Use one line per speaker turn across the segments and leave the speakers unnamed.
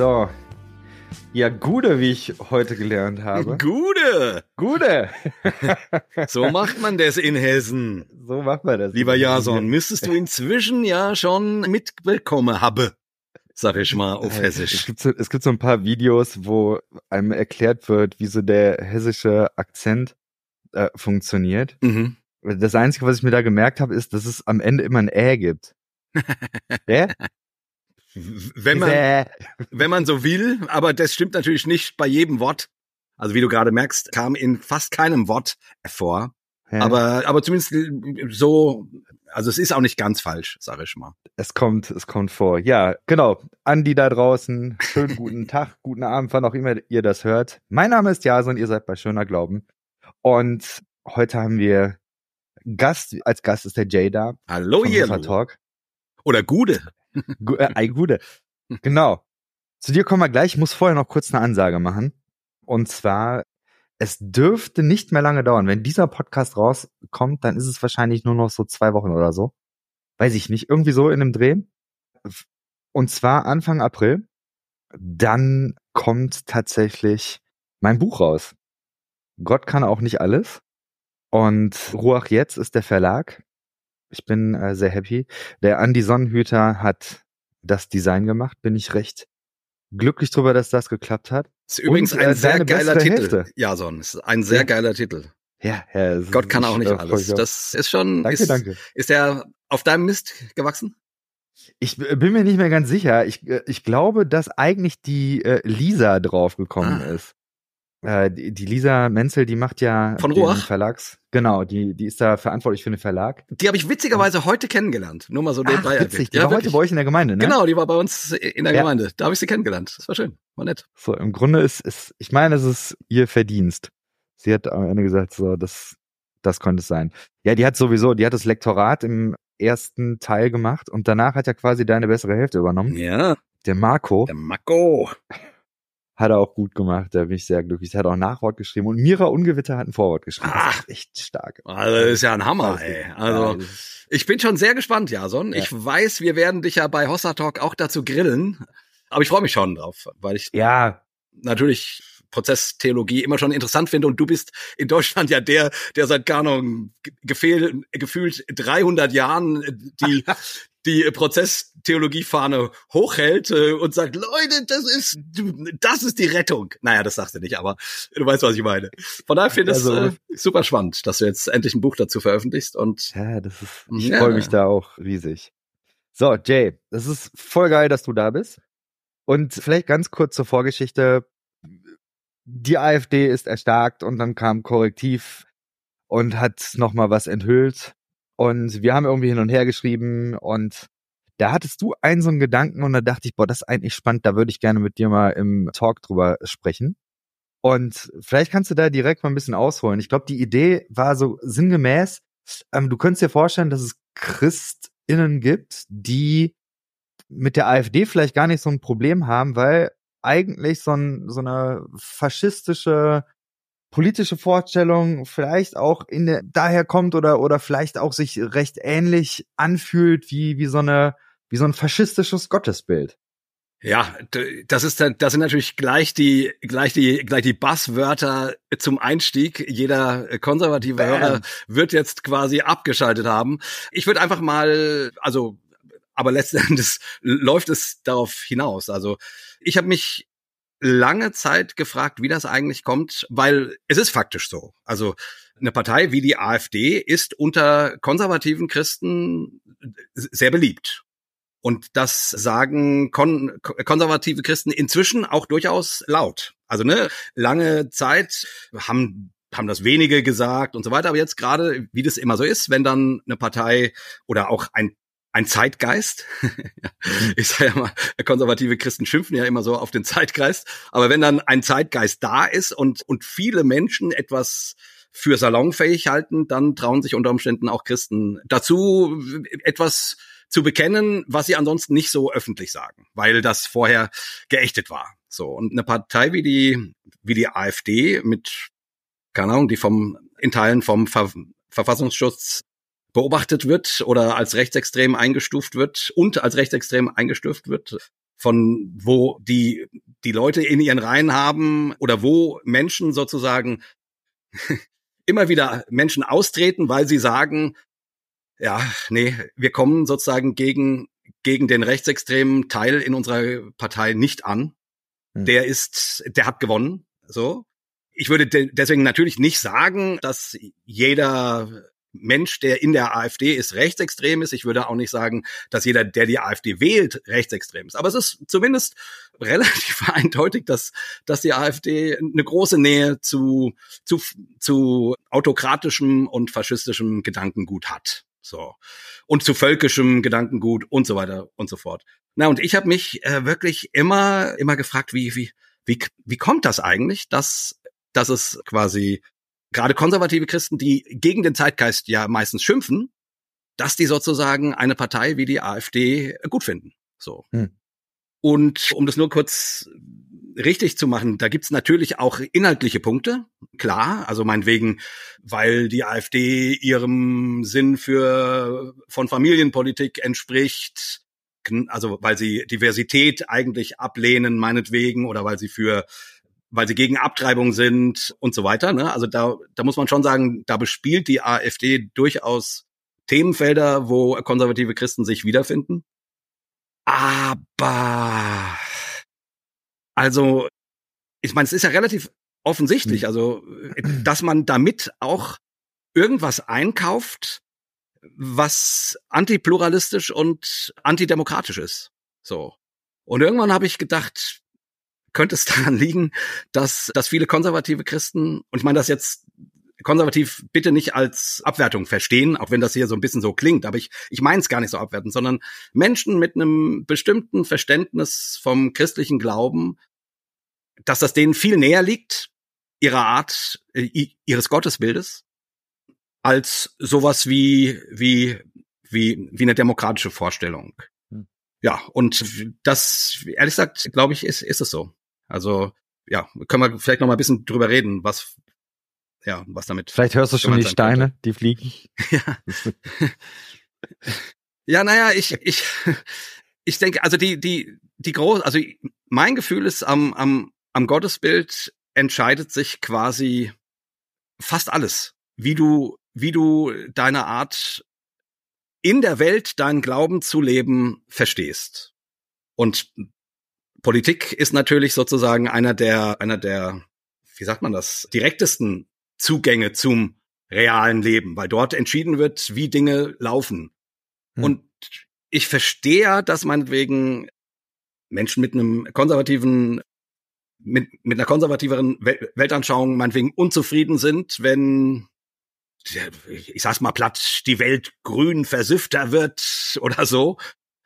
So. Ja, Gude, wie ich heute gelernt habe.
Gude!
Gude!
so macht man das in Hessen.
So macht man das.
Lieber Jason, müsstest du inzwischen ja schon mitbekommen haben. Sag ich mal auf
Es
Hessisch.
gibt, so, es gibt so ein paar Videos, wo einem erklärt wird, wie so der hessische Akzent äh, funktioniert.
Mhm.
Das Einzige, was ich mir da gemerkt habe, ist, dass es am Ende immer ein Ä gibt. Ja?
Wenn man, wenn man so will, aber das stimmt natürlich nicht bei jedem Wort. Also wie du gerade merkst, kam in fast keinem Wort vor.
ja.
Aber, aber zumindest so, also es ist auch nicht ganz falsch, sag ich mal.
Es kommt, es kommt vor. Ja, genau. Andi da draußen, schönen guten Tag, guten Abend, wann auch immer ihr das hört. Mein Name ist Jason, ihr seid bei Schöner Glauben. Und heute haben wir Gast, als Gast ist der Jay da.
Hallo ihr.
Talk.
Oder Gude.
Gu äh, ei, Gude. Genau. Zu dir kommen wir gleich. Ich muss vorher noch kurz eine Ansage machen. Und zwar, es dürfte nicht mehr lange dauern. Wenn dieser Podcast rauskommt, dann ist es wahrscheinlich nur noch so zwei Wochen oder so. Weiß ich nicht. Irgendwie so in einem Dreh. Und zwar Anfang April. Dann kommt tatsächlich mein Buch raus. Gott kann auch nicht alles. Und Ruach Jetzt ist der Verlag. Ich bin äh, sehr happy. Der Andi Sonnenhüter hat das Design gemacht. Bin ich recht glücklich drüber, dass das geklappt hat.
Ist übrigens
Und,
ein
äh,
sehr geiler Titel.
Hälfte.
Jason, ist ein sehr
Ja.
geiler Titel.
Ja, ja
Gott kann auch
ich,
nicht
äh,
alles. Das ist schon,
Danke,
ist,
danke.
ist der auf deinem Mist gewachsen?
Ich b- bin mir nicht mehr ganz sicher. Ich, äh, ich glaube, dass eigentlich die äh, Lisa draufgekommen
Ah.
ist. Äh, die, die Lisa Menzel, die macht ja
Von
den
Ruach?
Verlags. Genau, die, die ist da verantwortlich für den Verlag.
Die habe ich witzigerweise heute kennengelernt. Nur mal so
Ach,
nebenbei
witzig.
erwähnt.
Die war heute
wirklich.
bei euch in der Gemeinde, ne?
Genau, die war bei uns in der
Ja.
Gemeinde. Da habe ich sie kennengelernt. Das war schön. War nett.
So, im Grunde ist, ist, ich meine, es ist ihr Verdienst. Sie hat am Ende gesagt, so, das, das konnte es sein. Ja, die hat sowieso, die hat das Lektorat im ersten Teil gemacht und danach hat ja quasi deine bessere Hälfte übernommen.
Ja,
Der Marco
der Mako.
Hat er auch gut gemacht, da bin ich sehr glücklich. Der hat auch ein Nachwort geschrieben und Mira Ungewitter hat ein Vorwort geschrieben.
Ach.
echt stark.
Also das ist ja ein Hammer, ey. Also ich bin schon sehr gespannt, Jason.
Ja.
Ich weiß, wir werden dich ja bei Hossa Talk auch dazu grillen. Aber ich freue mich schon drauf, weil ich
ja,
natürlich Prozesstheologie immer schon interessant finde und du bist in Deutschland ja der, der seit gar noch gefehl, gefühlt 300 Jahren äh, die die Prozesstheologiefahne hochhält äh, und sagt, Leute, das ist das ist die Rettung. Naja, das sagst du nicht, aber du weißt, was ich meine. Von daher finde ich es
Also-
äh, super spannend, dass du jetzt endlich ein Buch dazu veröffentlichst und
ja, das ist, ich
Ja.
freue mich da auch riesig. So, Jay, das ist voll geil, dass du da bist. Und vielleicht ganz kurz zur Vorgeschichte. Die AfD ist erstarkt und dann kam Korrektiv und hat nochmal was enthüllt. Und wir haben irgendwie hin und her geschrieben und da hattest du einen so einen Gedanken und da dachte ich, boah, das ist eigentlich spannend, da würde ich gerne mit dir mal im Talk drüber sprechen. Und vielleicht kannst du da direkt mal ein bisschen ausholen. Ich glaube, die Idee war so sinngemäß, ähm, du könntest dir vorstellen, dass es ChristInnen gibt, die mit der AfD vielleicht gar nicht so ein Problem haben, weil eigentlich so, ein, so eine faschistische politische Vorstellung vielleicht auch in der, daher kommt oder oder vielleicht auch sich recht ähnlich anfühlt wie wie so eine wie so ein faschistisches Gottesbild.
Ja, das ist das sind natürlich gleich die gleich die gleich die Basswörter zum Einstieg. Jeder konservative
Bam.
Hörer wird jetzt quasi abgeschaltet haben. Ich würde einfach mal, also, aber letzten Endes läuft es darauf hinaus. Also ich habe mich lange Zeit gefragt, wie das eigentlich kommt, weil es ist faktisch so. Also eine Partei wie die AfD ist unter konservativen Christen sehr beliebt. Und das sagen kon konservative Christen inzwischen auch durchaus laut. Also ne, lange Zeit haben haben das wenige gesagt und so weiter, aber jetzt gerade, wie das immer so ist, wenn dann eine Partei oder auch ein ein Zeitgeist. ich sage ja mal, konservative Christen schimpfen ja immer so auf den Zeitgeist. Aber wenn dann ein Zeitgeist da ist und, und viele Menschen etwas für salonfähig halten, dann trauen sich unter Umständen auch Christen dazu, etwas zu bekennen, was sie ansonsten nicht so öffentlich sagen, weil das vorher geächtet war. So. Und eine Partei wie die, wie die AfD mit, keine Ahnung, die vom, in Teilen vom Ver Verfassungsschutz beobachtet wird oder als rechtsextrem eingestuft wird und als rechtsextrem eingestuft wird von wo die die Leute in ihren Reihen haben oder wo Menschen sozusagen immer wieder Menschen austreten, weil sie sagen, ja, nee, wir kommen sozusagen gegen gegen den rechtsextremen Teil in unserer Partei nicht an. Hm. Der ist, der hat gewonnen. So. Ich würde de deswegen natürlich nicht sagen, dass jeder Mensch, der in der AfD ist, rechtsextrem ist. Ich würde auch nicht sagen, dass jeder, der die AfD wählt, rechtsextrem ist. Aber es ist zumindest relativ eindeutig, dass, dass die AfD eine große Nähe zu, zu, zu autokratischem und faschistischem Gedankengut hat. So. Und zu völkischem Gedankengut und so weiter und so fort. Na, und ich habe mich äh, wirklich immer, immer gefragt, wie, wie, wie, wie kommt das eigentlich, dass, dass es quasi gerade konservative Christen, die gegen den Zeitgeist ja meistens schimpfen, dass die sozusagen eine Partei wie die AfD gut finden. So. Hm. Und um das nur kurz richtig zu machen, da gibt's natürlich auch inhaltliche Punkte, klar, also meinetwegen, weil die AfD ihrem Sinn für von Familienpolitik entspricht, also weil sie Diversität eigentlich ablehnen, meinetwegen, oder weil sie für weil sie gegen Abtreibung sind und so weiter. Ne? Also da, da muss man schon sagen, da bespielt die AfD durchaus Themenfelder, wo konservative Christen sich wiederfinden. Aber also, ich meine, es ist ja relativ offensichtlich, hm. also, dass man damit auch irgendwas einkauft, was antipluralistisch und antidemokratisch ist. So. Und irgendwann habe ich gedacht, könnte es daran liegen, dass, dass viele konservative Christen, und ich meine das jetzt konservativ bitte nicht als Abwertung verstehen, auch wenn das hier so ein bisschen so klingt, aber ich, ich meine es gar nicht so abwerten, sondern Menschen mit einem bestimmten Verständnis vom christlichen Glauben, dass das denen viel näher liegt, ihrer Art, äh, ihres Gottesbildes, als sowas wie, wie, wie, wie eine demokratische Vorstellung. Hm. Ja, und das, ehrlich gesagt, glaube ich, ist, ist es so. Also, ja, können wir vielleicht noch mal ein bisschen drüber reden, was, ja, was damit.
Vielleicht hörst du schon die Steine, könnte. die fliegen.
ja. ja, naja, ich, ich, ich denke, also die, die, die groß, also mein Gefühl ist, am, am, am Gottesbild entscheidet sich quasi fast alles. Wie du, wie du deine Art in der Welt deinen Glauben zu leben verstehst. Und Politik ist natürlich sozusagen einer der, einer der, wie sagt man das, direktesten Zugänge zum realen Leben, weil dort entschieden wird, wie Dinge laufen. Hm. Und ich verstehe, dass meinetwegen Menschen mit einem konservativen, mit, mit einer konservativeren Weltanschauung meinetwegen unzufrieden sind, wenn ich sag's mal platt, die Welt grün versiffter wird oder so.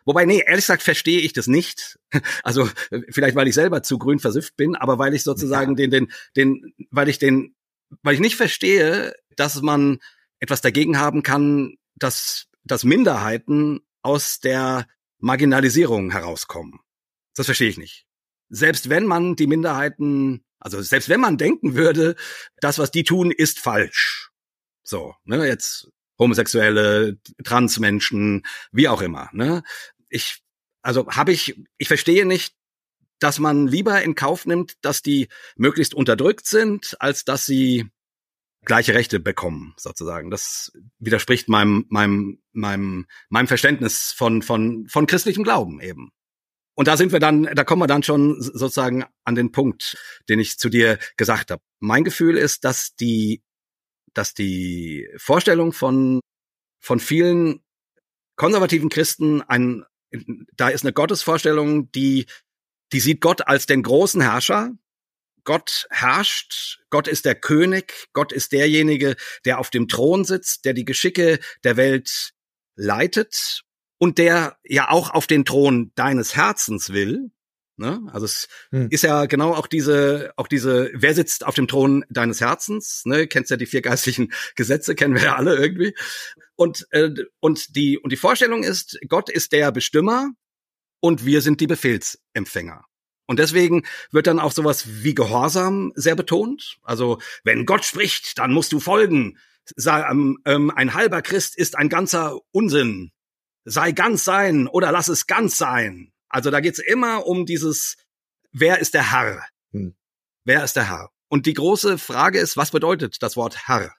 Wobei, nee, ehrlich gesagt verstehe ich das nicht. Also vielleicht, weil ich selber zu grün versifft bin, aber weil ich sozusagen ja. den, den, den, weil ich den weil ich nicht verstehe, dass man etwas dagegen haben kann, dass, dass Minderheiten aus der Marginalisierung herauskommen. Das verstehe ich nicht. Selbst wenn man die Minderheiten, also selbst wenn man denken würde, das, was die tun, ist falsch. So, ne, jetzt Homosexuelle, Transmenschen, wie auch immer, ne? Ich, also habe ich, ich verstehe nicht, dass man lieber in Kauf nimmt, dass die möglichst unterdrückt sind, als dass sie gleiche Rechte bekommen, sozusagen. Das widerspricht meinem, meinem, meinem, meinem Verständnis von, von, von christlichem Glauben eben. Und da sind wir dann, da kommen wir dann schon sozusagen an den Punkt, den ich zu dir gesagt habe. Mein Gefühl ist, dass die, dass die Vorstellung von, von vielen konservativen Christen ein, da ist eine Gottesvorstellung, die die sieht Gott als den großen Herrscher. Gott herrscht, Gott ist der König, Gott ist derjenige, der auf dem Thron sitzt, der die Geschicke der Welt leitet und der ja auch auf den Thron deines Herzens will. Ne? Also es hm. ist ja genau auch diese, auch diese, wer sitzt auf dem Thron deines Herzens? Ne? Kennst ja die vier geistlichen Gesetze, kennen wir ja alle irgendwie. Und äh, und die und die Vorstellung ist, Gott ist der Bestimmer und wir sind die Befehlsempfänger. Und deswegen wird dann auch sowas wie Gehorsam sehr betont. Also wenn Gott spricht, dann musst du folgen. Sei, ähm, ähm, ein halber Christ ist ein ganzer Unsinn. Sei ganz sein oder lass es ganz sein. Also da geht's immer um dieses, wer ist der Herr? Hm. Wer ist der Herr? Und die große Frage ist, was bedeutet das Wort Herr?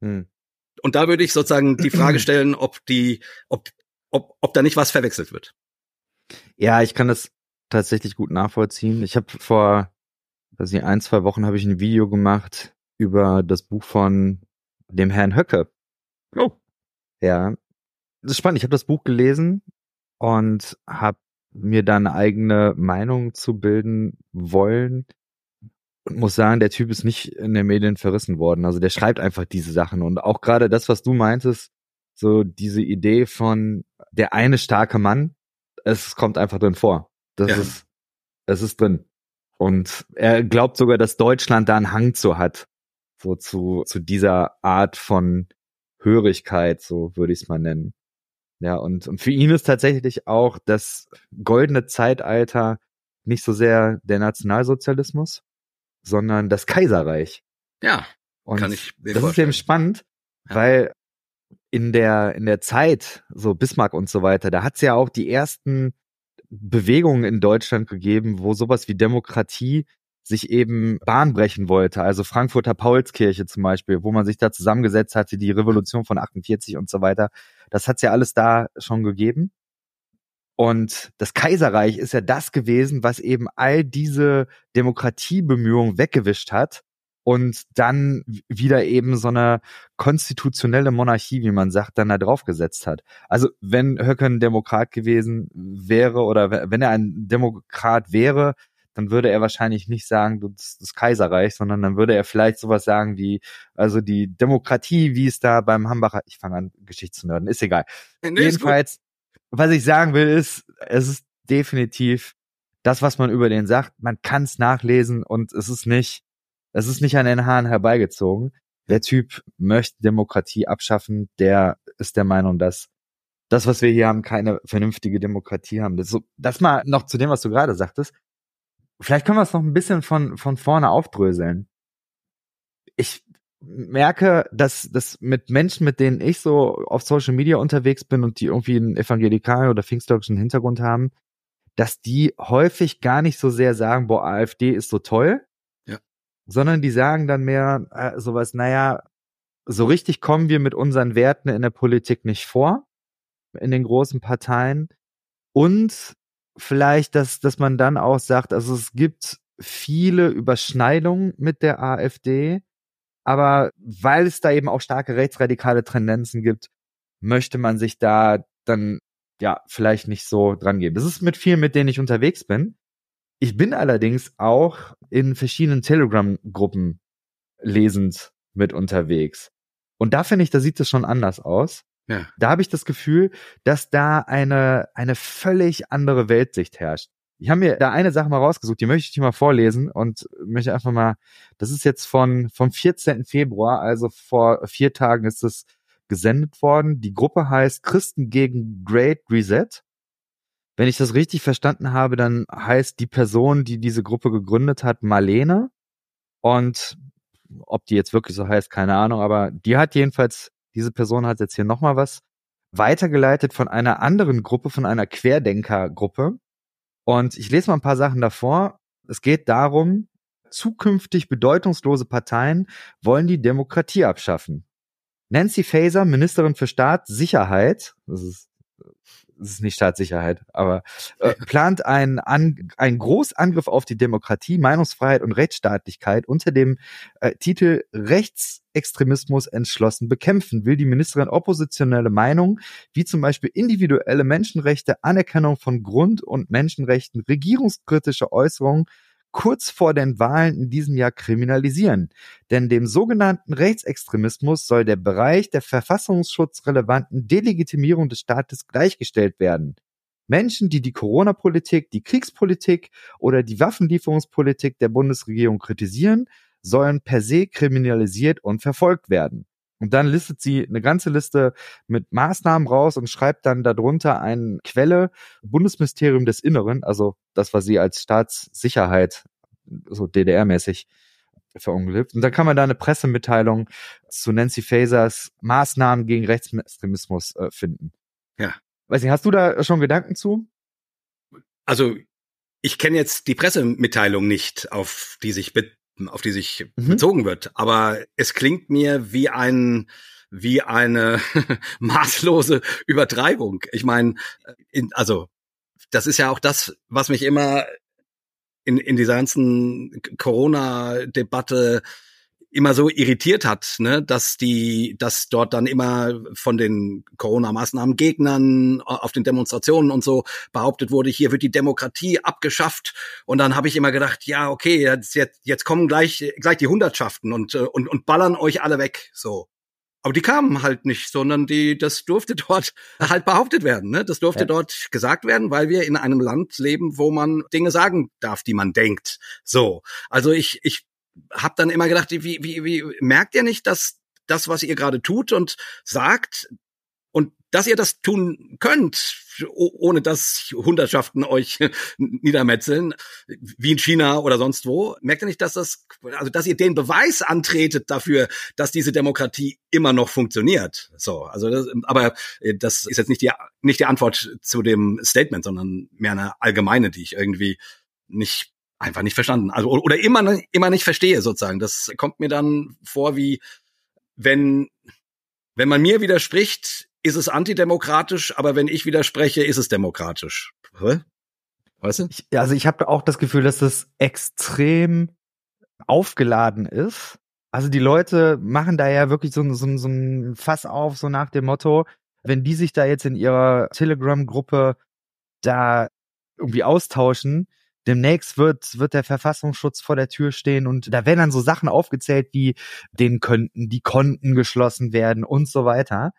Hm. Und da würde ich sozusagen die Frage stellen, ob die, ob, ob, ob da nicht was verwechselt wird.
Ja, ich kann das tatsächlich gut nachvollziehen. Ich habe vor, weiß nicht, ein, zwei Wochen habe ich ein Video gemacht über das Buch von dem Herrn Höcke. Oh. Ja. Das ist spannend. Ich habe das Buch gelesen und habe mir dann eine eigene Meinung zu bilden wollen und muss sagen, der Typ ist nicht in den Medien verrissen worden. Also der schreibt einfach diese Sachen und auch gerade das, was du meintest, so diese Idee von der eine starke Mann, es kommt einfach drin vor. Das ja. ist, es ist drin. Und er glaubt sogar, dass Deutschland da einen Hang zu hat, so zu, zu dieser Art von Hörigkeit, so würde ich es mal nennen. Ja, und, und für ihn ist tatsächlich auch das goldene Zeitalter nicht so sehr der Nationalsozialismus, sondern das Kaiserreich.
Ja.
Und kann ich das vorstellen. ist eben spannend, ja. weil in der, in der Zeit, so Bismarck und so weiter, da hat es ja auch die ersten Bewegungen in Deutschland gegeben, wo sowas wie Demokratie sich eben Bahn brechen wollte. Also Frankfurter Paulskirche zum Beispiel, wo man sich da zusammengesetzt hatte, die Revolution von 48 und so weiter. Das hat's ja alles da schon gegeben. Und das Kaiserreich ist ja das gewesen, was eben all diese Demokratiebemühungen weggewischt hat und dann wieder eben so eine konstitutionelle Monarchie, wie man sagt, dann da draufgesetzt hat. Also wenn Höcke ein Demokrat gewesen wäre oder wenn er ein Demokrat wäre, dann würde er wahrscheinlich nicht sagen, das, das Kaiserreich, sondern dann würde er vielleicht sowas sagen wie, also die Demokratie, wie es da beim Hambacher, ich fange an, Geschichte zu nörden, ist egal. Nee, Jedenfalls, ist was ich sagen will, ist, es ist definitiv das, was man über den sagt. Man kann es nachlesen und es ist nicht, es ist nicht an den Haaren herbeigezogen. Der Typ möchte Demokratie abschaffen, der ist der Meinung, dass das, was wir hier haben, keine vernünftige Demokratie haben. Das, so, das mal noch zu dem, was du gerade sagtest. Vielleicht können wir es noch ein bisschen von, von vorne aufdröseln. Ich merke, dass das mit Menschen, mit denen ich so auf Social Media unterwegs bin und die irgendwie einen evangelikalen oder pfingstdeutschen Hintergrund haben, dass die häufig gar nicht so sehr sagen, boah, AfD ist so toll, ja. sondern die sagen dann mehr äh, sowas, naja, so richtig kommen wir mit unseren Werten in der Politik nicht vor, in den großen Parteien. Und vielleicht, dass, dass man dann auch sagt, also es gibt viele Überschneidungen mit der AfD, aber weil es da eben auch starke rechtsradikale Tendenzen gibt, möchte man sich da dann ja vielleicht nicht so dran geben. Das ist mit vielen, mit denen ich unterwegs bin. Ich bin allerdings auch in verschiedenen Telegram-Gruppen lesend mit unterwegs. Und da finde ich, da sieht es schon anders aus. Ja. Da habe ich das Gefühl, dass da eine, eine völlig andere Weltsicht herrscht. Ich habe mir da eine Sache mal rausgesucht, die möchte ich dir mal vorlesen und möchte einfach mal, das ist jetzt von vom 14. Februar, also vor vier Tagen ist es gesendet worden. Die Gruppe heißt Christen gegen Great Reset. Wenn ich das richtig verstanden habe, dann heißt die Person, die diese Gruppe gegründet hat, Marlene. Und ob die jetzt wirklich so heißt, keine Ahnung, aber die hat jedenfalls diese Person hat jetzt hier nochmal was weitergeleitet von einer anderen Gruppe, von einer Querdenkergruppe. Und ich lese mal ein paar Sachen davor. Es geht darum, zukünftig bedeutungslose Parteien wollen die Demokratie abschaffen. Nancy Faeser, Ministerin für Staatssicherheit, das ist es ist nicht Staatssicherheit, aber äh, plant einen, An einen Großangriff auf die Demokratie, Meinungsfreiheit und Rechtsstaatlichkeit unter dem äh, Titel Rechtsextremismus entschlossen bekämpfen, will die Ministerin oppositionelle Meinung, wie zum Beispiel individuelle Menschenrechte, Anerkennung von Grund- und Menschenrechten, regierungskritische Äußerungen kurz vor den Wahlen in diesem Jahr kriminalisieren. Denn dem sogenannten Rechtsextremismus soll der Bereich der verfassungsschutzrelevanten Delegitimierung des Staates gleichgestellt werden. Menschen, die die Corona-Politik, die Kriegspolitik oder die Waffenlieferungspolitik der Bundesregierung kritisieren, sollen per se kriminalisiert und verfolgt werden. Und dann listet sie eine ganze Liste mit Maßnahmen raus und schreibt dann darunter eine Quelle, Bundesministerium des Inneren, also das, was sie als Staatssicherheit, so DDR-mäßig verunglückt. Und dann kann man da eine Pressemitteilung zu Nancy Fasers Maßnahmen gegen Rechtsextremismus äh, finden. Ja. Weiß nicht, hast du da schon Gedanken zu?
Also ich kenne jetzt die Pressemitteilung nicht, auf die sich auf die sich mhm. bezogen wird, aber es klingt mir wie ein wie eine maßlose Übertreibung. Ich meine, also das ist ja auch das, was mich immer in, in dieser ganzen Corona-Debatte immer so irritiert hat, ne, dass die, dass dort dann immer von den Corona-Maßnahmen Gegnern auf den Demonstrationen und so behauptet wurde, hier wird die Demokratie abgeschafft. Und dann habe ich immer gedacht, ja, okay, jetzt, jetzt, jetzt kommen gleich, gleich die Hundertschaften und, äh, und, und ballern euch alle weg, so. Aber die kamen halt nicht, sondern die, das durfte dort halt behauptet werden. Ne? Das durfte ja. dort gesagt werden, weil wir in einem Land leben, wo man Dinge sagen darf, die man denkt. So. Also ich, ich habe dann immer gedacht, wie, wie, wie merkt ihr nicht, dass das, was ihr gerade tut und sagt, und dass ihr das tun könnt, ohne dass Hundertschaften euch niedermetzeln, wie in China oder sonst wo, merkt ihr nicht, dass das, also dass ihr den Beweis antretet dafür, dass diese Demokratie immer noch funktioniert. So, also das, aber äh, das ist jetzt nicht die nicht die Antwort zu dem Statement, sondern mehr eine allgemeine, die ich irgendwie nicht einfach nicht verstanden, also oder immer immer nicht verstehe sozusagen. Das kommt mir dann vor wie wenn wenn man mir widerspricht, ist es antidemokratisch, aber wenn ich widerspreche, ist es demokratisch.
Weißt du? Ich, also ich habe auch das Gefühl, dass das extrem aufgeladen ist. Also die Leute machen da ja wirklich so, so, so ein Fass auf, so nach dem Motto, wenn die sich da jetzt in ihrer Telegram-Gruppe da irgendwie austauschen, demnächst wird, wird der Verfassungsschutz vor der Tür stehen und da werden dann so Sachen aufgezählt wie, denen könnten die Konten geschlossen werden und so weiter.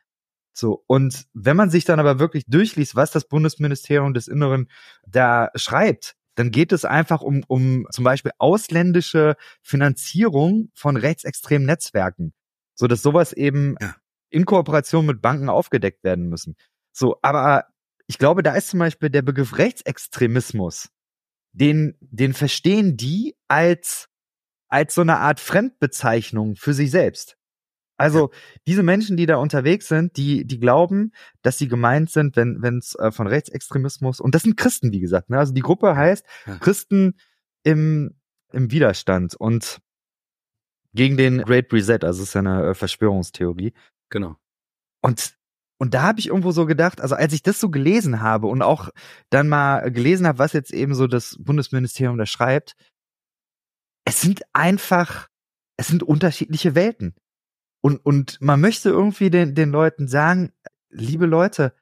So, und wenn man sich dann aber wirklich durchliest, was das Bundesministerium des Inneren da schreibt, dann geht es einfach um, um zum Beispiel ausländische Finanzierung von rechtsextremen Netzwerken, so dass sowas eben ja. in Kooperation mit Banken aufgedeckt werden müssen. So, aber ich glaube, da ist zum Beispiel der Begriff Rechtsextremismus, den, den verstehen die als, als so eine Art Fremdbezeichnung für sich selbst. Also diese Menschen, die da unterwegs sind, die, die glauben, dass sie gemeint sind, wenn es äh, von Rechtsextremismus und das sind Christen, wie gesagt. Ne? Also die Gruppe heißt ja. Christen im im Widerstand und gegen den Great Reset. Also es ist ja eine äh, Verschwörungstheorie.
Genau.
Und und da habe ich irgendwo so gedacht, also als ich das so gelesen habe und auch dann mal gelesen habe, was jetzt eben so das Bundesministerium da schreibt, es sind einfach, es sind unterschiedliche Welten. Und, und man möchte irgendwie den, den Leuten sagen, liebe Leute,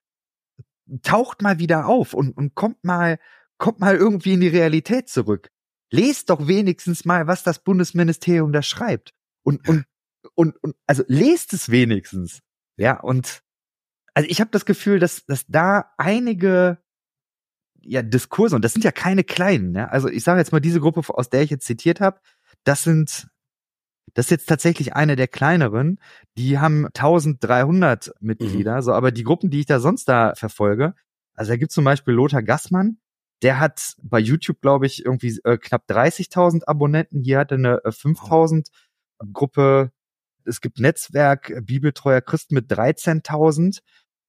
taucht mal wieder auf und, und kommt mal, kommt mal irgendwie in die Realität zurück. Lest doch wenigstens mal, was das Bundesministerium da schreibt. Und, und, und, und also lest es wenigstens. Ja, und also ich habe das Gefühl, dass, dass da einige ja, Diskurse, und das sind ja keine kleinen, ja. Also ich sage jetzt mal, diese Gruppe, aus der ich jetzt zitiert habe, das sind das ist jetzt tatsächlich eine der kleineren. Die haben 1300 Mitglieder, mhm. so, aber die Gruppen, die ich da sonst da verfolge, also da gibt zum Beispiel Lothar Gassmann, der hat bei YouTube, glaube ich, irgendwie äh, knapp 30.000 Abonnenten. Hier hat er eine äh, 5.000 Gruppe. Es gibt Netzwerk Bibeltreuer Christen mit 13.000.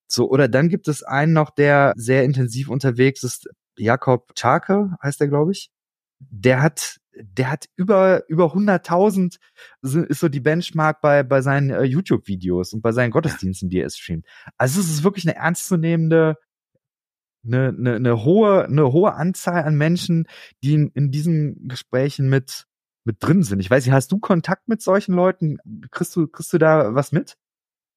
So, oder dann gibt es einen noch, der sehr intensiv unterwegs ist. Jakob Czarke heißt der, glaube ich. Der hat der hat über über 100.000 ist so die Benchmark bei bei seinen äh, YouTube Videos und bei seinen Gottesdiensten, die er streamt. Also es ist wirklich eine ernstzunehmende eine, eine, eine hohe eine hohe Anzahl an Menschen, die in, in diesen Gesprächen mit mit drin sind. Ich weiß nicht, hast du Kontakt mit solchen Leuten? Kriegst du kriegst du da was mit?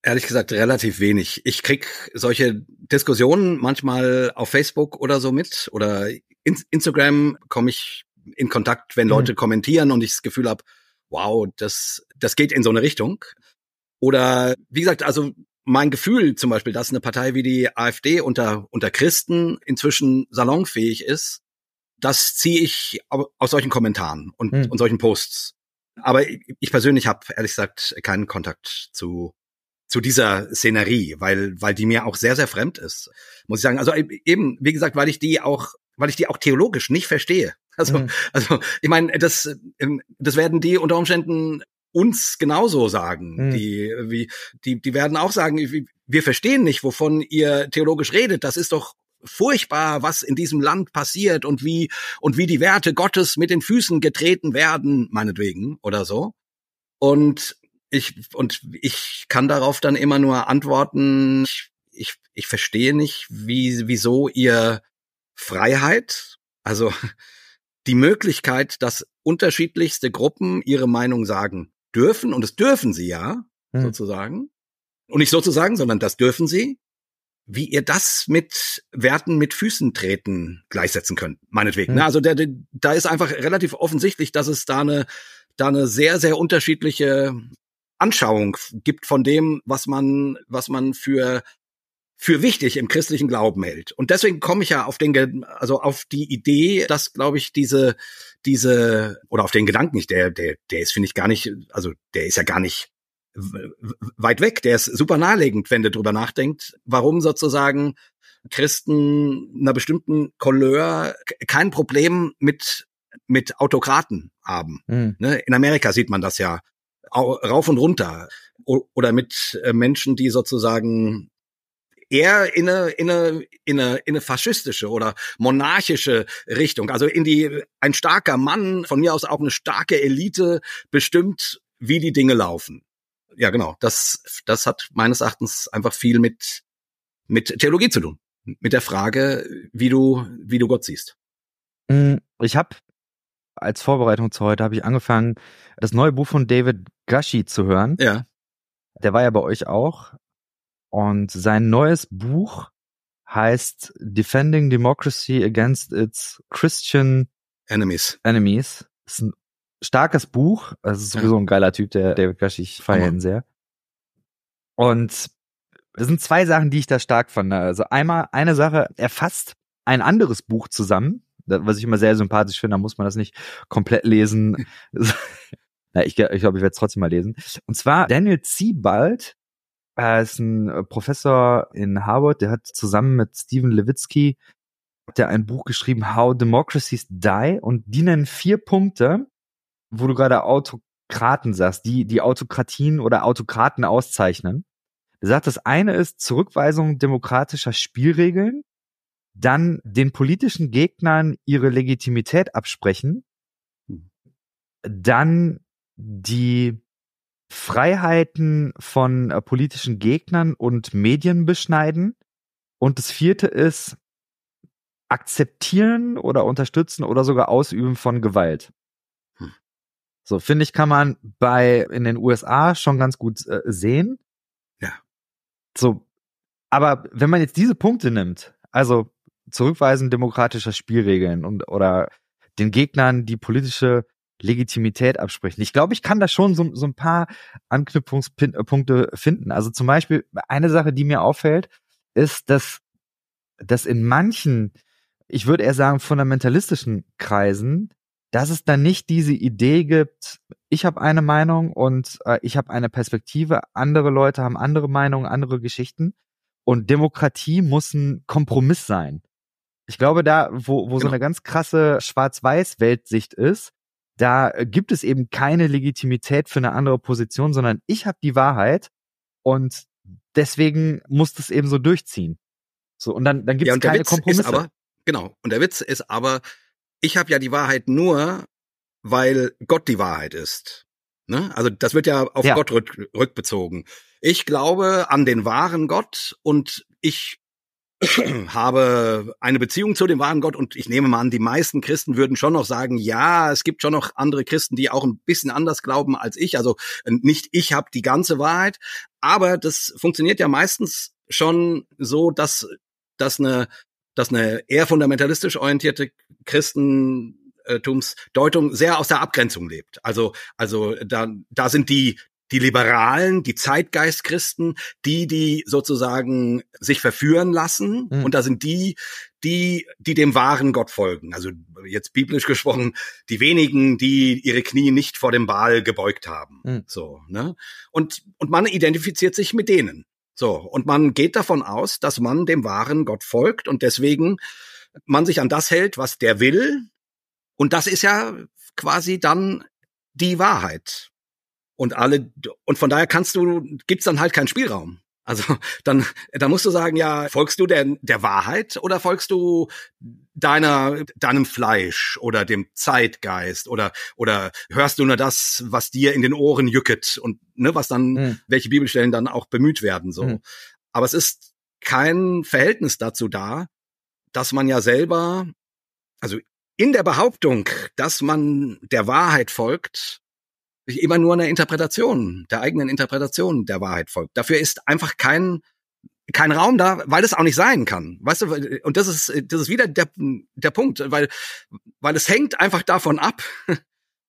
Ehrlich gesagt relativ wenig. Ich krieg solche Diskussionen manchmal auf Facebook oder so mit oder in Instagram komme ich in Kontakt, wenn Leute mhm. kommentieren und ich das Gefühl habe, wow, das, das geht in so eine Richtung. Oder wie gesagt, also mein Gefühl zum Beispiel, dass eine Partei wie die AfD unter, unter Christen inzwischen salonfähig ist, das ziehe ich aus solchen Kommentaren und, mhm. und solchen Posts. Aber ich persönlich habe ehrlich gesagt keinen Kontakt zu zu dieser Szenerie, weil weil die mir auch sehr sehr fremd ist, muss ich sagen. Also eben wie gesagt, weil ich die auch weil ich die auch theologisch nicht verstehe. Also, mhm. also ich meine, das, ähm, das werden die unter Umständen uns genauso sagen. Mhm. Die, wie, die, die werden auch sagen, wir verstehen nicht, wovon ihr theologisch redet. Das ist doch furchtbar, was in diesem Land passiert und wie und wie die Werte Gottes mit den Füßen getreten werden, meinetwegen oder so. Und ich und ich kann darauf dann immer nur antworten. Ich, ich, ich verstehe nicht, wie wieso ihr Freiheit, also die Möglichkeit, dass unterschiedlichste Gruppen ihre Meinung sagen dürfen und das dürfen sie ja hm. sozusagen und nicht sozusagen, sondern das dürfen sie wie ihr das mit Werten mit Füßen treten gleichsetzen könnt, meinetwegen. Mhm. Also der, der, da ist einfach relativ offensichtlich, dass es da eine, da eine sehr, sehr unterschiedliche Anschauung gibt von dem, was man, was man für für wichtig im christlichen Glauben hält. Und deswegen komme ich ja auf den, also auf die Idee, dass, glaube ich, diese, diese, oder auf den Gedanken nicht, der, der, der ist, finde ich, gar nicht, also der ist ja gar nicht weit weg, der ist super naheliegend, wenn du drüber nachdenkt, warum sozusagen Christen einer bestimmten Couleur kein Problem mit mit Autokraten haben. Mhm. In Amerika sieht man das ja rauf und runter oder mit äh, Menschen, die sozusagen eher in eine, in eine, in eine, in eine faschistische oder monarchische Richtung, also in die ein starker Mann, von mir aus auch eine starke Elite bestimmt, wie die Dinge laufen ja, genau. Das, das hat meines Erachtens einfach viel mit, mit Theologie zu tun. Mit der Frage, wie du, wie du Gott siehst.
Mm, ich habe als Vorbereitung zu heute habe ich angefangen, das neue Buch von David Gashi zu hören.
Ja.
Der war ja bei euch auch. Und sein neues Buch heißt Defending Democracy Against Its Christian
Enemies.
Enemies. Das ist ein starkes Buch. Das ist sowieso ja. ein geiler Typ, der David Gash, ich feiere ihn sehr. Und es sind zwei Sachen, die ich da stark fand. Also einmal, eine Sache, er fasst ein anderes Buch zusammen, was ich immer sehr sympathisch finde, da muss man das nicht komplett lesen. Na, ich glaube, ich, glaub, ich werde es trotzdem mal lesen. Und zwar Daniel Ziebald, er ist ein Professor in Harvard, der hat zusammen mit Stephen Levitsky der ein Buch geschrieben, How Democracies Die, und die nennen vier Punkte, wo du gerade Autokraten sagst, die die Autokratien oder Autokraten auszeichnen. Er sagt, das eine ist Zurückweisung demokratischer Spielregeln, dann den politischen Gegnern ihre Legitimität absprechen, dann die Freiheiten von äh, politischen Gegnern und Medien beschneiden. Und das vierte ist akzeptieren oder unterstützen oder sogar ausüben von Gewalt. So, finde ich, kann man bei in den USA schon ganz gut äh, sehen.
Ja.
So, aber wenn man jetzt diese Punkte nimmt, also Zurückweisen demokratischer Spielregeln und oder den Gegnern die politische Legitimität absprechen. Ich glaube, ich kann da schon so, so ein paar Anknüpfungspunkte finden. Also zum Beispiel eine Sache, die mir auffällt, ist, dass, dass in manchen, ich würde eher sagen, fundamentalistischen Kreisen dass es dann nicht diese Idee gibt, ich habe eine Meinung und äh, ich habe eine Perspektive, andere Leute haben andere Meinungen, andere Geschichten und Demokratie muss ein Kompromiss sein. Ich glaube, da, wo, wo genau. so eine ganz krasse Schwarz-Weiß-Weltsicht ist, da gibt es eben keine Legitimität für eine andere Position, sondern ich habe die Wahrheit und deswegen muss das eben so durchziehen. So, und dann, dann gibt es ja, keine Kompromisse.
aber, genau, und der Witz ist aber, ich habe ja die Wahrheit nur, weil Gott die Wahrheit ist. Ne? Also das wird ja auf ja. Gott rück, rückbezogen. Ich glaube an den wahren Gott und ich habe eine Beziehung zu dem wahren Gott und ich nehme mal an, die meisten Christen würden schon noch sagen, ja, es gibt schon noch andere Christen, die auch ein bisschen anders glauben als ich. Also äh, nicht ich habe die ganze Wahrheit, aber das funktioniert ja meistens schon so, dass dass eine dass eine eher fundamentalistisch orientierte Christentumsdeutung sehr aus der Abgrenzung lebt. Also, also da, da sind die, die Liberalen, die Zeitgeistchristen, die, die sozusagen sich verführen lassen. Mhm. Und da sind die, die, die dem wahren Gott folgen. Also jetzt biblisch gesprochen, die wenigen, die ihre Knie nicht vor dem Baal gebeugt haben. Mhm. So, ne? Und, und man identifiziert sich mit denen. So, und man geht davon aus, dass man dem wahren Gott folgt und deswegen man sich an das hält, was der will. Und das ist ja quasi dann die Wahrheit. Und alle, und von daher kannst du, gibt's dann halt keinen Spielraum. Also dann, dann musst du sagen, ja, folgst du der, der Wahrheit oder folgst du deiner, deinem Fleisch oder dem Zeitgeist oder, oder hörst du nur das, was dir in den Ohren jücket und ne, was dann, hm. welche Bibelstellen dann auch bemüht werden, so. Hm. Aber es ist kein Verhältnis dazu da, dass man ja selber, also in der Behauptung, dass man der Wahrheit folgt, immer nur einer Interpretation, der eigenen Interpretation der Wahrheit folgt. Dafür ist einfach kein kein Raum da, weil es auch nicht sein kann. Weißt du, und das ist das ist wieder der der Punkt, weil weil es hängt einfach davon ab,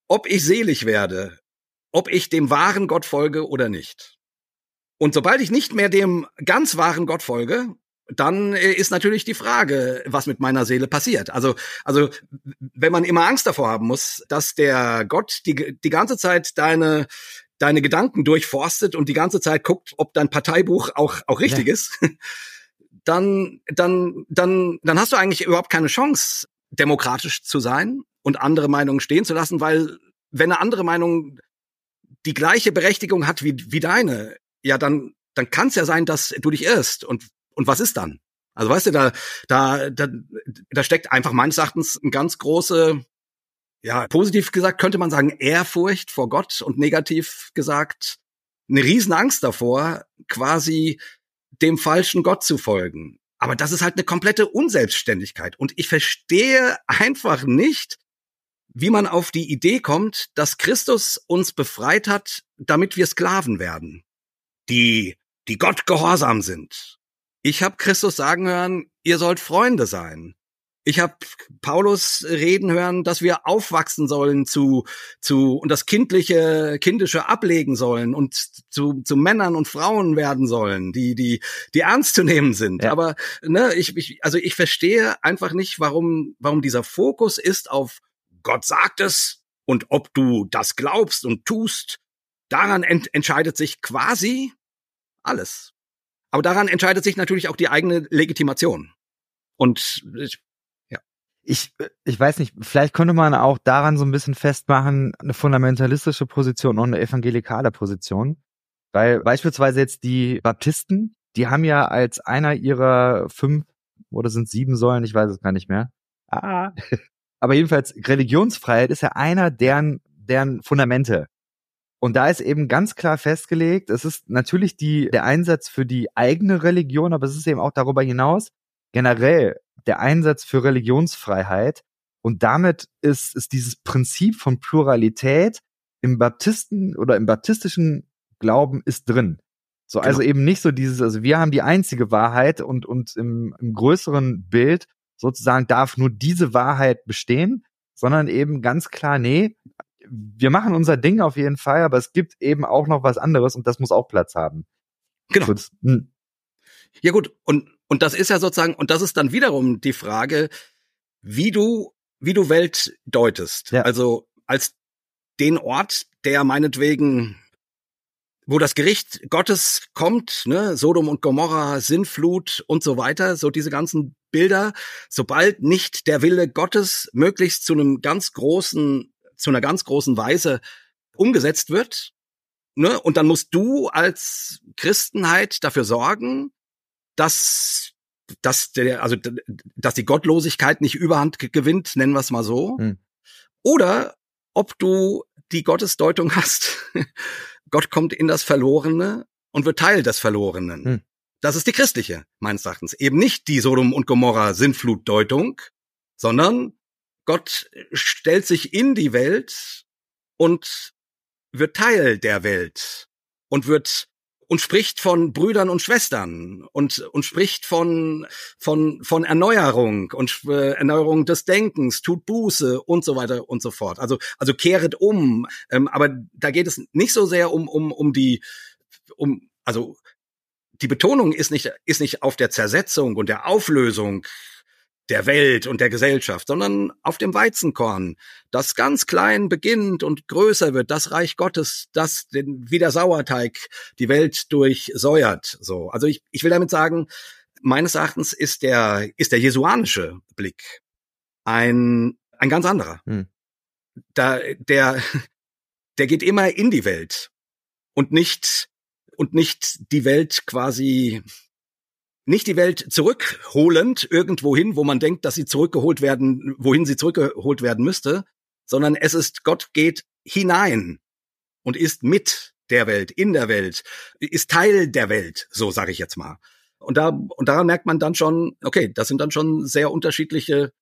ob ich selig werde, ob ich dem wahren Gott folge oder nicht. Und sobald ich nicht mehr dem ganz wahren Gott folge, dann äh, ist natürlich die Frage, was mit meiner Seele passiert. Also, also, wenn man immer Angst davor haben muss, dass der Gott die, die ganze Zeit deine, deine Gedanken durchforstet und die ganze Zeit guckt, ob dein Parteibuch auch, auch richtig ja. ist, dann, dann, dann, dann hast du eigentlich überhaupt keine Chance, demokratisch zu sein und andere Meinungen stehen zu lassen, weil wenn eine andere Meinung die gleiche Berechtigung hat wie, wie deine, ja, dann, dann kann es ja sein, dass du dich irrst. Und und was ist dann? Also weißt du, da, da, da, da steckt einfach meines Erachtens ein ganz große, ja, positiv gesagt könnte man sagen, Ehrfurcht vor Gott und negativ gesagt eine Riesenangst davor, quasi dem falschen Gott zu folgen. Aber das ist halt eine komplette Unselbstständigkeit. Und ich verstehe einfach nicht, wie man auf die Idee kommt, dass Christus uns befreit hat, damit wir Sklaven werden, die, die Gott gehorsam sind, ich habe Christus sagen hören, ihr sollt Freunde sein. Ich habe Paulus reden hören, dass wir aufwachsen sollen zu zu und das kindliche kindische ablegen sollen und zu zu Männern und Frauen werden sollen, die die die ernst zu nehmen sind. Ja. Aber ne, ich, ich also ich verstehe einfach nicht, warum warum dieser Fokus ist auf Gott sagt es und ob du das glaubst und tust, daran ent entscheidet sich quasi alles. Aber daran entscheidet sich natürlich auch die eigene Legitimation. Und
ja. Ich, ich weiß nicht, vielleicht könnte man auch daran so ein bisschen festmachen, eine fundamentalistische Position und eine evangelikale Position. Weil beispielsweise jetzt die Baptisten, die haben ja als einer ihrer fünf oder sind sieben Säulen, ich weiß es gar nicht mehr. Ah. Aber jedenfalls, Religionsfreiheit ist ja einer deren, deren Fundamente. Und da ist eben ganz klar festgelegt, es ist natürlich die, der Einsatz für die eigene Religion, aber es ist eben auch darüber hinaus generell der Einsatz für Religionsfreiheit. Und damit ist, ist dieses Prinzip von Pluralität im Baptisten oder im baptistischen Glauben ist drin. So, genau. also eben nicht so dieses, also wir haben die einzige Wahrheit und, und im, im größeren Bild sozusagen darf nur diese Wahrheit bestehen, sondern eben ganz klar, nee, wir machen unser Ding auf jeden Fall, aber es gibt eben auch noch was anderes und das muss auch Platz haben.
Genau. So, das, hm. Ja gut, und, und das ist ja sozusagen, und das ist dann wiederum die Frage, wie du, wie du Welt deutest. Ja. Also als den Ort, der meinetwegen, wo das Gericht Gottes kommt, ne, Sodom und Gomorra, Sinnflut und so weiter, so diese ganzen Bilder, sobald nicht der Wille Gottes möglichst zu einem ganz großen zu einer ganz großen Weise umgesetzt wird. Ne? Und dann musst du als Christenheit dafür sorgen, dass dass der, also dass die Gottlosigkeit nicht Überhand gewinnt, nennen wir es mal so. Hm. Oder ob du die Gottesdeutung hast, Gott kommt in das Verlorene und wird Teil des Verlorenen. Hm. Das ist die christliche, meines Erachtens. Eben nicht die Sodom und Gomorra Sintflutdeutung, sondern Gott stellt sich in die Welt und wird Teil der Welt und wird und spricht von Brüdern und Schwestern und und spricht von von von Erneuerung und äh, Erneuerung des Denkens, tut Buße und so weiter und so fort. Also also kehret um, ähm, aber da geht es nicht so sehr um um um die um also die Betonung ist nicht ist nicht auf der Zersetzung und der Auflösung der Welt und der Gesellschaft, sondern auf dem Weizenkorn, das ganz klein beginnt und größer wird, das Reich Gottes, das den, wie der Sauerteig die Welt durchsäuert. So, also ich, ich will damit sagen, meines Erachtens ist der ist der jesuanische Blick ein ein ganz anderer. Hm. Da der der geht immer in die Welt und nicht und nicht die Welt quasi nicht die Welt zurückholend irgendwohin, wo man denkt, dass sie zurückgeholt werden, wohin sie zurückgeholt werden müsste, sondern es ist Gott geht hinein und ist mit der Welt, in der Welt, ist Teil der Welt, so sage ich jetzt mal. Und da und daran merkt man dann schon, okay, das sind dann schon sehr unterschiedliche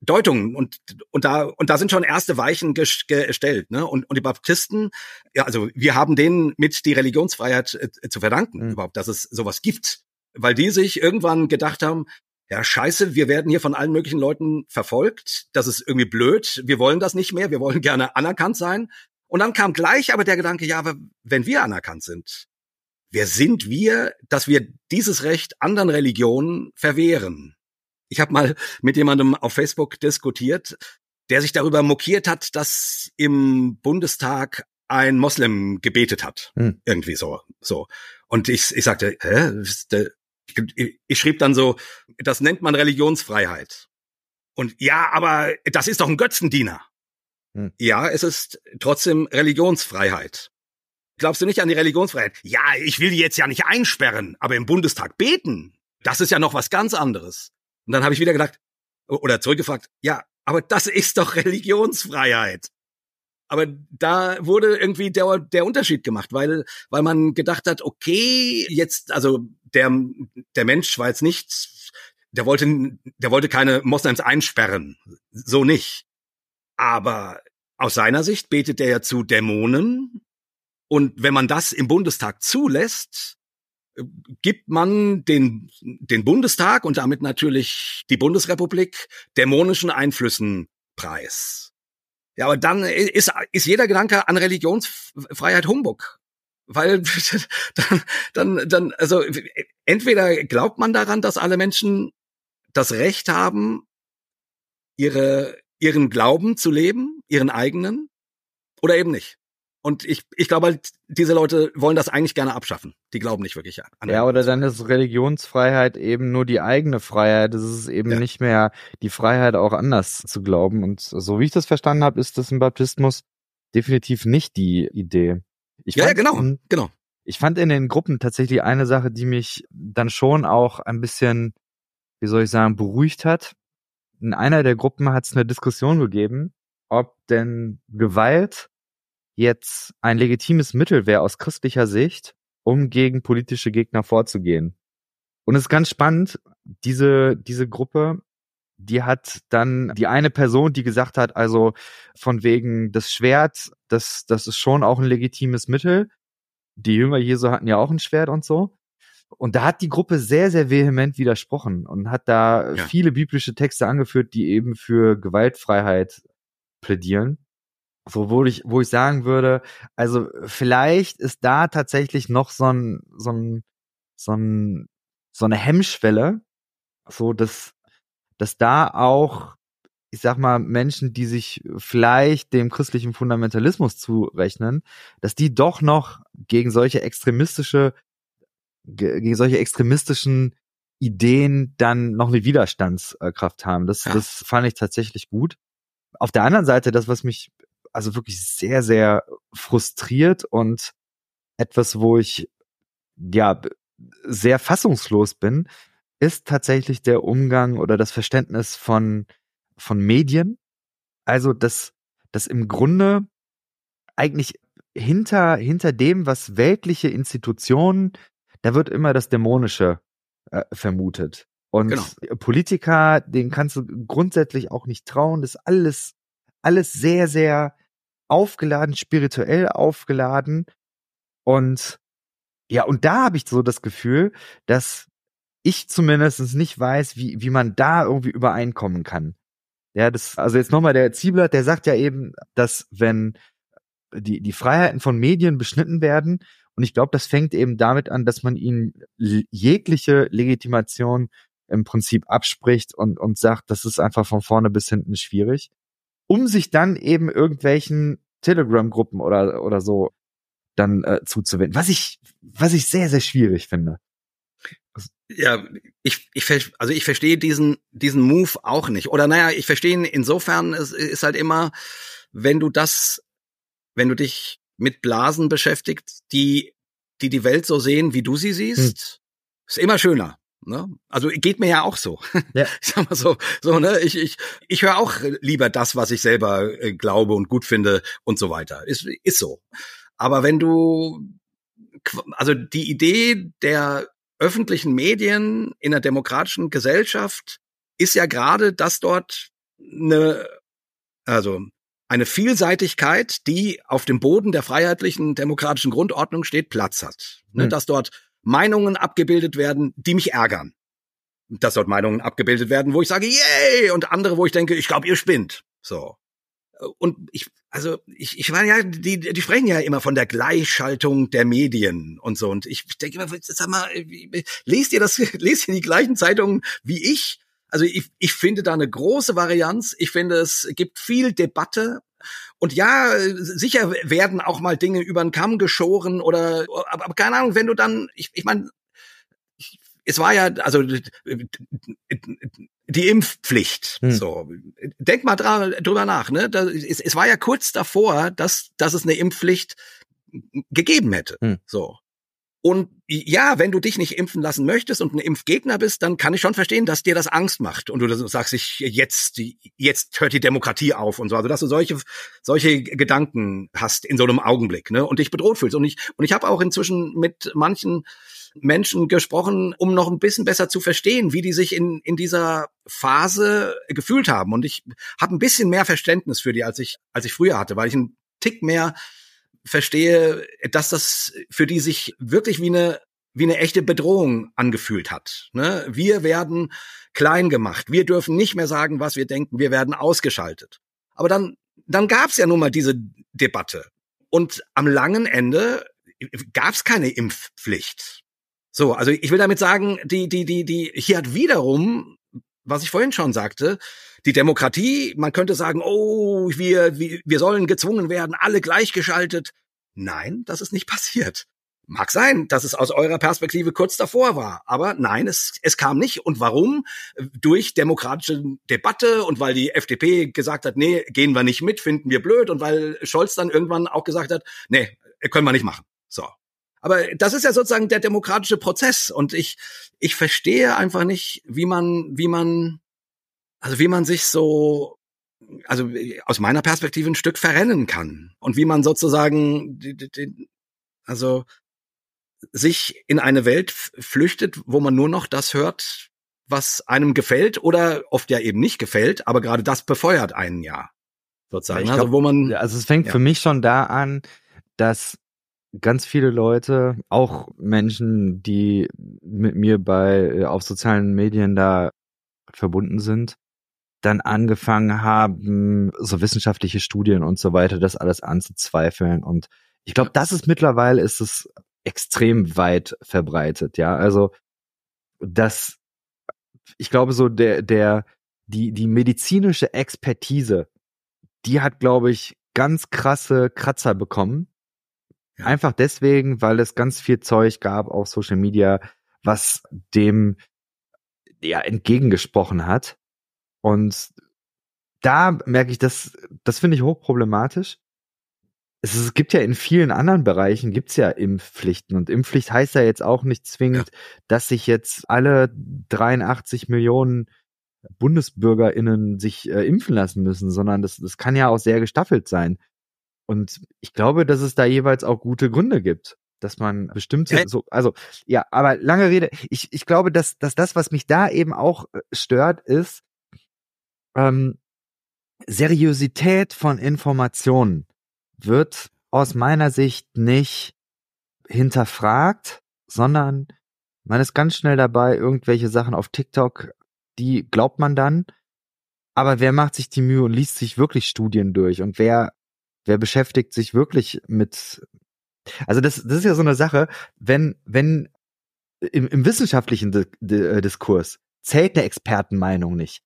Deutungen und und da und da sind schon erste Weichen gestellt, ne? Und und die Baptisten, ja, also wir haben denen mit die Religionsfreiheit äh, zu verdanken, mhm. überhaupt, dass es sowas gibt, weil die sich irgendwann gedacht haben, ja, scheiße, wir werden hier von allen möglichen Leuten verfolgt, das ist irgendwie blöd, wir wollen das nicht mehr, wir wollen gerne anerkannt sein. Und dann kam gleich aber der Gedanke, ja, aber wenn wir anerkannt sind, wer sind wir, dass wir dieses Recht anderen Religionen verwehren? Ich habe mal mit jemandem auf Facebook diskutiert, der sich darüber mokiert hat, dass im Bundestag ein Moslem gebetet hat. Hm. Irgendwie so. so. Und ich, ich sagte, hä? Ich, ich schrieb dann so, das nennt man Religionsfreiheit. Und ja, aber das ist doch ein Götzendiener. Hm. Ja, es ist trotzdem Religionsfreiheit. Glaubst du nicht an die Religionsfreiheit? Ja, ich will die jetzt ja nicht einsperren, aber im Bundestag beten, das ist ja noch was ganz anderes. Und dann habe ich wieder gedacht, oder zurückgefragt, ja, aber das ist doch Religionsfreiheit. Aber da wurde irgendwie der, der Unterschied gemacht, weil, weil man gedacht hat, okay, jetzt, also der, der Mensch war jetzt nicht, der wollte, der wollte keine Moslems einsperren. So nicht. Aber aus seiner Sicht betet er ja zu Dämonen. Und wenn man das im Bundestag zulässt, gibt man den, den Bundestag und damit natürlich die Bundesrepublik dämonischen Einflüssen preis. Ja, aber dann ist, ist jeder Gedanke an Religionsfreiheit Humbug. Weil dann, dann, dann, also entweder glaubt man daran, dass alle Menschen das Recht haben, ihre, ihren Glauben zu leben, ihren eigenen, oder eben nicht. Und ich, ich glaube halt, diese Leute wollen das eigentlich gerne abschaffen. Die glauben nicht wirklich an.
Ja, oder dann ist Religionsfreiheit eben nur die eigene Freiheit. Es ist eben ja. nicht mehr die Freiheit, auch anders zu glauben. Und so wie ich das verstanden habe, ist das im Baptismus definitiv nicht die Idee.
Ich ja, fand, ja, genau, genau.
Ich fand in den Gruppen tatsächlich eine Sache, die mich dann schon auch ein bisschen, wie soll ich sagen, beruhigt hat. In einer der Gruppen hat es eine Diskussion gegeben, ob denn Gewalt jetzt ein legitimes Mittel wäre aus christlicher Sicht, um gegen politische Gegner vorzugehen. Und es ist ganz spannend, diese, diese Gruppe, die hat dann die eine Person, die gesagt hat, also von wegen das Schwert, das, das ist schon auch ein legitimes Mittel. Die Jünger Jesu hatten ja auch ein Schwert und so. Und da hat die Gruppe sehr, sehr vehement widersprochen und hat da ja. viele biblische Texte angeführt, die eben für Gewaltfreiheit plädieren so wo ich, wo ich sagen würde, also vielleicht ist da tatsächlich noch so ein, so ein, so ein, so eine Hemmschwelle, so dass, dass da auch, ich sag mal, Menschen, die sich vielleicht dem christlichen Fundamentalismus zurechnen, dass die doch noch gegen solche extremistische, gegen solche extremistischen Ideen dann noch eine Widerstandskraft haben. Das, ja. das fand ich tatsächlich gut. Auf der anderen Seite, das, was mich also wirklich sehr, sehr frustriert und etwas, wo ich ja sehr fassungslos bin, ist tatsächlich der Umgang oder das Verständnis von, von Medien. Also, dass, dass im Grunde eigentlich hinter, hinter dem, was weltliche Institutionen, da wird immer das Dämonische äh, vermutet. Und genau. Politiker, denen kannst du grundsätzlich auch nicht trauen. Das ist alles, alles sehr, sehr aufgeladen, spirituell aufgeladen. Und ja, und da habe ich so das Gefühl, dass ich zumindest nicht weiß, wie, wie man da irgendwie übereinkommen kann. Ja, das, also jetzt nochmal der Ziebler, der sagt ja eben, dass wenn die, die Freiheiten von Medien beschnitten werden, und ich glaube, das fängt eben damit an, dass man ihnen jegliche Legitimation im Prinzip abspricht und, und sagt, das ist einfach von vorne bis hinten schwierig um sich dann eben irgendwelchen Telegram-Gruppen oder, oder so dann äh, zuzuwenden. Was ich, was ich sehr, sehr schwierig finde.
Ja, ich, ich, also ich verstehe diesen, diesen Move auch nicht. Oder naja, ich verstehe ihn insofern, es ist halt immer, wenn du das, wenn du dich mit Blasen beschäftigst, die die die Welt so sehen, wie du sie siehst, hm. ist immer schöner. Ne? Also geht mir ja auch so. Ja. Ich sag mal so, so ne, ich ich ich höre auch lieber das, was ich selber äh, glaube und gut finde und so weiter. Ist ist so. Aber wenn du also die Idee der öffentlichen Medien in einer demokratischen Gesellschaft ist ja gerade, dass dort eine also eine Vielseitigkeit, die auf dem Boden der freiheitlichen demokratischen Grundordnung steht, Platz hat. Ne, hm. Dass dort Meinungen abgebildet werden, die mich ärgern. Dass dort Meinungen abgebildet werden, wo ich sage, yay, und andere, wo ich denke, ich glaube, ihr spinnt. So. Und ich, also ich, ich meine ja, die, die sprechen ja immer von der Gleichschaltung der Medien und so. Und ich denke immer, sag mal, lest ihr das, lest ihr die gleichen Zeitungen wie ich? Also ich, ich finde da eine große Varianz. Ich finde, es gibt viel Debatte und ja, sicher werden auch mal Dinge über den Kamm geschoren oder, aber, aber keine Ahnung, wenn du dann, ich, ich meine, es war ja, also die Impfpflicht. Hm. So, denk mal drüber nach. Ne, da, es, es war ja kurz davor, dass dass es eine Impfpflicht gegeben hätte. Hm. So, und ja, wenn du dich nicht impfen lassen möchtest und ein Impfgegner bist, dann kann ich schon verstehen, dass dir das Angst macht und du sagst, ich jetzt jetzt hört die Demokratie auf und so, also dass du solche solche Gedanken hast in so einem Augenblick, ne, und dich bedroht fühlst. Und ich und ich habe auch inzwischen mit manchen Menschen gesprochen, um noch ein bisschen besser zu verstehen, wie die sich in in dieser Phase gefühlt haben. Und ich habe ein bisschen mehr Verständnis für die, als ich als ich früher hatte, weil ich einen Tick mehr verstehe, dass das für die sich wirklich wie eine wie eine echte Bedrohung angefühlt hat. Ne? Wir werden klein gemacht. Wir dürfen nicht mehr sagen, was wir denken. Wir werden ausgeschaltet. Aber dann, dann gab es ja nun mal diese Debatte. Und am langen Ende gab es keine Impfpflicht. So, also ich will damit sagen, die, die, die, die, hier hat wiederum, was ich vorhin schon sagte, die Demokratie, man könnte sagen, oh, wir, wir, wir sollen gezwungen werden, alle gleichgeschaltet. Nein, das ist nicht passiert. Mag sein, dass es aus eurer Perspektive kurz davor war, aber nein, es, es kam nicht. Und warum? Durch demokratische Debatte und weil die FDP gesagt hat, nee, gehen wir nicht mit, finden wir blöd und weil Scholz dann irgendwann auch gesagt hat, nee, können wir nicht machen. So. Aber das ist ja sozusagen der demokratische Prozess und ich, ich verstehe einfach nicht, wie man, wie man also wie man sich so, also aus meiner Perspektive ein Stück verrennen kann und wie man sozusagen, also sich in eine Welt flüchtet, wo man nur noch das hört, was einem gefällt oder oft ja eben nicht gefällt, aber gerade das befeuert einen ja sozusagen.
Also glaub, wo man, also es fängt ja. für mich schon da an, dass ganz viele Leute, auch Menschen, die mit mir bei äh, auf sozialen Medien da verbunden sind, dann angefangen haben, so wissenschaftliche Studien und so weiter, das alles anzuzweifeln. Und ich glaube, das ist mittlerweile ist es extrem weit verbreitet, ja. Also das, ich glaube, so der, der, die, die medizinische Expertise, die hat, glaube ich, ganz krasse Kratzer bekommen. Ja. Einfach deswegen, weil es ganz viel Zeug gab auf Social Media, was dem ja entgegengesprochen hat. Und da merke ich, das, das finde ich hochproblematisch. Es, es gibt ja in vielen anderen Bereichen gibt's ja Impfpflichten und Impfpflicht heißt ja jetzt auch nicht zwingend, ja. dass sich jetzt alle 83 Millionen BundesbürgerInnen sich äh, impfen lassen müssen, sondern das, das kann ja auch sehr gestaffelt sein. Und ich glaube, dass es da jeweils auch gute Gründe gibt, dass man bestimmte, so, also ja, aber lange Rede, ich, ich glaube, dass, dass das, was mich da eben auch äh, stört, ist, ähm, Seriosität von Informationen wird aus meiner Sicht nicht hinterfragt, sondern man ist ganz schnell dabei, irgendwelche Sachen auf TikTok, die glaubt man dann. Aber wer macht sich die Mühe und liest sich wirklich Studien durch? Und wer, wer beschäftigt sich wirklich mit, also das, das ist ja so eine Sache, wenn, wenn im, im wissenschaftlichen Diskurs zählt eine Expertenmeinung nicht.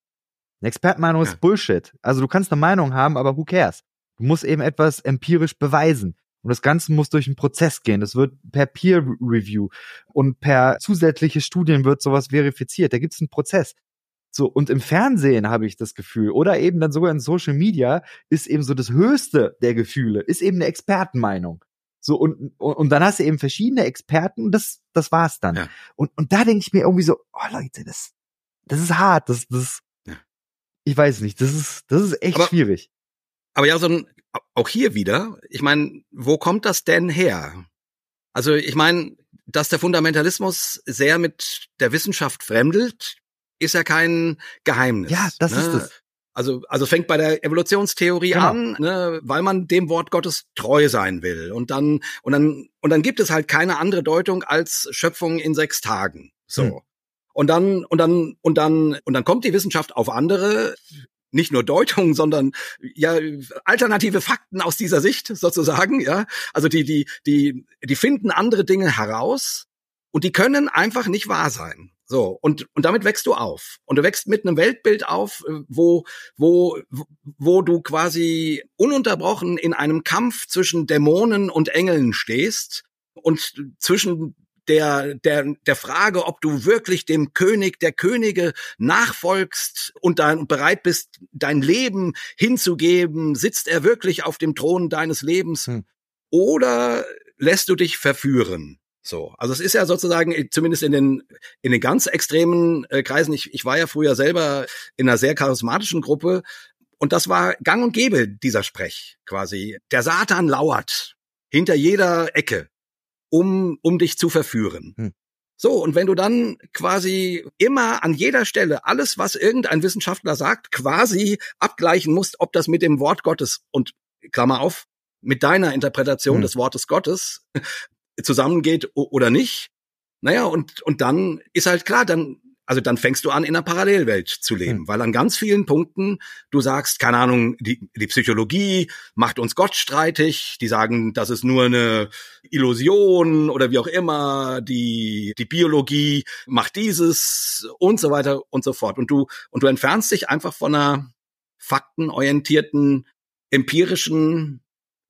Eine Expertenmeinung ist Bullshit. Also du kannst eine Meinung haben, aber who cares? Du musst eben etwas empirisch beweisen. Und das Ganze muss durch einen Prozess gehen. Das wird per Peer Review und per zusätzliche Studien wird sowas verifiziert. Da gibt es einen Prozess. So, und im Fernsehen habe ich das Gefühl, oder eben dann sogar in Social Media, ist eben so das Höchste der Gefühle, ist eben eine Expertenmeinung. So, und, und, und dann hast du eben verschiedene Experten und das, das war's dann. Ja. Und, und da denke ich mir irgendwie so, oh Leute, das, das ist hart, das, das. Ich weiß nicht, das ist, das ist echt
aber,
schwierig.
Aber ja, so ein, auch hier wieder, ich meine, wo kommt das denn her? Also ich meine, dass der Fundamentalismus sehr mit der Wissenschaft fremdelt, ist ja kein Geheimnis.
Ja, das ne? ist es.
Also, also fängt bei der Evolutionstheorie genau. an, ne, weil man dem Wort Gottes treu sein will. Und dann, und dann, und dann gibt es halt keine andere Deutung als Schöpfung in sechs Tagen. So. Hm. Und dann, und dann, und dann, und dann kommt die Wissenschaft auf andere, nicht nur Deutungen, sondern ja alternative Fakten aus dieser Sicht sozusagen, ja. Also die, die, die, die finden andere Dinge heraus und die können einfach nicht wahr sein. So, und, und damit wächst du auf. Und du wächst mit einem Weltbild auf, äh, wo, wo, wo du quasi ununterbrochen in einem Kampf zwischen Dämonen und Engeln stehst und zwischen der, der, der Frage, ob du wirklich dem König der Könige nachfolgst und dann bereit bist, dein Leben hinzugeben, sitzt er wirklich auf dem Thron deines Lebens hm. oder lässt du dich verführen? So, also es ist ja sozusagen äh, zumindest in den in den ganz extremen äh, Kreisen. Ich, ich war ja früher selber in einer sehr charismatischen Gruppe und das war Gang und Gäbe dieser Sprech quasi. Der Satan lauert hinter jeder Ecke, um um dich zu verführen. Hm. So, und wenn du dann quasi immer an jeder Stelle alles, was irgendein Wissenschaftler sagt, quasi abgleichen musst, ob das mit dem Wort Gottes und Klammer auf, mit deiner Interpretation hm. des Wortes Gottes zusammengeht oder nicht. Naja, und, und dann ist halt klar, dann, also dann fängst du an, in einer Parallelwelt zu leben, mhm. weil an ganz vielen Punkten du sagst, keine Ahnung, die, die Psychologie macht uns gottstreitig, die sagen, das ist nur eine Illusion oder wie auch immer, die, die Biologie macht dieses und so weiter und so fort. Und du, und du entfernst dich einfach von einer faktenorientierten, empirischen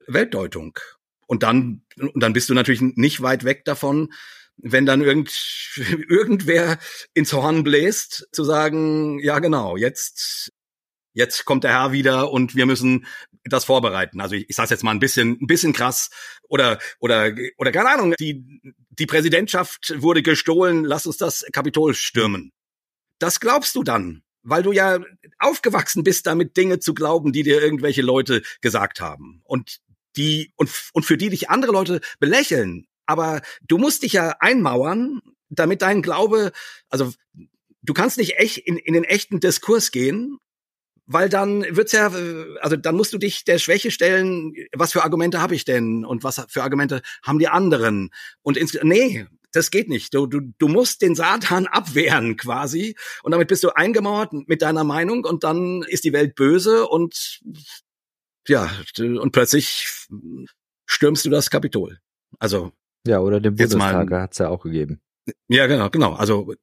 Weltdeutung. Und dann, und dann bist du natürlich nicht weit weg davon, wenn dann irgend, irgendwer ins Horn bläst, zu sagen, ja genau, jetzt, jetzt kommt der Herr wieder und wir müssen das vorbereiten. Also ich, ich sage jetzt mal ein bisschen, ein bisschen krass oder oder oder keine Ahnung. Die die Präsidentschaft wurde gestohlen. Lass uns das Kapitol stürmen. Das glaubst du dann, weil du ja aufgewachsen bist, damit Dinge zu glauben, die dir irgendwelche Leute gesagt haben. Und die und, und für die dich andere Leute belächeln. Aber du musst dich ja einmauern, damit dein Glaube, also du kannst nicht echt in, in den echten Diskurs gehen, weil dann wird's ja, also dann musst du dich der Schwäche stellen, was für Argumente habe ich denn und was für Argumente haben die anderen? Und ins, nee, das geht nicht. Du, du, du musst den Satan abwehren quasi und damit bist du eingemauert mit deiner Meinung und dann ist die Welt böse und ja, und plötzlich stürmst du das Kapitol. Also.
Ja, oder den Bundestag hat's ja auch gegeben.
Ja, genau, genau. Also,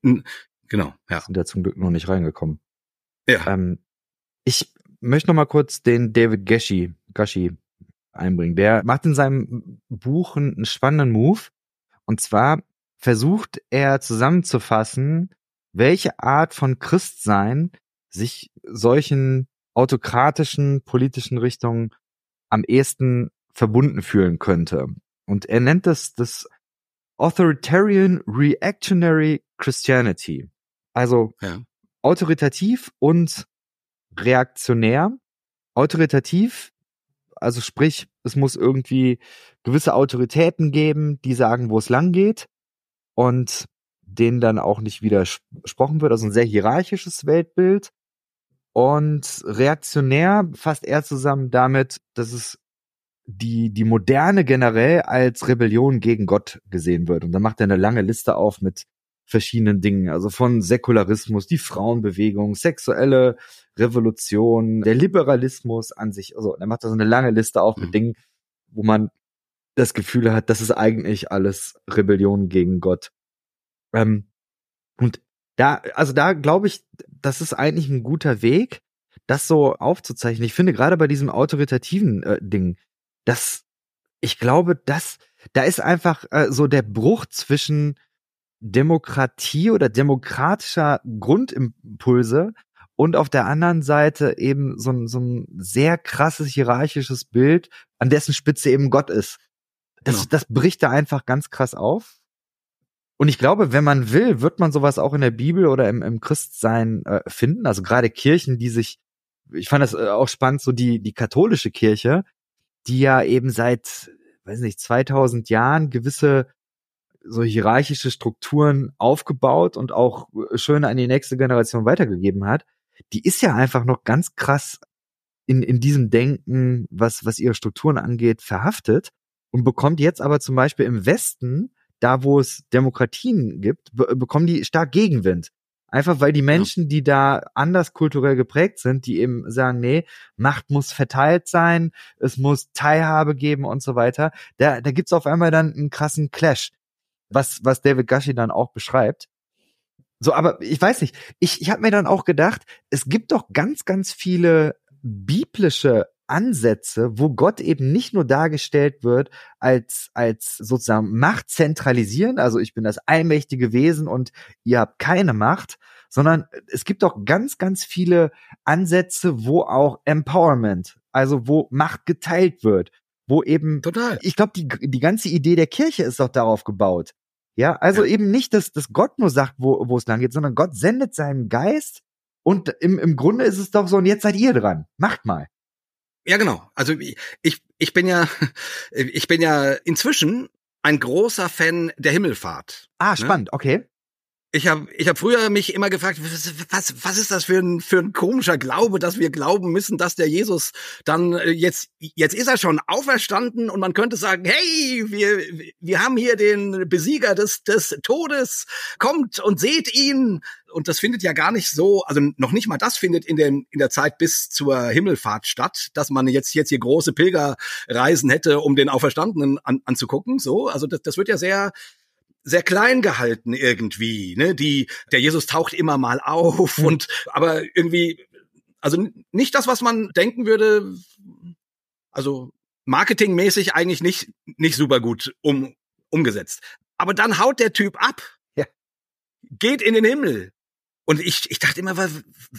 genau, ja.
Sind ja zum Glück noch nicht reingekommen.
Ja.
Ähm, ich möchte noch mal kurz den David Gashi, Gashi einbringen. Der macht in seinem Buch einen spannenden Move. Und zwar versucht er zusammenzufassen, welche Art von Christsein sich solchen autokratischen politischen Richtungen am ehesten verbunden fühlen könnte. Und er nennt das das Authoritarian Reactionary Christianity. Also ja. autoritativ und reaktionär. Autoritativ, also sprich, es muss irgendwie gewisse Autoritäten geben, die sagen, wo es lang geht und denen dann auch nicht widersprochen wird. Also ein sehr hierarchisches Weltbild. Und reaktionär fasst er zusammen damit, dass es die, die Moderne generell als Rebellion gegen Gott gesehen wird. Und dann macht er eine lange Liste auf mit verschiedenen Dingen, also von Säkularismus, die Frauenbewegung, sexuelle Revolution, der Liberalismus an sich. Also er macht da so eine lange Liste auf mit mhm. Dingen, wo man das Gefühl hat, das ist eigentlich alles Rebellion gegen Gott. Ähm, und da, also da glaube ich, das ist eigentlich ein guter Weg, das so aufzuzeichnen. Ich finde gerade bei diesem autoritativen äh, Ding, das, ich glaube, das, da ist einfach äh, so der Bruch zwischen Demokratie oder demokratischer Grundimpulse und auf der anderen Seite eben so ein, so ein sehr krasses hierarchisches Bild, an dessen Spitze eben Gott ist. das, genau. das bricht da einfach ganz krass auf. Und ich glaube, wenn man will, wird man sowas auch in der Bibel oder im, im Christsein äh, finden. Also gerade Kirchen, die sich, ich fand das äh, auch spannend, so die, die katholische Kirche, die ja eben seit, weiß nicht, 2000 Jahren gewisse so hierarchische Strukturen aufgebaut und auch äh, schön an die nächste Generation weitergegeben hat, die ist ja einfach noch ganz krass in, in diesem Denken, was, was ihre Strukturen angeht, verhaftet und bekommt jetzt aber zum Beispiel im Westen, da wo es Demokratien gibt, be bekommen die stark Gegenwind. Einfach weil die Menschen, die da anders kulturell geprägt sind, die eben sagen, nee, Macht muss verteilt sein, es muss Teilhabe geben und so weiter, da, da gibt's auf einmal dann einen krassen Clash was, was David Gashi dann auch beschreibt. So, aber ich weiß nicht, ich, ich habe mir dann auch gedacht, es gibt doch ganz, ganz viele biblische Ansätze, wo Gott eben nicht nur dargestellt wird als, als sozusagen Macht zentralisieren, also ich bin das allmächtige Wesen und ihr habt keine Macht, sondern es gibt doch ganz, ganz viele Ansätze, wo auch Empowerment, also wo Macht geteilt wird, wo eben,
Total.
ich glaube, die, die ganze Idee der Kirche ist doch darauf gebaut. Ja, also ja. eben nicht, dass, dass Gott nur sagt, wo, wo es lang geht, sondern Gott sendet seinen Geist und im, im Grunde ist es doch so, und jetzt seid ihr dran. Macht mal.
Ja, genau. Also ich, ich bin ja, ich bin ja inzwischen ein großer Fan der Himmelfahrt.
Ah, ne? spannend, ne? okay.
Ich habe ich hab früher mich immer gefragt, was, was ist das für ein, für ein komischer Glaube, dass wir glauben müssen, dass der Jesus dann äh, jetzt, jetzt ist er schon auferstanden und man könnte sagen, hey, wir, wir haben hier den Besieger des, des Todes, kommt und seht ihn. Und das findet ja gar nicht so, also noch nicht mal das findet in, den, in der Zeit bis zur Himmelfahrt statt, dass man jetzt, jetzt hier große Pilgerreisen hätte, um den Auferstandenen an, anzugucken. So, also das, das wird ja sehr, sehr klein gehalten irgendwie, ne? Die der Jesus taucht immer mal auf hm. und aber irgendwie also nicht das, was man denken würde, also marketingmäßig eigentlich nicht nicht super gut um umgesetzt. Aber dann haut der Typ ab. Ja. Geht in den Himmel. Und ich, ich dachte immer,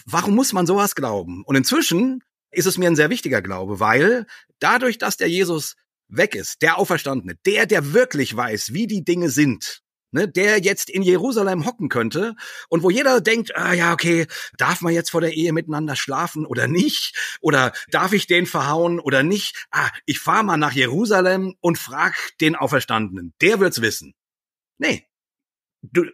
warum muss man sowas glauben? Und inzwischen ist es mir ein sehr wichtiger Glaube, weil dadurch, dass der Jesus weg ist, der Auferstandene, der, der wirklich weiß, wie die Dinge sind, ne, der jetzt in Jerusalem hocken könnte und wo jeder denkt, ah ja, okay, darf man jetzt vor der Ehe miteinander schlafen oder nicht? Oder darf ich den verhauen oder nicht? Ah, ich fahr mal nach Jerusalem und frag den Auferstandenen. Der wird's wissen. Nee. Du,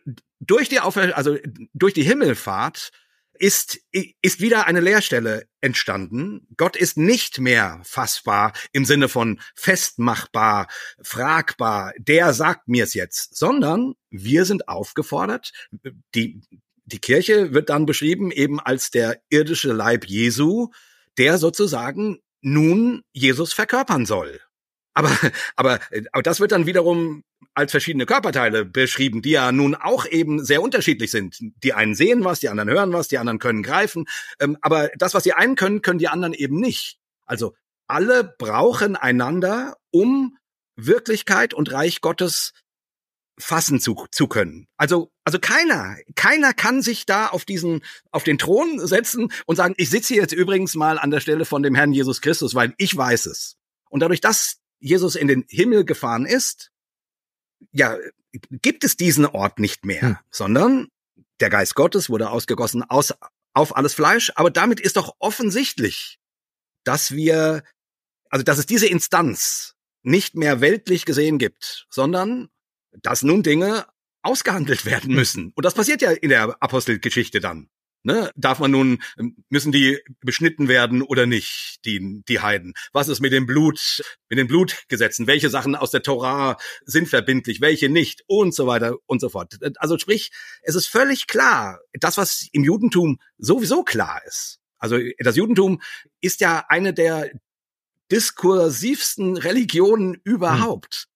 durch die Aufer also durch die Himmelfahrt ist, ist wieder eine Leerstelle entstanden. Gott ist nicht mehr fassbar im Sinne von festmachbar, fragbar, der sagt mir es jetzt, sondern wir sind aufgefordert, die, die Kirche wird dann beschrieben eben als der irdische Leib Jesu, der sozusagen nun Jesus verkörpern soll. Aber, aber, aber das wird dann wiederum als verschiedene Körperteile beschrieben, die ja nun auch eben sehr unterschiedlich sind. Die einen sehen was, die anderen hören was, die anderen können greifen. Ähm, aber das, was die einen können, können die anderen eben nicht. Also alle brauchen einander, um Wirklichkeit und Reich Gottes fassen zu, zu können. Also, also keiner, keiner kann sich da auf diesen, auf den Thron setzen und sagen, ich sitze jetzt übrigens mal an der Stelle von dem Herrn Jesus Christus, weil ich weiß es. Und dadurch, dass Jesus in den Himmel gefahren ist, ja, gibt es diesen Ort nicht mehr, hm. sondern der Geist Gottes wurde ausgegossen aus, auf alles Fleisch. Aber damit ist doch offensichtlich, dass wir, also dass es diese Instanz nicht mehr weltlich gesehen gibt, sondern dass nun Dinge ausgehandelt werden müssen. Und das passiert ja in der Apostelgeschichte dann. Ne? Darf man nun, müssen die beschnitten werden oder nicht, die, die Heiden? Was ist mit dem Blut, mit den Blutgesetzen? Welche Sachen aus der Torah sind verbindlich, welche nicht? Und so weiter und so fort. Also sprich, es ist völlig klar, das, was im Judentum sowieso klar ist. Also das Judentum ist ja eine der diskursivsten Religionen überhaupt. Hm.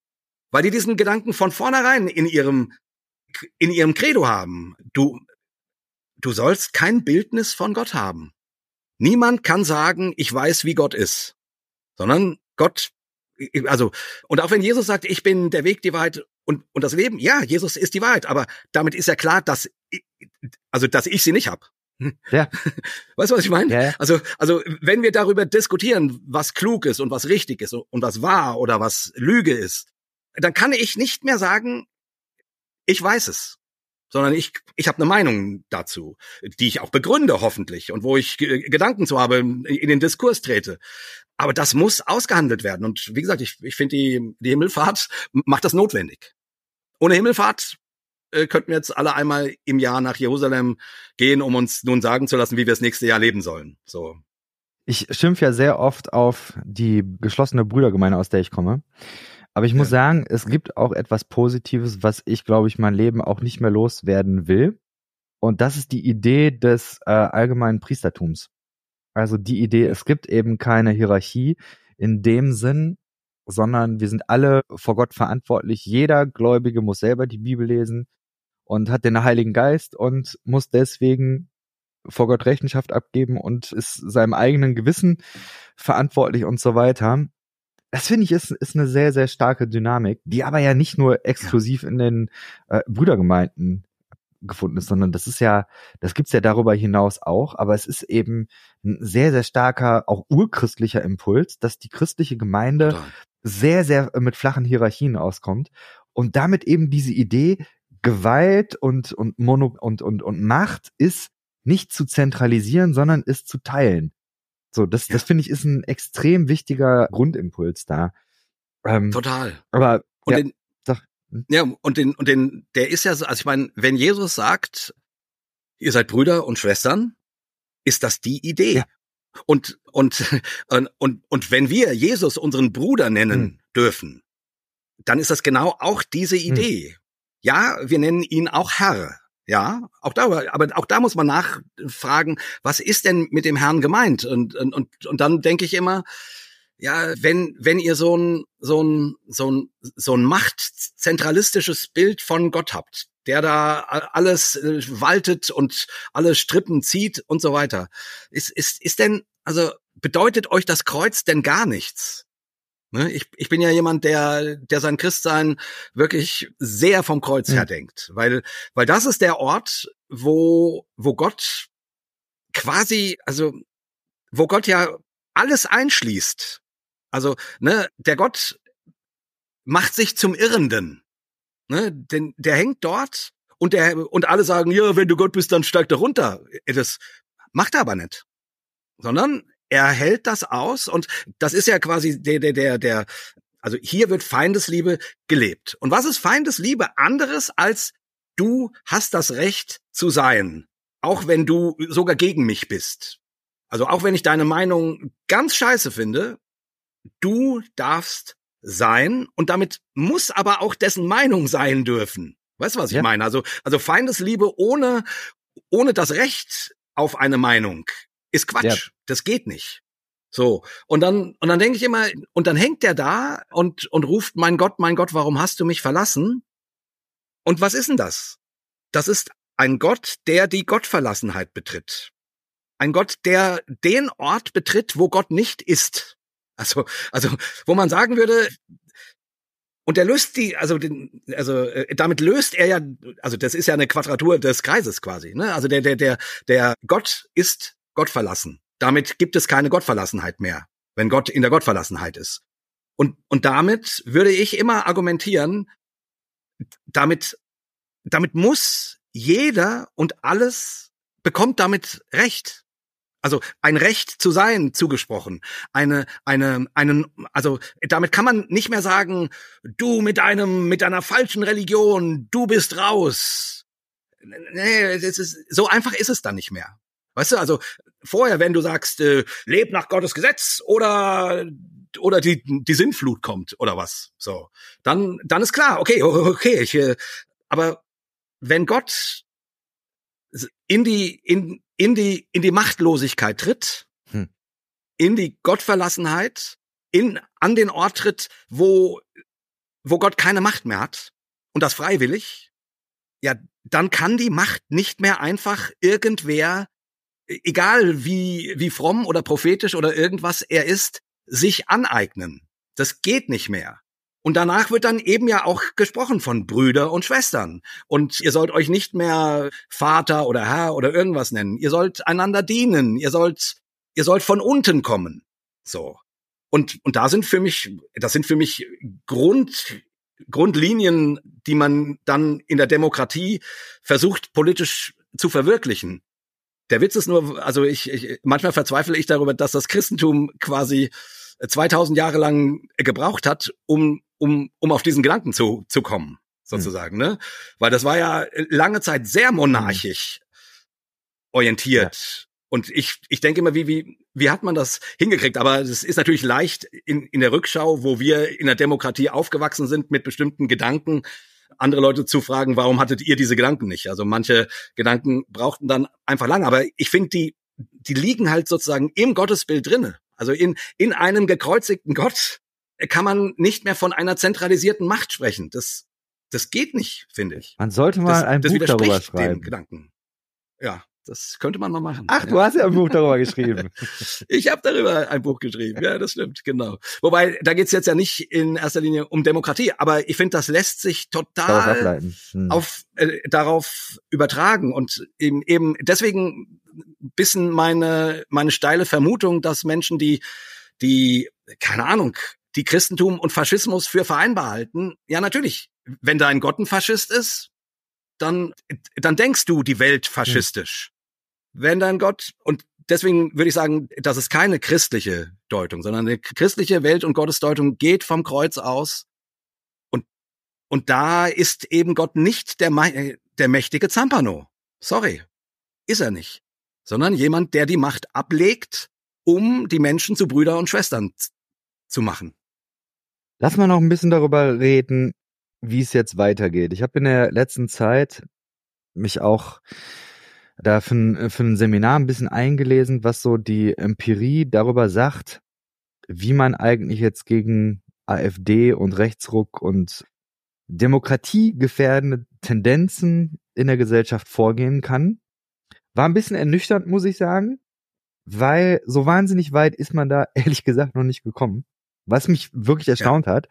Weil die diesen Gedanken von vornherein in ihrem in ihrem Credo haben. Du du sollst kein Bildnis von Gott haben. Niemand kann sagen, ich weiß, wie Gott ist, sondern Gott, also, und auch wenn Jesus sagt, ich bin der Weg, die Wahrheit und, und das Leben, ja, Jesus ist die Wahrheit, aber damit ist ja klar, dass, also, dass ich sie nicht hab. Ja. Weißt du, was ich meine? Ja. Also, also, wenn wir darüber diskutieren, was klug ist und was richtig ist und was wahr oder was Lüge ist, dann kann ich nicht mehr sagen, ich weiß es, sondern ich, ich habe eine Meinung dazu, die ich auch begründe hoffentlich und wo ich Gedanken zu habe, in den Diskurs trete. Aber das muss ausgehandelt werden. Und wie gesagt, ich, ich finde, die, die Himmelfahrt macht das notwendig. Ohne Himmelfahrt äh, könnten wir jetzt alle einmal im Jahr nach Jerusalem gehen, um uns nun sagen zu lassen, wie wir das nächste Jahr leben sollen. So.
Ich schimpfe ja sehr oft auf die geschlossene Brüdergemeinde, aus der ich komme. Aber ich muss ja. sagen, es gibt auch etwas Positives, was ich, glaube ich, mein Leben auch nicht mehr loswerden will. Und das ist die Idee des äh, allgemeinen Priestertums. Also die Idee, es gibt eben keine Hierarchie in dem Sinn, sondern wir sind alle vor Gott verantwortlich. Jeder Gläubige muss selber die Bibel lesen und hat den Heiligen Geist und muss deswegen vor Gott Rechenschaft abgeben und ist seinem eigenen Gewissen verantwortlich und so weiter. Das finde ich ist, ist eine sehr, sehr starke Dynamik, die aber ja nicht nur exklusiv in den äh, Brüdergemeinden gefunden ist, sondern das ist ja, das gibt's ja darüber hinaus auch, aber es ist eben ein sehr, sehr starker, auch urchristlicher Impuls, dass die christliche Gemeinde Total. sehr, sehr mit flachen Hierarchien auskommt und damit eben diese Idee, Gewalt und, und, Mono und, und, und Macht ist nicht zu zentralisieren, sondern ist zu teilen. So, das, ja. das finde ich ist ein extrem wichtiger Grundimpuls da.
Ähm, Total.
Aber
und ja, den, sag, hm? ja, und den, und den, der ist ja so, also ich meine, wenn Jesus sagt, ihr seid Brüder und Schwestern, ist das die Idee. Ja. Und, und, und, und, und wenn wir Jesus unseren Bruder nennen hm. dürfen, dann ist das genau auch diese hm. Idee. Hm. Ja, wir nennen ihn auch Herr. Ja, auch da, aber auch da muss man nachfragen, was ist denn mit dem Herrn gemeint? Und, und, und, dann denke ich immer, ja, wenn, wenn ihr so ein, so ein, so ein, so ein machtzentralistisches Bild von Gott habt, der da alles äh, waltet und alle Strippen zieht und so weiter, ist, ist, ist denn, also bedeutet euch das Kreuz denn gar nichts? Ne? Ich, ich bin ja jemand, der, der sein Christsein wirklich sehr vom Kreuz mhm. her denkt, weil, weil das ist der Ort, wo, wo Gott quasi, also, wo Gott ja alles einschließt. Also, ne, der Gott macht sich zum Irrenden. Ne, denn der hängt dort und der, und alle sagen, ja, wenn du Gott bist, dann steigt er runter. Das macht er aber nicht. Sondern er hält das aus und das ist ja quasi der, der, der, der, also hier wird Feindesliebe gelebt. Und was ist Feindesliebe anderes als du hast das Recht zu sein, auch wenn du sogar gegen mich bist. Also auch wenn ich deine Meinung ganz scheiße finde, du darfst sein und damit muss aber auch dessen Meinung sein dürfen. Weißt du, was ich ja. meine? Also, also Feindesliebe ohne, ohne das Recht auf eine Meinung ist Quatsch. Ja. Das geht nicht. So. Und dann, und dann denke ich immer, und dann hängt der da und, und ruft, mein Gott, mein Gott, warum hast du mich verlassen? Und was ist denn das? Das ist ein Gott, der die Gottverlassenheit betritt. Ein Gott, der den Ort betritt, wo Gott nicht ist. Also, also, wo man sagen würde, und der löst die, also den, also äh, damit löst er ja, also das ist ja eine Quadratur des Kreises quasi. Ne? Also der, der, der, der Gott ist Gott verlassen. Damit gibt es keine Gottverlassenheit mehr, wenn Gott in der Gottverlassenheit ist. Und, und damit würde ich immer argumentieren, damit, damit muss jeder und alles bekommt damit Recht. Also ein Recht zu sein zugesprochen. Eine, eine, einen, also damit kann man nicht mehr sagen, du mit einem, mit einer falschen Religion, du bist raus. Nee, das ist, so einfach ist es dann nicht mehr. Weißt du, also vorher, wenn du sagst, äh, leb nach Gottes Gesetz oder oder die die Sinnflut kommt oder was, so, dann dann ist klar, okay, okay, ich, äh, aber wenn Gott in die in in die in die Machtlosigkeit tritt, hm. in die Gottverlassenheit, in an den Ort tritt, wo wo Gott keine Macht mehr hat und das freiwillig, ja, dann kann die Macht nicht mehr einfach irgendwer egal wie, wie fromm oder prophetisch oder irgendwas er ist, sich aneignen. Das geht nicht mehr. Und danach wird dann eben ja auch gesprochen von Brüder und Schwestern. Und ihr sollt euch nicht mehr Vater oder Herr oder irgendwas nennen. Ihr sollt einander dienen. Ihr sollt, ihr sollt von unten kommen. So. Und, und da sind für mich, das sind für mich Grund, Grundlinien, die man dann in der Demokratie versucht politisch zu verwirklichen. Der Witz ist nur, also ich, ich manchmal verzweifle ich darüber, dass das Christentum quasi 2000 Jahre lang gebraucht hat, um um um auf diesen Gedanken zu zu kommen, sozusagen, mhm. ne? Weil das war ja lange Zeit sehr monarchisch orientiert. Ja. Und ich, ich denke immer, wie, wie, wie hat man das hingekriegt? Aber es ist natürlich leicht in, in der Rückschau, wo wir in der Demokratie aufgewachsen sind mit bestimmten Gedanken, andere Leute zu fragen, warum hattet ihr diese Gedanken nicht? Also manche Gedanken brauchten dann einfach lange. Aber ich finde, die, die liegen halt sozusagen im Gottesbild drinne. Also in, in einem gekreuzigten Gott kann man nicht mehr von einer zentralisierten Macht sprechen. Das, das geht nicht, finde ich.
Man sollte mal das, ein das Buch darüber schreiben.
Gedanken. Ja. Das könnte man mal machen.
Ach, ja. du hast ja ein Buch darüber geschrieben.
ich habe darüber ein Buch geschrieben. Ja, das stimmt, genau. Wobei, da geht's jetzt ja nicht in erster Linie um Demokratie, aber ich finde, das lässt sich total hm. auf äh, darauf übertragen und eben, eben deswegen bisschen meine meine steile Vermutung, dass Menschen, die die keine Ahnung, die Christentum und Faschismus für vereinbar halten, ja natürlich, wenn da ein Gott ein Faschist ist, dann, dann denkst du die Welt faschistisch wenn dein Gott, und deswegen würde ich sagen, das ist keine christliche Deutung, sondern eine christliche Welt- und Gottesdeutung geht vom Kreuz aus. Und, und da ist eben Gott nicht der, der mächtige Zampano. Sorry. Ist er nicht. Sondern jemand, der die Macht ablegt, um die Menschen zu Brüder und Schwestern zu machen.
Lass mal noch ein bisschen darüber reden, wie es jetzt weitergeht. Ich habe in der letzten Zeit mich auch da für ein, für ein Seminar ein bisschen eingelesen, was so die Empirie darüber sagt, wie man eigentlich jetzt gegen AfD und Rechtsruck und demokratiegefährdende Tendenzen in der Gesellschaft vorgehen kann. War ein bisschen ernüchternd, muss ich sagen, weil so wahnsinnig weit ist man da ehrlich gesagt noch nicht gekommen. Was mich wirklich erstaunt ja. hat.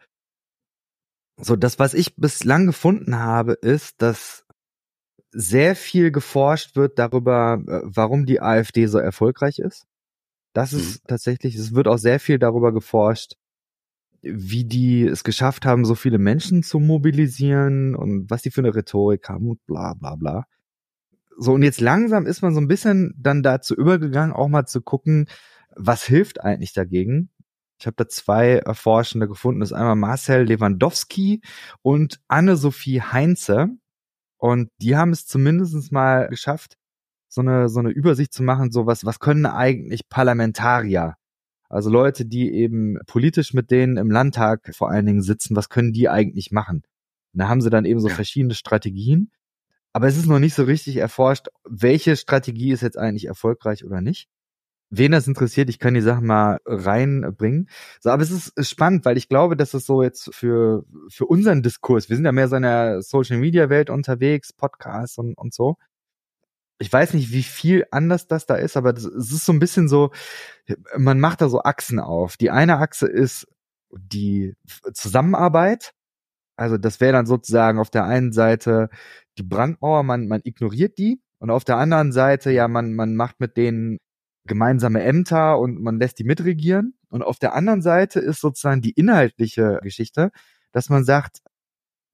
So, das, was ich bislang gefunden habe, ist, dass sehr viel geforscht wird darüber, äh, warum die AfD so erfolgreich ist. Das ist mhm. tatsächlich, es wird auch sehr viel darüber geforscht, wie die es geschafft haben, so viele Menschen zu mobilisieren und was die für eine Rhetorik haben und bla bla bla. So, und jetzt langsam ist man so ein bisschen dann dazu übergegangen, auch mal zu gucken, was hilft eigentlich dagegen. Ich habe da zwei Erforschende gefunden. Das ist einmal Marcel Lewandowski und Anne-Sophie Heinze. Und die haben es zumindest mal geschafft, so eine, so eine Übersicht zu machen, so was, was können eigentlich Parlamentarier? Also Leute, die eben politisch mit denen im Landtag vor allen Dingen sitzen, was können die eigentlich machen? Und da haben sie dann eben so verschiedene Strategien. Aber es ist noch nicht so richtig erforscht, welche Strategie ist jetzt eigentlich erfolgreich oder nicht. Wen das interessiert, ich kann die Sachen mal reinbringen. So, aber es ist spannend, weil ich glaube, dass es so jetzt für, für unseren Diskurs, wir sind ja mehr so in der Social Media Welt unterwegs, Podcasts und, und so. Ich weiß nicht, wie viel anders das da ist, aber es ist so ein bisschen so, man macht da so Achsen auf. Die eine Achse ist die Zusammenarbeit. Also das wäre dann sozusagen auf der einen Seite die Brandmauer, man, man ignoriert die. Und auf der anderen Seite, ja, man, man macht mit denen gemeinsame Ämter und man lässt die mitregieren. Und auf der anderen Seite ist sozusagen die inhaltliche Geschichte, dass man sagt,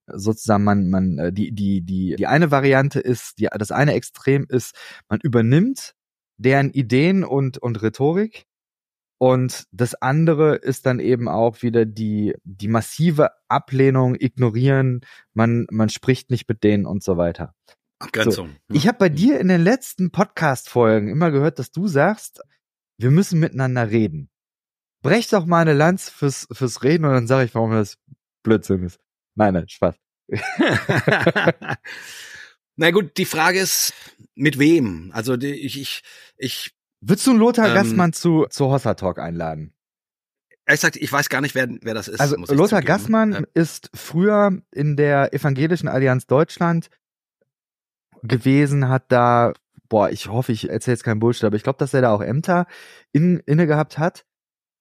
sozusagen man man äh, die die die die eine Variante ist die das eine Extrem ist man übernimmt deren Ideen und und Rhetorik und das andere ist dann eben auch wieder die die massive Ablehnung ignorieren man man spricht nicht mit denen und so weiter
Abgrenzung. So.
Ich habe bei dir in den letzten Podcast-Folgen immer gehört, dass du sagst, wir müssen miteinander reden. Brech doch mal eine Lanz fürs, fürs Reden und dann sage ich, warum das Blödsinn ist. Nein, nein, Spaß.
Na gut, die Frage ist, mit wem? Also die, ich, ich, ich.
Würdest du Lothar ähm, Gassmann zu, zu Hossa Talk einladen?
Er sagt, ich weiß gar nicht, wer, wer das ist.
Also Lothar Gassmann ja. ist früher in der Evangelischen Allianz Deutschland gewesen, hat da, boah, ich hoffe, ich erzähle jetzt keinen Bullshit, aber ich glaube, dass er da auch Ämter in, inne gehabt hat.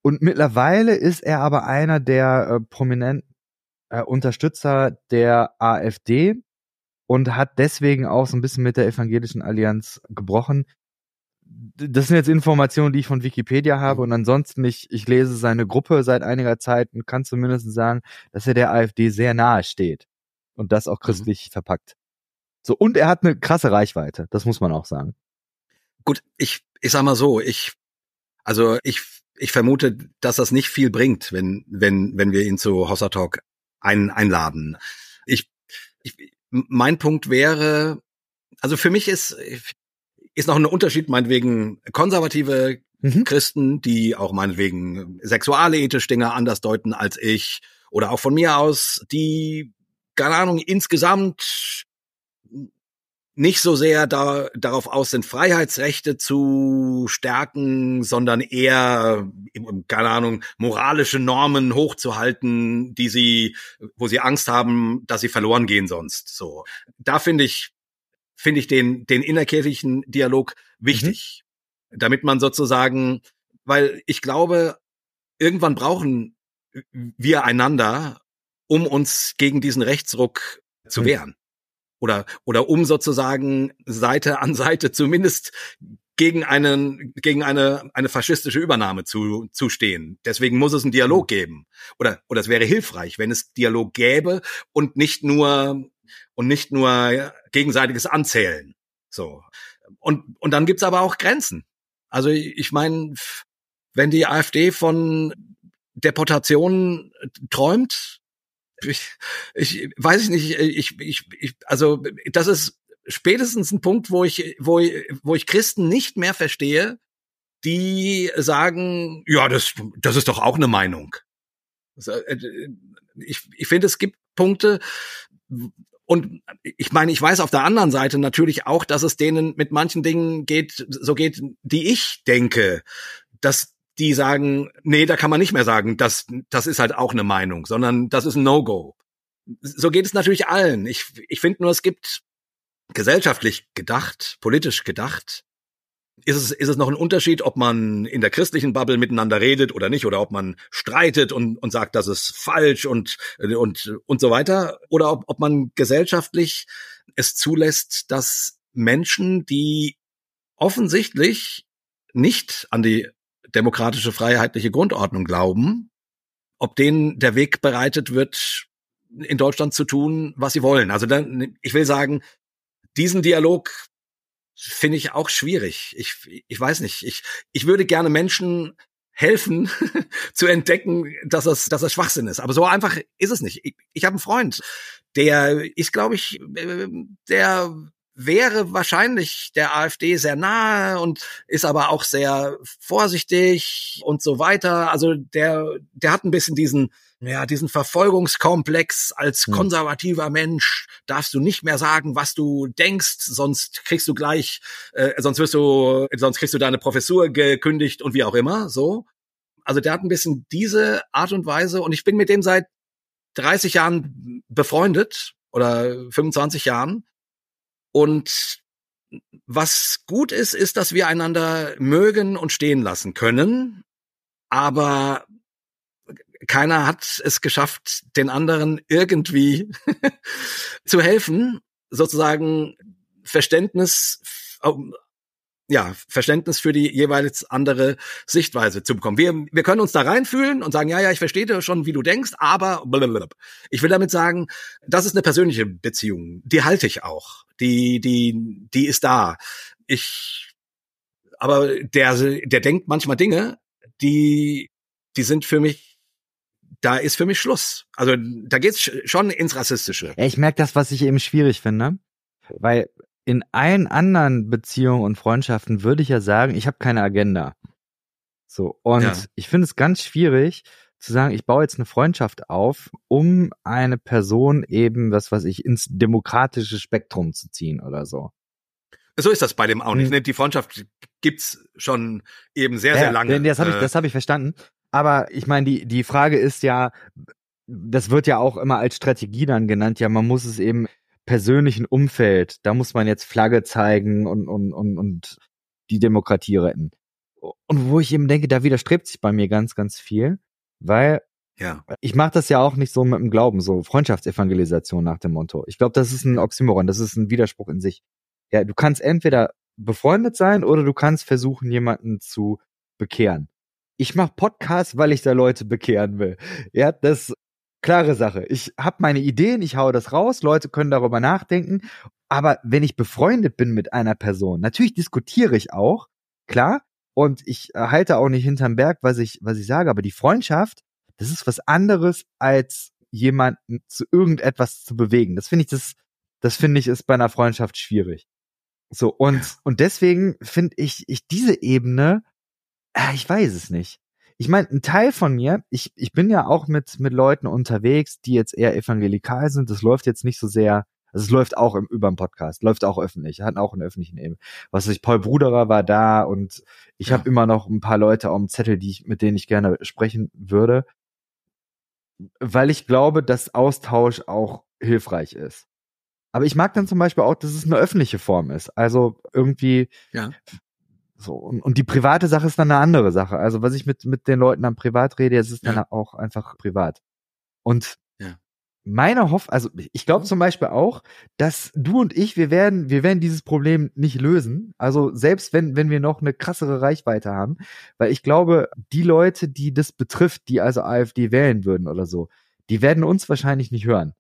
Und mittlerweile ist er aber einer der äh, prominenten äh, Unterstützer der AfD und hat deswegen auch so ein bisschen mit der Evangelischen Allianz gebrochen. das sind jetzt Informationen, die ich von Wikipedia habe und ansonsten ich, ich lese seine Gruppe seit einiger Zeit und kann zumindest sagen, dass er der AfD sehr nahe steht und das auch mhm. christlich mhm. verpackt. So, und er hat eine krasse Reichweite, das muss man auch sagen.
Gut, ich, ich sag mal so, ich, also ich, ich vermute, dass das nicht viel bringt, wenn, wenn, wenn wir ihn zu Hossa Talk ein, einladen. Ich, ich, mein Punkt wäre, also für mich ist, ist noch ein Unterschied, meinetwegen konservative mhm. Christen, die auch meinetwegen sexualethisch Dinge anders deuten als ich, oder auch von mir aus, die, keine Ahnung, insgesamt nicht so sehr da, darauf aus sind, Freiheitsrechte zu stärken, sondern eher, keine Ahnung, moralische Normen hochzuhalten, die sie, wo sie Angst haben, dass sie verloren gehen sonst. So. Da finde ich, finde ich den, den innerkirchlichen Dialog wichtig. Mhm. Damit man sozusagen, weil ich glaube, irgendwann brauchen wir einander, um uns gegen diesen Rechtsruck zu mhm. wehren oder, oder um sozusagen Seite an Seite zumindest gegen einen, gegen eine, eine faschistische Übernahme zu, zu stehen. Deswegen muss es einen Dialog geben. Oder, oder es wäre hilfreich, wenn es Dialog gäbe und nicht nur, und nicht nur gegenseitiges Anzählen. So. Und, und dann gibt's aber auch Grenzen. Also ich meine, wenn die AfD von Deportationen träumt, ich, ich weiß ich nicht, ich, ich, ich, also das ist spätestens ein Punkt, wo ich, wo, wo ich Christen nicht mehr verstehe, die sagen, ja, das, das ist doch auch eine Meinung. Äh, ich, ich finde, es gibt Punkte, und ich meine, ich weiß auf der anderen Seite natürlich auch, dass es denen mit manchen Dingen geht, so geht, die ich denke, dass die sagen, nee, da kann man nicht mehr sagen, das, das ist halt auch eine Meinung, sondern das ist ein No-Go. So geht es natürlich allen. Ich, ich finde nur, es gibt gesellschaftlich gedacht, politisch gedacht, ist es, ist es noch ein Unterschied, ob man in der christlichen Bubble miteinander redet oder nicht, oder ob man streitet und, und sagt, das ist falsch und, und, und so weiter, oder ob, ob man gesellschaftlich es zulässt, dass Menschen, die offensichtlich nicht an die demokratische freiheitliche Grundordnung glauben, ob denen der Weg bereitet wird, in Deutschland zu tun, was sie wollen. Also dann, ich will sagen, diesen Dialog finde ich auch schwierig. Ich, ich weiß nicht. Ich, ich würde gerne Menschen helfen zu entdecken, dass das, dass das Schwachsinn ist. Aber so einfach ist es nicht. Ich, ich habe einen Freund, der ist, glaube ich, äh, der wäre wahrscheinlich der AfD sehr nahe und ist aber auch sehr vorsichtig und so weiter. Also der, der hat ein bisschen diesen, ja, diesen Verfolgungskomplex als hm. konservativer Mensch darfst du nicht mehr sagen, was du denkst, sonst kriegst du gleich, äh, sonst wirst du, sonst kriegst du deine Professur gekündigt und wie auch immer, so. Also der hat ein bisschen diese Art und Weise und ich bin mit dem seit 30 Jahren befreundet oder 25 Jahren und was gut ist, ist, dass wir einander mögen und stehen lassen können. Aber keiner hat es geschafft, den anderen irgendwie zu helfen, sozusagen Verständnis ja, Verständnis für die jeweils andere Sichtweise zu bekommen. Wir, wir können uns da reinfühlen und sagen, ja, ja, ich verstehe schon, wie du denkst, aber blablabla. ich will damit sagen, das ist eine persönliche Beziehung. Die halte ich auch. Die, die, die ist da. Ich, aber der, der denkt manchmal Dinge, die, die sind für mich da ist für mich Schluss. Also da geht's schon ins Rassistische.
Ich merke das, was ich eben schwierig finde. Weil in allen anderen Beziehungen und Freundschaften würde ich ja sagen, ich habe keine Agenda. So, und ja. ich finde es ganz schwierig zu sagen, ich baue jetzt eine Freundschaft auf, um eine Person eben, was weiß ich, ins demokratische Spektrum zu ziehen oder so.
So ist das bei dem auch nicht. Hm. Die Freundschaft gibt's schon eben sehr, sehr lange.
Das habe ich, äh. das hab ich verstanden. Aber ich meine, die, die Frage ist ja, das wird ja auch immer als Strategie dann genannt, ja, man muss es eben persönlichen Umfeld, da muss man jetzt Flagge zeigen und, und, und, und die Demokratie retten. Und wo ich eben denke, da widerstrebt sich bei mir ganz, ganz viel, weil ja. ich mache das ja auch nicht so mit dem Glauben, so Freundschaftsevangelisation nach dem Motto. Ich glaube, das ist ein Oxymoron, das ist ein Widerspruch in sich. Ja, du kannst entweder befreundet sein oder du kannst versuchen, jemanden zu bekehren. Ich mache Podcasts, weil ich da Leute bekehren will. Ja, das klare Sache. Ich habe meine Ideen, ich hau das raus, Leute können darüber nachdenken. Aber wenn ich befreundet bin mit einer Person, natürlich diskutiere ich auch, klar, und ich halte auch nicht hinterm Berg, was ich, was ich sage, aber die Freundschaft, das ist was anderes, als jemanden zu irgendetwas zu bewegen. Das finde ich, das, das finde ich, ist bei einer Freundschaft schwierig. So, und, und deswegen finde ich, ich diese Ebene, äh, ich weiß es nicht ich meine, ein Teil von mir, ich, ich bin ja auch mit, mit Leuten unterwegs, die jetzt eher evangelikal sind. Das läuft jetzt nicht so sehr, also es läuft auch im, über dem Podcast, läuft auch öffentlich, hat auch einen öffentlichen Eben. Was weiß ich, Paul Bruderer war da und ich ja. habe immer noch ein paar Leute auf dem Zettel, die ich, mit denen ich gerne sprechen würde. Weil ich glaube, dass Austausch auch hilfreich ist. Aber ich mag dann zum Beispiel auch, dass es eine öffentliche Form ist. Also irgendwie ja. So, und, und die private Sache ist dann eine andere Sache. Also was ich mit, mit den Leuten am Privat rede, es ist ja. dann auch einfach privat. Und ja. meine Hoff, also ich glaube zum Beispiel auch, dass du und ich, wir werden, wir werden dieses Problem nicht lösen. Also selbst wenn, wenn wir noch eine krassere Reichweite haben, weil ich glaube, die Leute, die das betrifft, die also AfD wählen würden oder so, die werden uns wahrscheinlich nicht hören.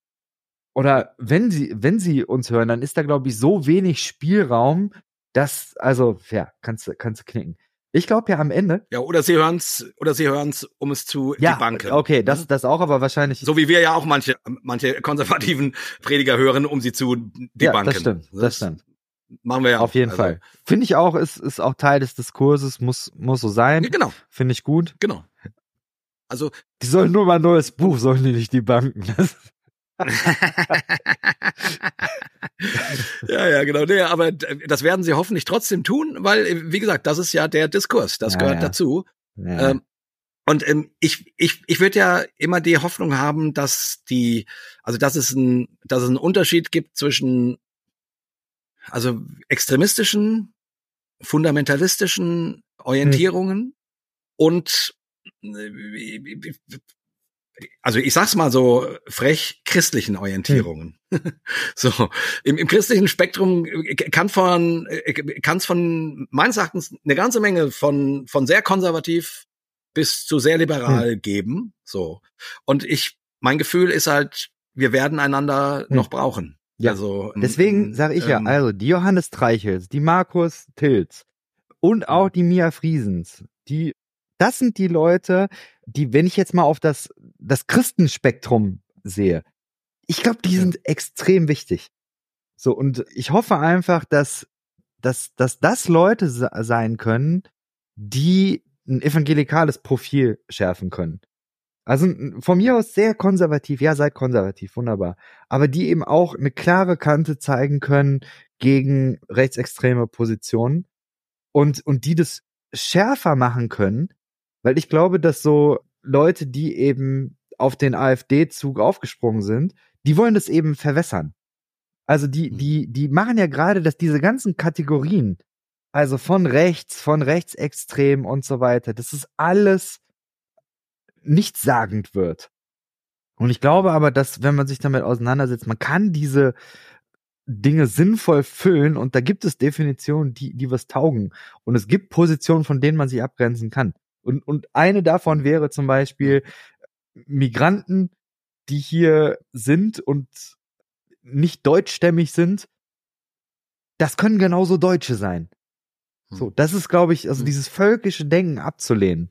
Oder wenn sie, wenn sie uns hören, dann ist da, glaube ich, so wenig Spielraum, das, also, ja, kannst du, kannst du knicken. Ich glaube ja am Ende.
Ja, oder sie hören's, oder sie hören's, um es zu
ja, debunken. Okay, das, das auch, aber wahrscheinlich.
So wie wir ja auch manche, manche konservativen Prediger hören, um sie zu debunken. Ja,
das stimmt, das, das stimmt.
Machen wir ja.
Auf jeden also. Fall. Finde ich auch, ist, ist auch Teil des Diskurses, muss, muss so sein. Ja,
genau.
Finde ich gut.
Genau. Also.
Die sollen nur mal ein neues Buch, sollen die nicht debunken. Das
ja, ja, genau. Nee, aber das werden sie hoffentlich trotzdem tun, weil, wie gesagt, das ist ja der Diskurs, das ja, gehört ja. dazu. Ja. Ähm, und ähm, ich, ich, ich würde ja immer die Hoffnung haben, dass die, also dass es ein, dass es einen Unterschied gibt zwischen also extremistischen, fundamentalistischen Orientierungen hm. und äh, also ich sag's mal so frech, christlichen Orientierungen. Hm. so, im, im christlichen Spektrum kann von, kann es von meines Erachtens eine ganze Menge von, von sehr konservativ bis zu sehr liberal hm. geben. So. Und ich, mein Gefühl ist halt, wir werden einander hm. noch brauchen.
Ja. Also, Deswegen sage ich ähm, ja, also die Johannes Treichels, die Markus Tilz und auch die Mia Friesens, die das sind die Leute, die, wenn ich jetzt mal auf das, das Christenspektrum sehe, ich glaube, die sind extrem wichtig. So, und ich hoffe einfach, dass, dass, dass das Leute sein können, die ein evangelikales Profil schärfen können. Also von mir aus sehr konservativ, ja, seid konservativ, wunderbar. Aber die eben auch eine klare Kante zeigen können gegen rechtsextreme Positionen und, und die das schärfer machen können, weil ich glaube, dass so Leute, die eben auf den AfD-Zug aufgesprungen sind, die wollen das eben verwässern. Also die, mhm. die, die machen ja gerade, dass diese ganzen Kategorien, also von rechts, von rechtsextrem und so weiter, dass es alles nichtssagend wird. Und ich glaube aber, dass wenn man sich damit auseinandersetzt, man kann diese Dinge sinnvoll füllen und da gibt es Definitionen, die, die was taugen. Und es gibt Positionen, von denen man sich abgrenzen kann. Und, und eine davon wäre zum Beispiel Migranten, die hier sind und nicht deutschstämmig sind. Das können genauso Deutsche sein. Hm. So, das ist, glaube ich, also hm. dieses völkische Denken abzulehnen.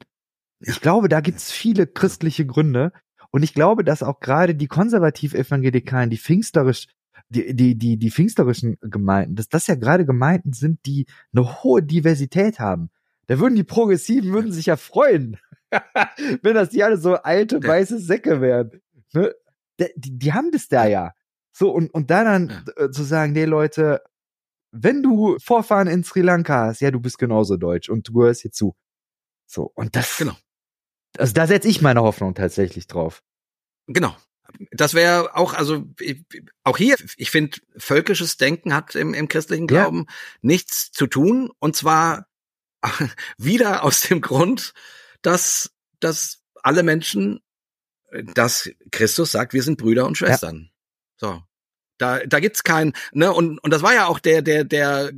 Ich glaube, da gibt's viele christliche Gründe. Und ich glaube, dass auch gerade die konservativ-evangelikalen, die pfingsterisch, die, die, die, die pfingsterischen Gemeinden, dass das ja gerade Gemeinden sind, die eine hohe Diversität haben. Da würden die Progressiven würden sich ja freuen, wenn das die alle so alte weiße Säcke wären. Ne? Die, die haben das da ja. So, und, und da dann. Äh, zu sagen, nee, Leute, wenn du Vorfahren in Sri Lanka hast, ja, du bist genauso deutsch und du gehörst hier zu. So, und das. Genau. Also da setze ich meine Hoffnung tatsächlich drauf.
Genau. Das wäre auch, also auch hier, ich finde, völkisches Denken hat im, im christlichen Glauben ja. nichts zu tun. Und zwar wieder aus dem Grund, dass, dass alle Menschen, dass Christus sagt, wir sind Brüder und Schwestern. Ja. So. Da, da gibt's kein, ne, und, und das war ja auch der, der, der,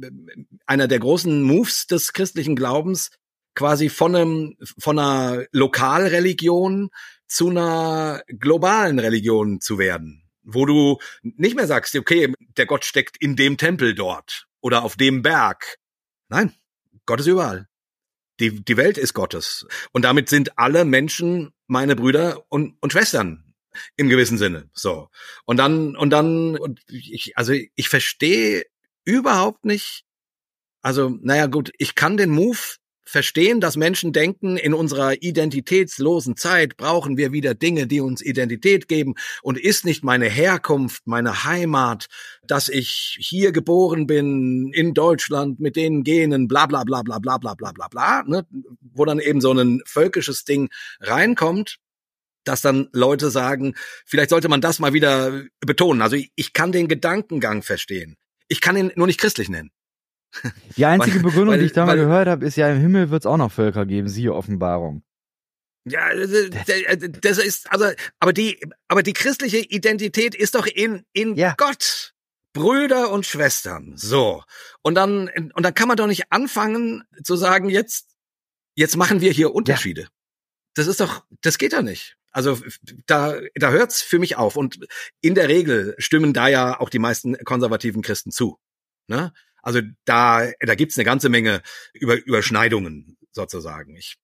einer der großen Moves des christlichen Glaubens, quasi von einem, von einer Lokalreligion zu einer globalen Religion zu werden, wo du nicht mehr sagst, okay, der Gott steckt in dem Tempel dort oder auf dem Berg. Nein, Gott ist überall. Die, die Welt ist Gottes. Und damit sind alle Menschen meine Brüder und, und Schwestern im gewissen Sinne. So. Und dann, und dann, und ich, also ich verstehe überhaupt nicht, also, naja, gut, ich kann den Move verstehen, dass Menschen denken, in unserer identitätslosen Zeit brauchen wir wieder Dinge, die uns Identität geben und ist nicht meine Herkunft, meine Heimat, dass ich hier geboren bin, in Deutschland, mit den Genen, bla bla bla bla bla bla bla bla bla, ne? wo dann eben so ein völkisches Ding reinkommt dass dann Leute sagen, vielleicht sollte man das mal wieder betonen. Also ich kann den Gedankengang verstehen. Ich kann ihn nur nicht christlich nennen.
Die einzige weil, Begründung, weil, die ich da mal gehört habe, ist ja, im Himmel wird es auch noch Völker geben, siehe Offenbarung.
Ja, das ist, also, aber die, aber die christliche Identität ist doch in, in ja. Gott. Brüder und Schwestern. So. Und dann, und dann kann man doch nicht anfangen zu sagen, jetzt, jetzt machen wir hier Unterschiede. Ja. Das ist doch, das geht doch nicht. Also da, da hört's für mich auf. Und in der Regel stimmen da ja auch die meisten konservativen Christen zu. Ne? Also da, da gibt's eine ganze Menge Über, Überschneidungen sozusagen. Ich,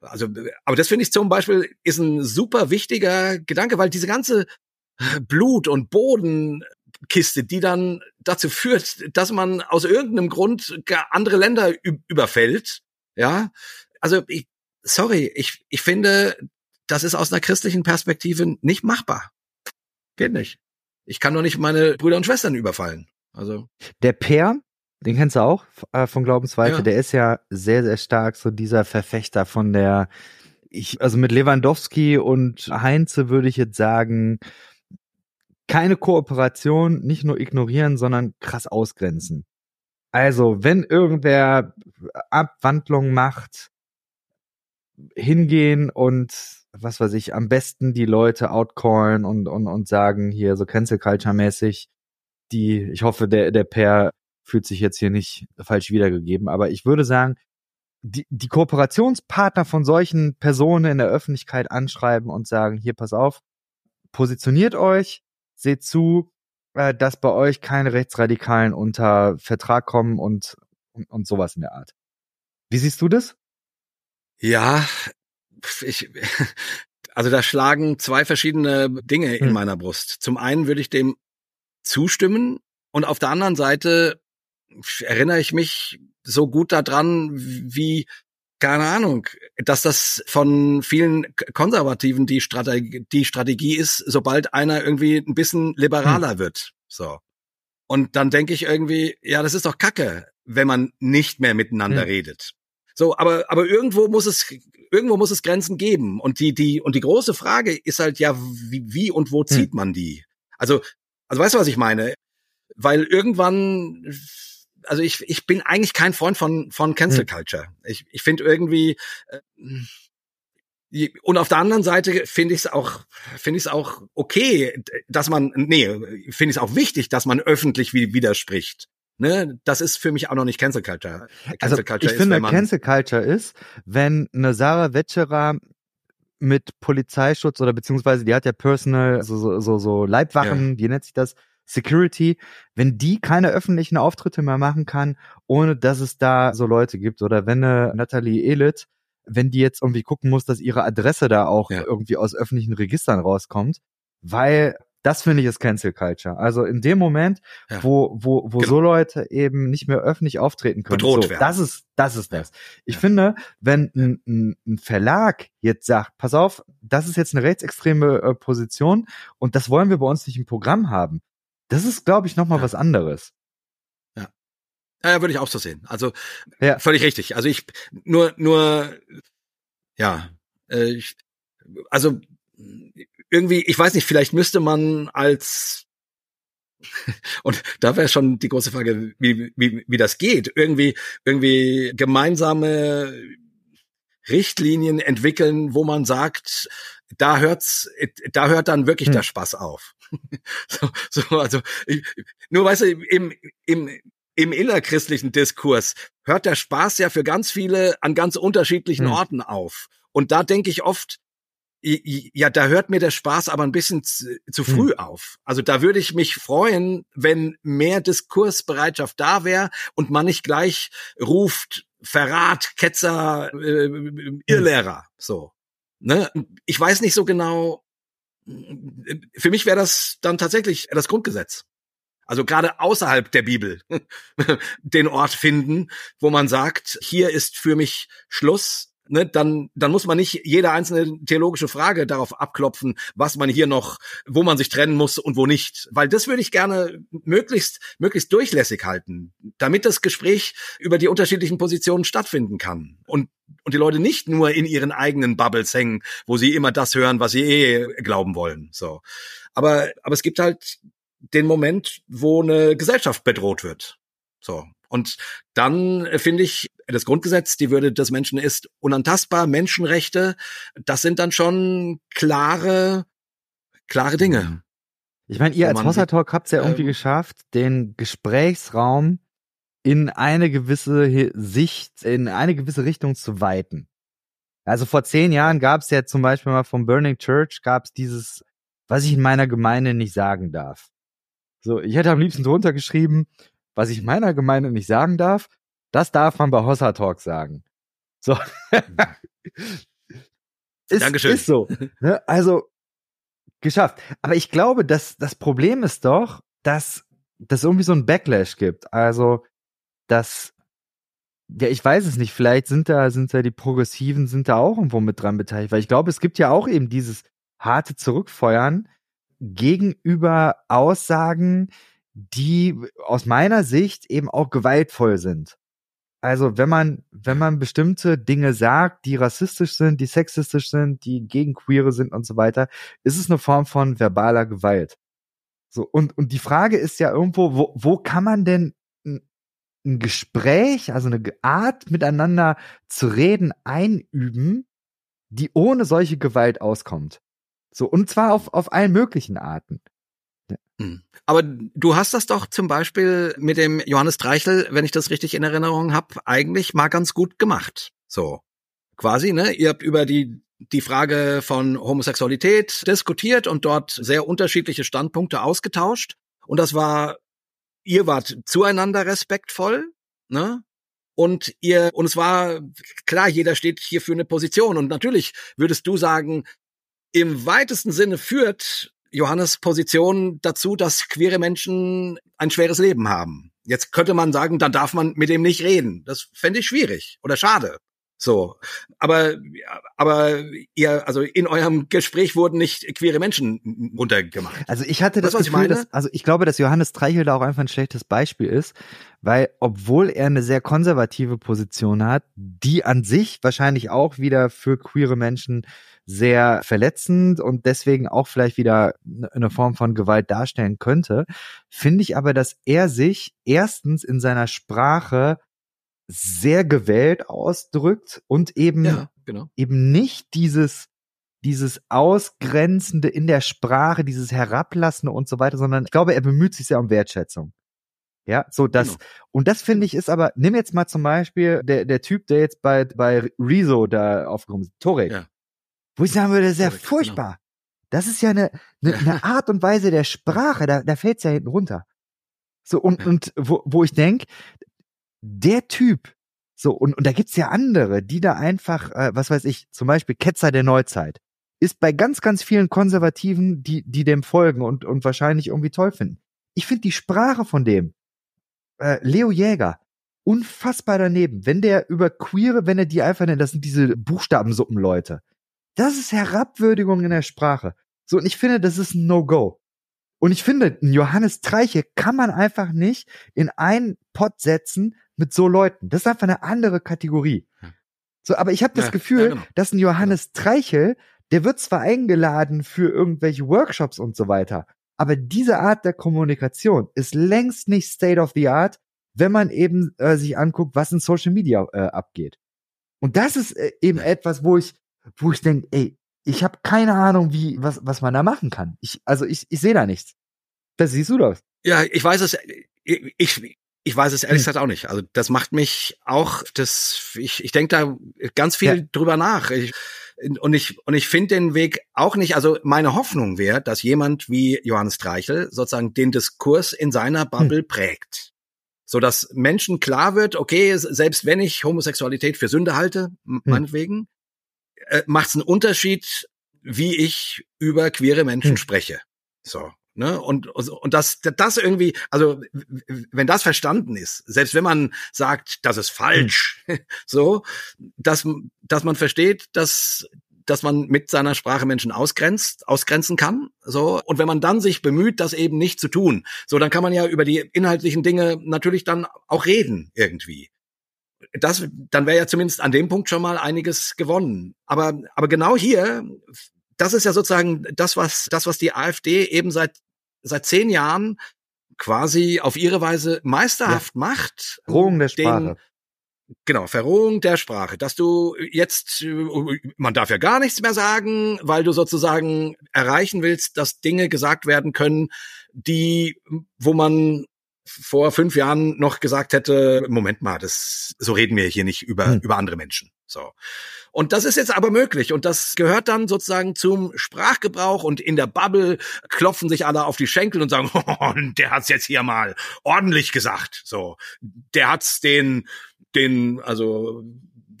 also, aber das finde ich zum Beispiel ist ein super wichtiger Gedanke, weil diese ganze Blut- und Bodenkiste, die dann dazu führt, dass man aus irgendeinem Grund andere Länder überfällt, ja. Also ich, sorry, ich, ich finde, das ist aus einer christlichen Perspektive nicht machbar. Geht nicht. Ich kann doch nicht meine Brüder und Schwestern überfallen. Also.
Der Per, den kennst du auch äh, von Glaubensweite, ja. der ist ja sehr, sehr stark so dieser Verfechter von der, ich, also mit Lewandowski und Heinze würde ich jetzt sagen, keine Kooperation, nicht nur ignorieren, sondern krass ausgrenzen. Also, wenn irgendwer Abwandlung macht, hingehen und was weiß ich, am besten die Leute outcallen und, und, und sagen hier so Cancel Culture mäßig, die, ich hoffe, der, der Per fühlt sich jetzt hier nicht falsch wiedergegeben, aber ich würde sagen, die, die Kooperationspartner von solchen Personen in der Öffentlichkeit anschreiben und sagen, hier, pass auf, positioniert euch, seht zu, äh, dass bei euch keine Rechtsradikalen unter Vertrag kommen und, und, und sowas in der Art. Wie siehst du das?
Ja, ich, also da schlagen zwei verschiedene Dinge in hm. meiner Brust. Zum einen würde ich dem zustimmen und auf der anderen Seite erinnere ich mich so gut daran, wie keine Ahnung, dass das von vielen Konservativen die Strategie, die Strategie ist, sobald einer irgendwie ein bisschen liberaler hm. wird. So. Und dann denke ich irgendwie, ja, das ist doch Kacke, wenn man nicht mehr miteinander hm. redet. So, aber, aber irgendwo muss es, irgendwo muss es Grenzen geben. Und die, die, und die große Frage ist halt ja, wie, wie und wo hm. zieht man die? Also, also weißt du, was ich meine? Weil irgendwann, also ich, ich bin eigentlich kein Freund von, von Cancel hm. Culture. Ich, ich finde irgendwie, äh, und auf der anderen Seite finde ich es auch, finde ich es auch okay, dass man, nee, finde ich es auch wichtig, dass man öffentlich widerspricht. Ne, das ist für mich auch noch nicht Cancel Culture.
Cancel also Culture ich ist, finde, Cancel Culture ist, wenn eine Sarah Wetscherer mit Polizeischutz oder beziehungsweise die hat ja Personal, so, so, so, so Leibwachen, ja. wie nennt sich das? Security, wenn die keine öffentlichen Auftritte mehr machen kann, ohne dass es da so Leute gibt oder wenn eine Natalie Elit, wenn die jetzt irgendwie gucken muss, dass ihre Adresse da auch ja. irgendwie aus öffentlichen Registern rauskommt, weil das finde ich ist Cancel Culture. Also in dem Moment, ja. wo, wo, wo genau. so Leute eben nicht mehr öffentlich auftreten können. Bedroht so, werden. Das ist, das ist das. Ich ja. finde, wenn ein, ein, ein, Verlag jetzt sagt, pass auf, das ist jetzt eine rechtsextreme äh, Position und das wollen wir bei uns nicht im Programm haben. Das ist, glaube ich, nochmal ja. was anderes.
Ja. Ja, würde ich auch so sehen. Also ja. völlig richtig. Also ich nur, nur, ja, äh, ich, also irgendwie, ich weiß nicht, vielleicht müsste man als und da wäre schon die große Frage, wie, wie, wie das geht. Irgendwie, irgendwie gemeinsame Richtlinien entwickeln, wo man sagt, da hört's, da hört dann wirklich hm. der Spaß auf. so, so, also ich, nur weißt du, im, im, im innerchristlichen Diskurs hört der Spaß ja für ganz viele an ganz unterschiedlichen hm. Orten auf. Und da denke ich oft, ja, da hört mir der Spaß aber ein bisschen zu, zu hm. früh hm. auf. Also da würde ich mich freuen, wenn mehr Diskursbereitschaft da wäre und man nicht gleich ruft, Verrat, Ketzer, äh, hm. Irrlehrer. So. Ne? Ich weiß nicht so genau. Für mich wäre das dann tatsächlich das Grundgesetz. Also gerade außerhalb der Bibel den Ort finden, wo man sagt, hier ist für mich Schluss ne, dann, dann muss man nicht jede einzelne theologische Frage darauf abklopfen, was man hier noch, wo man sich trennen muss und wo nicht. Weil das würde ich gerne möglichst, möglichst durchlässig halten, damit das Gespräch über die unterschiedlichen Positionen stattfinden kann. Und, und die Leute nicht nur in ihren eigenen Bubbles hängen, wo sie immer das hören, was sie eh glauben wollen. So. Aber, aber es gibt halt den Moment, wo eine Gesellschaft bedroht wird. So. Und dann äh, finde ich, das Grundgesetz, die Würde des Menschen ist unantastbar, Menschenrechte, das sind dann schon klare, klare Dinge. Mhm.
Ich meine, ihr als Hossa Talk habt es ja irgendwie ähm, geschafft, den Gesprächsraum in eine gewisse Sicht, in eine gewisse Richtung zu weiten. Also vor zehn Jahren gab es ja zum Beispiel mal vom Burning Church gab es dieses, was ich in meiner Gemeinde nicht sagen darf. So, ich hätte am liebsten drunter geschrieben, was ich meiner Gemeinde nicht sagen darf, das darf man bei Hossa Talk sagen. So. ist,
Dankeschön.
ist so. Ne? Also, geschafft. Aber ich glaube, dass das Problem ist doch, dass das irgendwie so ein Backlash gibt. Also, dass ja, ich weiß es nicht. Vielleicht sind da, sind da die Progressiven, sind da auch irgendwo mit dran beteiligt. Weil ich glaube, es gibt ja auch eben dieses harte Zurückfeuern gegenüber Aussagen, die aus meiner Sicht eben auch gewaltvoll sind. Also wenn man, wenn man bestimmte Dinge sagt, die rassistisch sind, die sexistisch sind, die gegen Queere sind und so weiter, ist es eine Form von verbaler Gewalt. So, und, und die Frage ist ja irgendwo, wo, wo kann man denn ein, Gespräch, also eine Art miteinander zu reden, einüben, die ohne solche Gewalt auskommt? So, und zwar auf, auf allen möglichen Arten.
Hm. Aber du hast das doch zum Beispiel mit dem Johannes Dreichel, wenn ich das richtig in Erinnerung habe, eigentlich mal ganz gut gemacht. So quasi, ne? Ihr habt über die die Frage von Homosexualität diskutiert und dort sehr unterschiedliche Standpunkte ausgetauscht. Und das war, ihr wart zueinander respektvoll, ne? Und ihr, und es war klar, jeder steht hier für eine Position. Und natürlich würdest du sagen, im weitesten Sinne führt Johannes Position dazu, dass queere Menschen ein schweres Leben haben. Jetzt könnte man sagen, dann darf man mit dem nicht reden. Das fände ich schwierig oder schade. So, aber aber ihr also in eurem Gespräch wurden nicht queere Menschen runtergemacht.
Also ich hatte das, das Gefühl, dass, also ich glaube, dass Johannes Treichel da auch einfach ein schlechtes Beispiel ist, weil obwohl er eine sehr konservative Position hat, die an sich wahrscheinlich auch wieder für queere Menschen sehr verletzend und deswegen auch vielleicht wieder eine Form von Gewalt darstellen könnte, finde ich aber, dass er sich erstens in seiner Sprache sehr gewählt ausdrückt und eben ja, genau. eben nicht dieses dieses Ausgrenzende in der Sprache, dieses Herablassende und so weiter, sondern ich glaube, er bemüht sich sehr um Wertschätzung. Ja, so das. Genau. Und das finde ich ist aber, nimm jetzt mal zum Beispiel der, der Typ, der jetzt bei, bei Rezo da aufgekommen ist, Torek. Ja. Wo ich sagen würde, sehr Torek, genau. furchtbar. Genau. Das ist ja eine, eine, eine Art und Weise der Sprache, da, da fällt's ja hinten runter. So, und, ja. und wo, wo ich denk, der Typ, so, und, und da gibt's ja andere, die da einfach, äh, was weiß ich, zum Beispiel Ketzer der Neuzeit, ist bei ganz, ganz vielen Konservativen, die, die dem folgen und, und wahrscheinlich irgendwie toll finden. Ich finde die Sprache von dem, äh, Leo Jäger, unfassbar daneben. Wenn der über Queere, wenn er die einfach nennt, das sind diese Buchstabensuppenleute. Das ist Herabwürdigung in der Sprache. So, und ich finde, das ist ein No-Go. Und ich finde, Johannes Treiche kann man einfach nicht in einen Pot setzen mit so Leuten. Das ist einfach eine andere Kategorie. So, aber ich habe das ja, Gefühl, ja, genau. dass ein Johannes Treichel, der wird zwar eingeladen für irgendwelche Workshops und so weiter, aber diese Art der Kommunikation ist längst nicht State of the Art, wenn man eben äh, sich anguckt, was in Social Media äh, abgeht. Und das ist äh, eben etwas, wo ich, wo ich denke, ey, ich habe keine Ahnung, wie was was man da machen kann. Ich also ich ich sehe da nichts. Das siehst du das?
Ja, ich weiß es. Ich, ich, ich weiß es ehrlich hm. gesagt auch nicht. Also das macht mich auch, das, ich, ich denke da ganz viel ja. drüber nach. Ich, und ich, und ich finde den Weg auch nicht, also meine Hoffnung wäre, dass jemand wie Johannes Streichel sozusagen den Diskurs in seiner Bubble hm. prägt. So dass Menschen klar wird, okay, selbst wenn ich Homosexualität für Sünde halte, hm. meinetwegen, äh, macht es einen Unterschied, wie ich über queere Menschen hm. spreche. So. Ne? Und, und das, das irgendwie, also wenn das verstanden ist, selbst wenn man sagt, das ist falsch, hm. so, dass, dass man versteht, dass, dass man mit seiner Sprache Menschen ausgrenzt, ausgrenzen kann, so. Und wenn man dann sich bemüht, das eben nicht zu tun, so, dann kann man ja über die inhaltlichen Dinge natürlich dann auch reden, irgendwie. Das, dann wäre ja zumindest an dem Punkt schon mal einiges gewonnen. Aber, aber genau hier das ist ja sozusagen das, was, das, was die AfD eben seit, seit zehn Jahren quasi auf ihre Weise meisterhaft ja. macht.
Verrohung der Sprache.
Den, genau, Verrohung der Sprache. Dass du jetzt, man darf ja gar nichts mehr sagen, weil du sozusagen erreichen willst, dass Dinge gesagt werden können, die, wo man vor fünf Jahren noch gesagt hätte, Moment mal, das, so reden wir hier nicht über, hm. über andere Menschen. So. Und das ist jetzt aber möglich und das gehört dann sozusagen zum Sprachgebrauch und in der Bubble klopfen sich alle auf die Schenkel und sagen, oh, der hat's jetzt hier mal ordentlich gesagt. So, der hat's den, den, also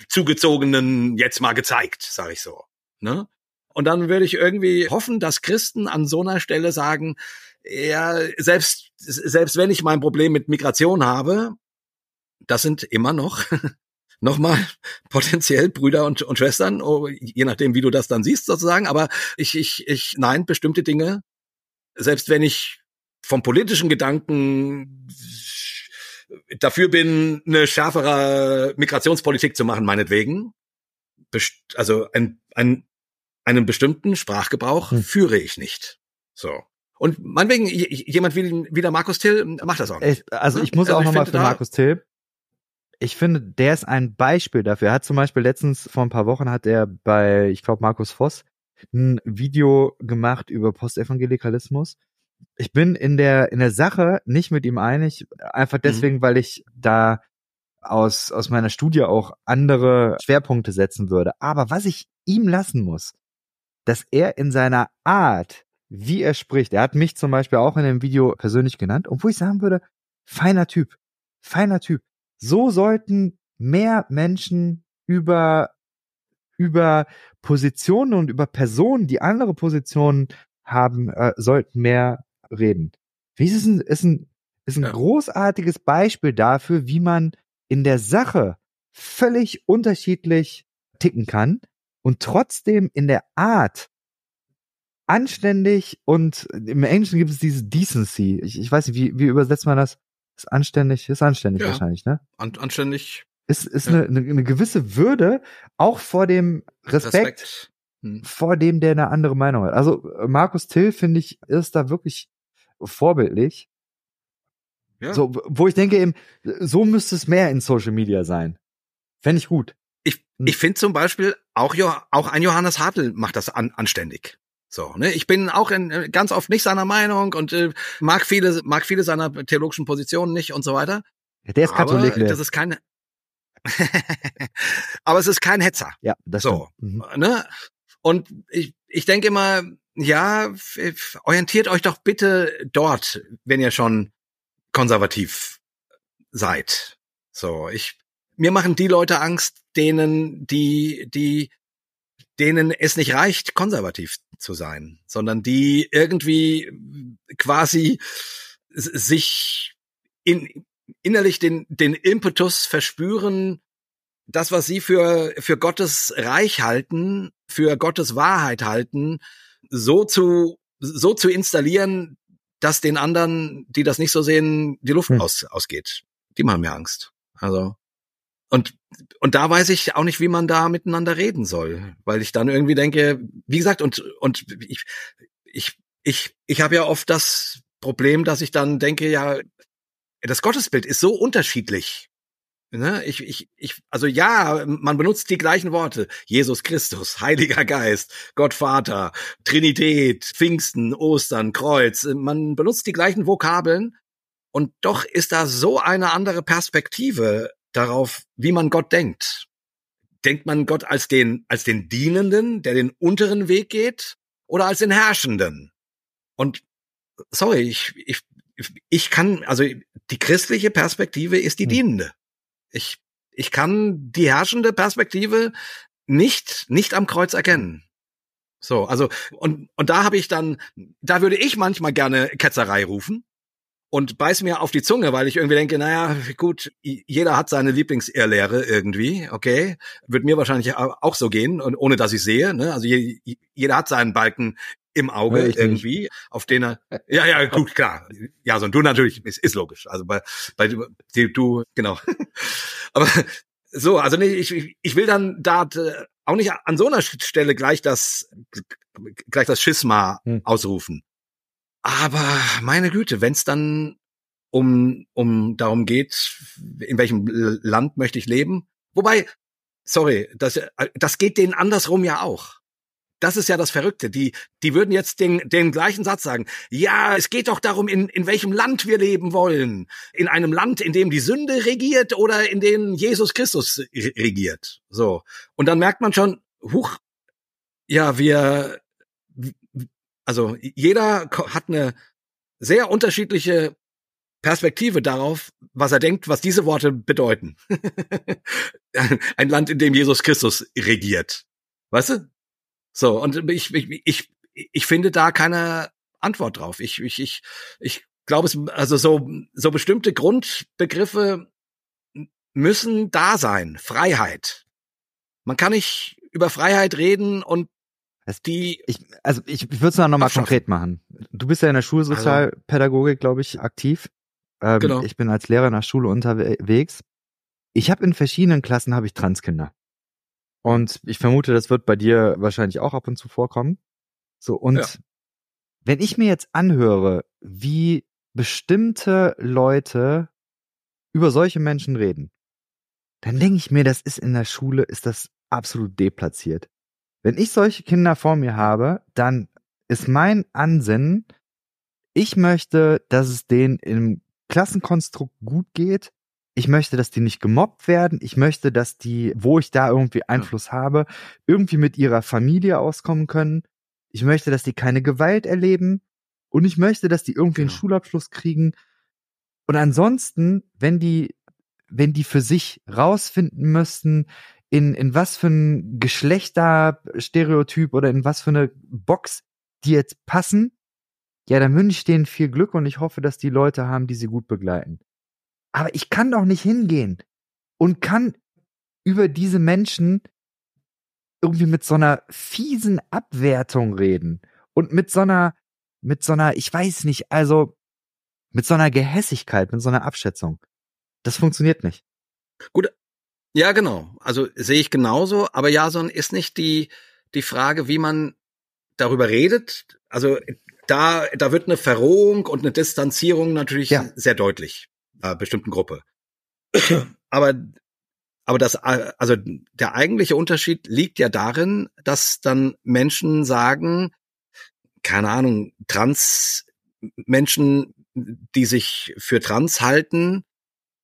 zugezogenen jetzt mal gezeigt, sag ich so. Ne? Und dann würde ich irgendwie hoffen, dass Christen an so einer Stelle sagen, ja, selbst, selbst wenn ich mein Problem mit Migration habe, das sind immer noch nochmal potenziell Brüder und, und Schwestern, oh, je nachdem, wie du das dann siehst sozusagen. Aber ich, ich, ich, nein, bestimmte Dinge, selbst wenn ich vom politischen Gedanken dafür bin, eine schärfere Migrationspolitik zu machen, meinetwegen, also ein, ein, einen bestimmten Sprachgebrauch hm. führe ich nicht. So. Und meinetwegen, jemand wie, wie der Markus Till macht das auch nicht.
Also ich muss also auch nochmal für Markus Till ich finde, der ist ein Beispiel dafür. Er hat zum Beispiel letztens, vor ein paar Wochen, hat er bei, ich glaube, Markus Voss ein Video gemacht über Postevangelikalismus. Ich bin in der, in der Sache nicht mit ihm einig, einfach mhm. deswegen, mhm. weil ich da aus, aus meiner Studie auch andere Schwerpunkte setzen würde. Aber was ich ihm lassen muss, dass er in seiner Art, wie er spricht, er hat mich zum Beispiel auch in dem Video persönlich genannt, obwohl ich sagen würde, feiner Typ, feiner Typ. So sollten mehr Menschen über, über Positionen und über Personen, die andere Positionen haben, äh, sollten mehr reden. Wie ist es ein, ist ein, ist ein ja. großartiges Beispiel dafür, wie man in der Sache völlig unterschiedlich ticken kann und trotzdem in der Art anständig und im Englischen gibt es diese Decency. Ich, ich weiß nicht, wie, wie übersetzt man das? Ist anständig, ist anständig ja, wahrscheinlich, ne?
An, anständig.
Ist, ist ja. eine, eine, eine gewisse Würde, auch vor dem Respekt, Respekt. Hm. vor dem, der eine andere Meinung hat. Also Markus Till, finde ich, ist da wirklich vorbildlich. Ja. So, wo ich denke eben, so müsste es mehr in Social Media sein. Fände ich gut.
Ich, hm. ich finde zum Beispiel auch, auch ein Johannes Hartl macht das an, anständig. So, ne? Ich bin auch in, äh, ganz oft nicht seiner Meinung und äh, mag viele, mag viele seiner theologischen Positionen nicht und so weiter.
Der ist Katholik.
Aber das ist keine. aber es ist kein Hetzer.
Ja, das
so. Mhm. Ne? Und ich, ich denke immer, ja, orientiert euch doch bitte dort, wenn ihr schon konservativ seid. So, ich mir machen die Leute Angst, denen die die denen es nicht reicht, konservativ zu sein, sondern die irgendwie quasi sich in, innerlich den, den Impetus verspüren, das, was sie für, für Gottes Reich halten, für Gottes Wahrheit halten, so zu, so zu installieren, dass den anderen, die das nicht so sehen, die Luft hm. aus, ausgeht. Die machen mir Angst. Also, und, und da weiß ich auch nicht, wie man da miteinander reden soll, weil ich dann irgendwie denke, wie gesagt, und, und ich, ich, ich, ich habe ja oft das Problem, dass ich dann denke, ja, das Gottesbild ist so unterschiedlich. Ne? Ich, ich, ich, also ja, man benutzt die gleichen Worte. Jesus Christus, Heiliger Geist, Gott Vater, Trinität, Pfingsten, Ostern, Kreuz. Man benutzt die gleichen Vokabeln und doch ist da so eine andere Perspektive darauf, wie man Gott denkt. Denkt man Gott als den, als den Dienenden, der den unteren Weg geht, oder als den Herrschenden? Und sorry, ich, ich, ich kann, also die christliche Perspektive ist die hm. dienende. Ich, ich kann die herrschende Perspektive nicht, nicht am Kreuz erkennen. So, also, und, und da habe ich dann, da würde ich manchmal gerne Ketzerei rufen und beiß mir auf die Zunge, weil ich irgendwie denke, naja, gut, jeder hat seine Lieblingsirrlehre irgendwie, okay, wird mir wahrscheinlich auch so gehen und ohne dass ich sehe, ne? also je, jeder hat seinen Balken im Auge irgendwie, nicht. auf den er, ja, ja, gut, klar. Ja, so und du natürlich, ist, ist logisch. Also bei, bei du, genau. Aber so, also nee, ich, ich will dann da äh, auch nicht an so einer Stelle gleich das, gleich das Schisma hm. ausrufen. Aber meine Güte, wenn es dann um, um darum geht, in welchem Land möchte ich leben, wobei, sorry, das, äh, das geht denen andersrum ja auch. Das ist ja das Verrückte. Die, die würden jetzt den, den gleichen Satz sagen. Ja, es geht doch darum, in, in welchem Land wir leben wollen. In einem Land, in dem die Sünde regiert oder in dem Jesus Christus regiert. So. Und dann merkt man schon, huch, ja, wir, also jeder hat eine sehr unterschiedliche Perspektive darauf, was er denkt, was diese Worte bedeuten. Ein Land, in dem Jesus Christus regiert. Weißt du? So, und ich, ich, ich, ich finde da keine Antwort drauf. Ich, ich, ich, ich glaube also so, so bestimmte Grundbegriffe müssen da sein. Freiheit. Man kann nicht über Freiheit reden und die.
Ich, also ich, ich würde es noch mal konkret machen. Du bist ja in der Schulsozialpädagogik, glaube ich, aktiv. Ähm, genau. Ich bin als Lehrer in der Schule unterwegs. Ich habe in verschiedenen Klassen habe ich Transkinder. Und ich vermute, das wird bei dir wahrscheinlich auch ab und zu vorkommen. So, und ja. wenn ich mir jetzt anhöre, wie bestimmte Leute über solche Menschen reden, dann denke ich mir, das ist in der Schule, ist das absolut deplatziert. Wenn ich solche Kinder vor mir habe, dann ist mein Ansinnen, ich möchte, dass es denen im Klassenkonstrukt gut geht ich möchte, dass die nicht gemobbt werden. Ich möchte, dass die, wo ich da irgendwie Einfluss habe, irgendwie mit ihrer Familie auskommen können. Ich möchte, dass die keine Gewalt erleben. Und ich möchte, dass die irgendwie genau. einen Schulabschluss kriegen. Und ansonsten, wenn die, wenn die für sich rausfinden müssten, in, in was für ein Geschlechterstereotyp oder in was für eine Box die jetzt passen, ja, dann wünsche ich denen viel Glück und ich hoffe, dass die Leute haben, die sie gut begleiten. Aber ich kann doch nicht hingehen und kann über diese Menschen irgendwie mit so einer fiesen Abwertung reden und mit so einer, mit so einer, ich weiß nicht, also mit so einer Gehässigkeit, mit so einer Abschätzung. Das funktioniert nicht.
Gut, ja, genau. Also sehe ich genauso. Aber Jason ist nicht die, die Frage, wie man darüber redet. Also da, da wird eine Verrohung und eine Distanzierung natürlich ja. sehr deutlich äh, bestimmten Gruppe. aber aber das, also der eigentliche Unterschied liegt ja darin, dass dann Menschen sagen, keine Ahnung, Trans Menschen, die sich für trans halten,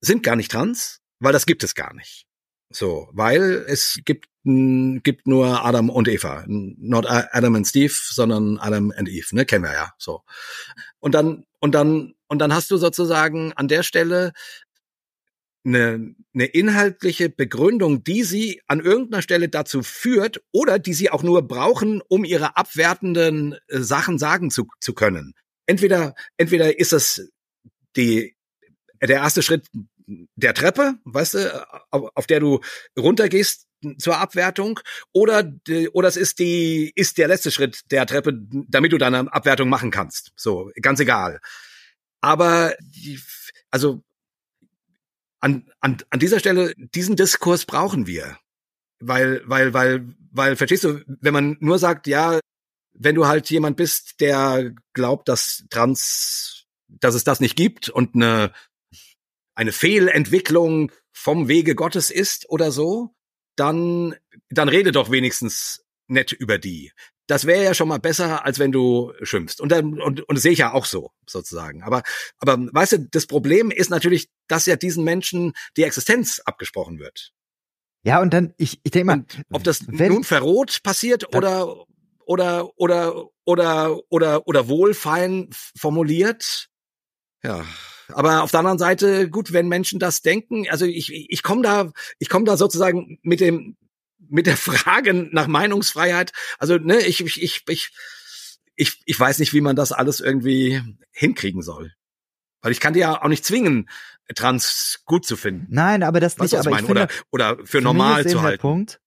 sind gar nicht trans, weil das gibt es gar nicht. So, weil es gibt gibt nur Adam und Eva, not Adam and Steve, sondern Adam and Eve, ne, kennen wir ja, so. Und dann und dann und dann hast du sozusagen an der Stelle eine, eine inhaltliche Begründung, die sie an irgendeiner Stelle dazu führt oder die sie auch nur brauchen, um ihre abwertenden äh, Sachen sagen zu, zu können. Entweder, entweder ist das die, der erste Schritt der Treppe, weißt du, auf, auf der du runtergehst zur Abwertung, oder, oder es ist die, ist der letzte Schritt der Treppe, damit du deine Abwertung machen kannst. So, ganz egal. Aber die, also an, an, an dieser Stelle, diesen Diskurs brauchen wir. Weil, weil, weil, weil, verstehst du, wenn man nur sagt, ja, wenn du halt jemand bist, der glaubt, dass Trans, dass es das nicht gibt und eine, eine Fehlentwicklung vom Wege Gottes ist oder so, dann, dann rede doch wenigstens nett über die. Das wäre ja schon mal besser, als wenn du schimpfst. Und dann, und, und das sehe ich ja auch so, sozusagen. Aber, aber weißt du, das Problem ist natürlich, dass ja diesen Menschen die Existenz abgesprochen wird.
Ja, und dann, ich, ich denke mal,
und ob das wenn, nun verrot passiert oder, oder, oder, oder, oder, oder wohlfein formuliert. Ja, aber auf der anderen Seite, gut, wenn Menschen das denken, also ich, ich komme da, ich komme da sozusagen mit dem, mit der Frage nach Meinungsfreiheit. Also, ne, ich, ich, ich, ich, ich, ich weiß nicht, wie man das alles irgendwie hinkriegen soll. Weil ich kann dir ja auch nicht zwingen, Trans gut zu finden.
Nein, aber das
weißt
nicht, aber
ich finde, oder, oder für normal zu halten.
Punkt.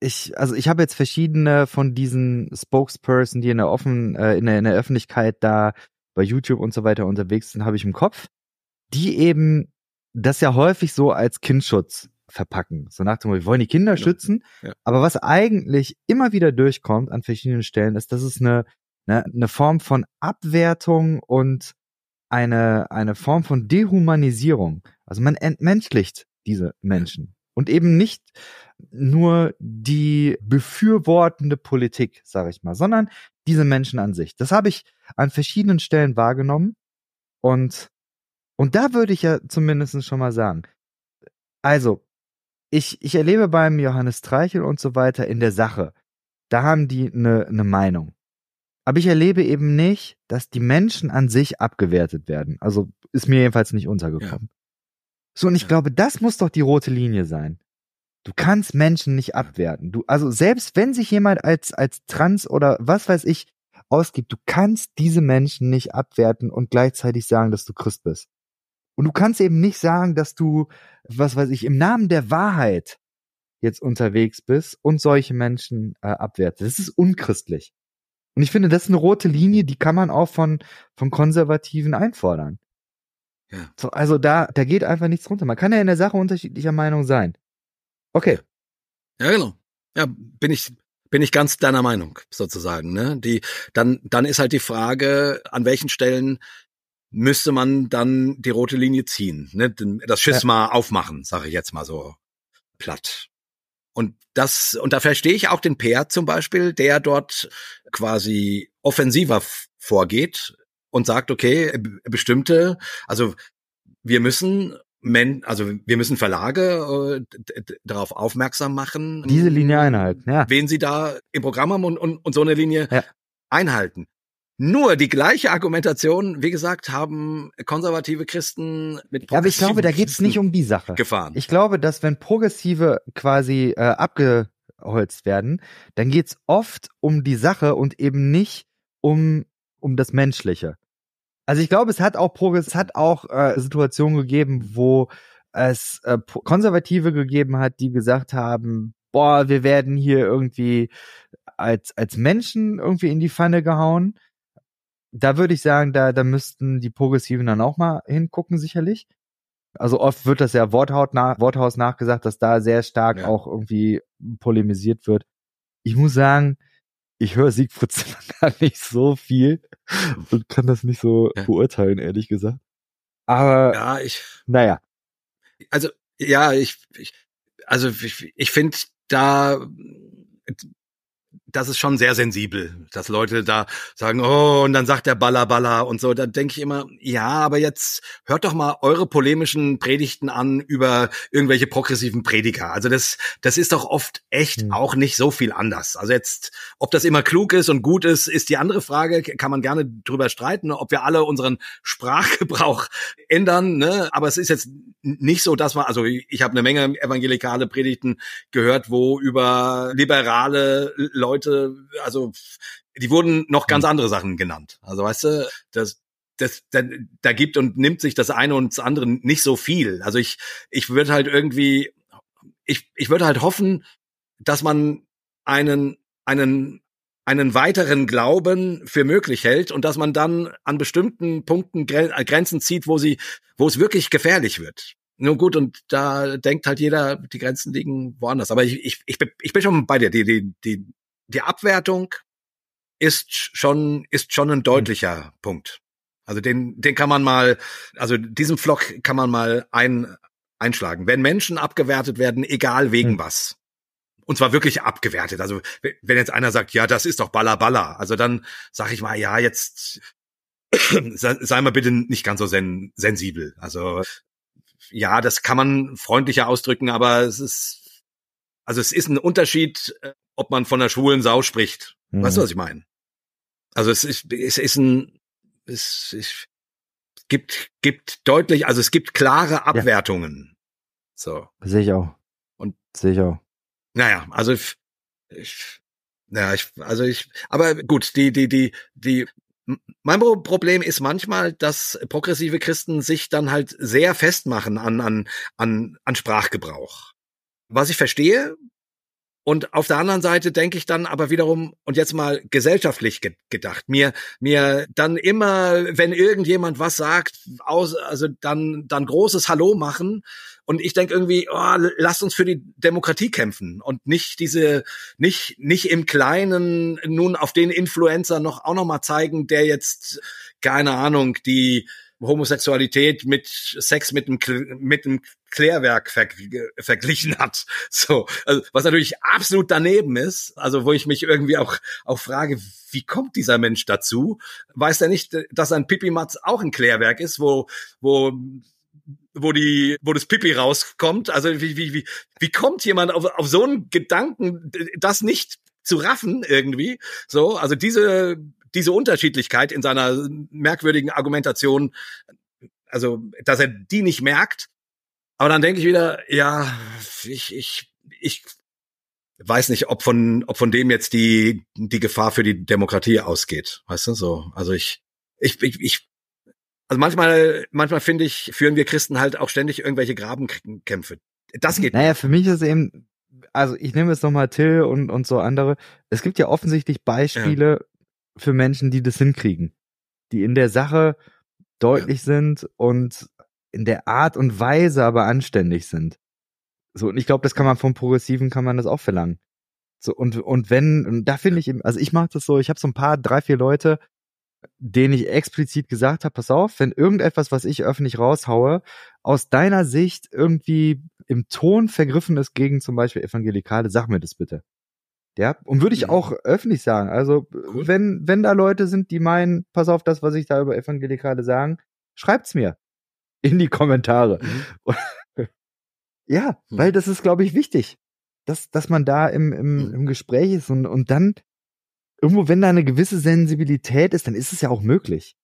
Ich, also ich habe jetzt verschiedene von diesen Spokesperson, die in der offen, äh, in, der, in der Öffentlichkeit da bei YouTube und so weiter unterwegs sind, habe ich im Kopf, die eben das ja häufig so als Kindschutz verpacken. So nach dem Motto, wir wollen die Kinder genau. schützen. Ja. Aber was eigentlich immer wieder durchkommt an verschiedenen Stellen, ist, dass es eine, eine, eine Form von Abwertung und eine, eine Form von Dehumanisierung. Also man entmenschlicht diese Menschen. Und eben nicht nur die befürwortende Politik, sage ich mal, sondern diese Menschen an sich. Das habe ich an verschiedenen Stellen wahrgenommen. Und, und da würde ich ja zumindest schon mal sagen, also, ich, ich erlebe beim Johannes Streichel und so weiter in der Sache, da haben die eine ne Meinung. Aber ich erlebe eben nicht, dass die Menschen an sich abgewertet werden. Also ist mir jedenfalls nicht untergekommen. Ja. So, und ich ja. glaube, das muss doch die rote Linie sein. Du kannst Menschen nicht abwerten. Du, also selbst wenn sich jemand als, als trans oder was weiß ich ausgibt, du kannst diese Menschen nicht abwerten und gleichzeitig sagen, dass du Christ bist. Und du kannst eben nicht sagen, dass du, was weiß ich, im Namen der Wahrheit jetzt unterwegs bist und solche Menschen äh, abwertest. Das ist unchristlich. Und ich finde, das ist eine rote Linie, die kann man auch von, von Konservativen einfordern. Ja. So, also da, da geht einfach nichts runter. Man kann ja in der Sache unterschiedlicher Meinung sein. Okay.
Ja, genau. Ja, bin ich, bin ich ganz deiner Meinung, sozusagen, ne? Die, dann, dann ist halt die Frage, an welchen Stellen müsste man dann die rote Linie ziehen, ne? Das Schiss ja. mal aufmachen, sage ich jetzt mal so platt. Und das, und da verstehe ich auch den Peer zum Beispiel, der dort quasi offensiver vorgeht und sagt, okay, bestimmte, also wir müssen Men, also wir müssen Verlage äh, darauf aufmerksam machen.
Diese Linie einhalten, ja.
Wen sie da im Programm haben und, und, und so eine Linie ja. einhalten. Nur die gleiche Argumentation, wie gesagt, haben konservative Christen mit
Ja, aber ich glaube, da geht's nicht um die Sache.
Gefahren.
Ich glaube, dass wenn Progressive quasi äh, abgeholzt werden, dann geht's oft um die Sache und eben nicht um um das Menschliche. Also ich glaube, es hat auch Progress, es hat auch äh, Situationen gegeben, wo es äh, Konservative gegeben hat, die gesagt haben, boah, wir werden hier irgendwie als als Menschen irgendwie in die Pfanne gehauen da würde ich sagen, da, da müssten die Progressiven dann auch mal hingucken, sicherlich. Also oft wird das ja Worthaut nach, Worthaus nachgesagt, dass da sehr stark ja. auch irgendwie polemisiert wird. Ich muss sagen, ich höre Siegfried gar nicht so viel und kann das nicht so ja. beurteilen, ehrlich gesagt. Aber
ja, ich,
naja.
Also ja, ich, ich also ich, ich finde da das ist schon sehr sensibel, dass Leute da sagen, oh, und dann sagt der Baller Baller und so. Da denke ich immer, ja, aber jetzt hört doch mal eure polemischen Predigten an über irgendwelche progressiven Prediger. Also das, das ist doch oft echt mhm. auch nicht so viel anders. Also jetzt, ob das immer klug ist und gut ist, ist die andere Frage. Kann man gerne drüber streiten, ob wir alle unseren Sprachgebrauch ändern. Ne? Aber es ist jetzt nicht so, dass man, also ich habe eine Menge evangelikale Predigten gehört, wo über liberale Leute, also die wurden noch ganz mhm. andere Sachen genannt. Also weißt du, das, das, da, da gibt und nimmt sich das eine und das andere nicht so viel. Also ich, ich würde halt irgendwie, ich, ich würde halt hoffen, dass man einen, einen, einen weiteren Glauben für möglich hält und dass man dann an bestimmten Punkten Grenzen zieht, wo sie, wo es wirklich gefährlich wird. Nur gut, und da denkt halt jeder, die Grenzen liegen woanders. Aber ich, ich, ich, ich bin schon bei dir. Die, die, die, die Abwertung ist schon, ist schon ein deutlicher mhm. Punkt. Also den, den kann man mal, also diesen Flock kann man mal ein, einschlagen. Wenn Menschen abgewertet werden, egal wegen hm. was. Und zwar wirklich abgewertet. Also wenn jetzt einer sagt, ja, das ist doch Balla Balla, also dann sag ich mal, ja, jetzt sei, sei mal bitte nicht ganz so sen sensibel. Also ja, das kann man freundlicher ausdrücken, aber es ist, also es ist ein Unterschied, äh, ob man von der schwulen Sau spricht. Mhm. Weißt du, was ich meine? Also es ist, es ist ein, es, es gibt, gibt deutlich, also es gibt klare Abwertungen. Ja. So.
Sehe ich auch. Und sehe ich auch.
Naja, also ich, ich, ja, ich, also ich, aber gut, die, die, die, die, mein Problem ist manchmal, dass progressive Christen sich dann halt sehr festmachen an, an, an, an Sprachgebrauch. Was ich verstehe, und auf der anderen Seite denke ich dann aber wiederum, und jetzt mal gesellschaftlich ge gedacht, mir, mir dann immer, wenn irgendjemand was sagt, aus, also dann, dann großes Hallo machen. Und ich denke irgendwie, oh, lasst uns für die Demokratie kämpfen und nicht diese, nicht, nicht im Kleinen nun auf den Influencer noch auch noch mal zeigen, der jetzt, keine Ahnung, die, Homosexualität mit Sex mit einem, mit einem Klärwerk ver verglichen hat. So, also, was natürlich absolut daneben ist. Also, wo ich mich irgendwie auch, auch frage, wie kommt dieser Mensch dazu? Weiß er nicht, dass ein Pipi-Matz auch ein Klärwerk ist, wo, wo wo die, wo das Pipi rauskommt. Also wie, wie, wie, wie kommt jemand auf, auf so einen Gedanken, das nicht zu raffen irgendwie? So, also diese diese Unterschiedlichkeit in seiner merkwürdigen Argumentation, also dass er die nicht merkt. Aber dann denke ich wieder, ja, ich, ich, ich weiß nicht, ob von, ob von dem jetzt die, die Gefahr für die Demokratie ausgeht. Weißt du, so. Also ich, ich, ich, ich also manchmal, manchmal finde ich, führen wir Christen halt auch ständig irgendwelche Grabenkämpfe. Das geht.
Naja, für mich ist eben, also ich nehme jetzt nochmal Till und, und so andere. Es gibt ja offensichtlich Beispiele, ja für Menschen, die das hinkriegen, die in der Sache deutlich ja. sind und in der Art und Weise aber anständig sind. So, und ich glaube, das kann man vom Progressiven kann man das auch verlangen. So, und, und wenn, und da finde ich, also ich mache das so, ich habe so ein paar, drei, vier Leute, denen ich explizit gesagt habe, pass auf, wenn irgendetwas, was ich öffentlich raushaue, aus deiner Sicht irgendwie im Ton vergriffen ist gegen zum Beispiel Evangelikale, sag mir das bitte. Ja, und würde ich mhm. auch öffentlich sagen. Also, cool. wenn, wenn da Leute sind, die meinen, pass auf das, was ich da über Evangelikale sagen, schreibt's mir in die Kommentare. Mhm. ja, mhm. weil das ist, glaube ich, wichtig, dass, dass man da im, im, mhm. im Gespräch ist und, und dann irgendwo, wenn da eine gewisse Sensibilität ist, dann ist es ja auch möglich.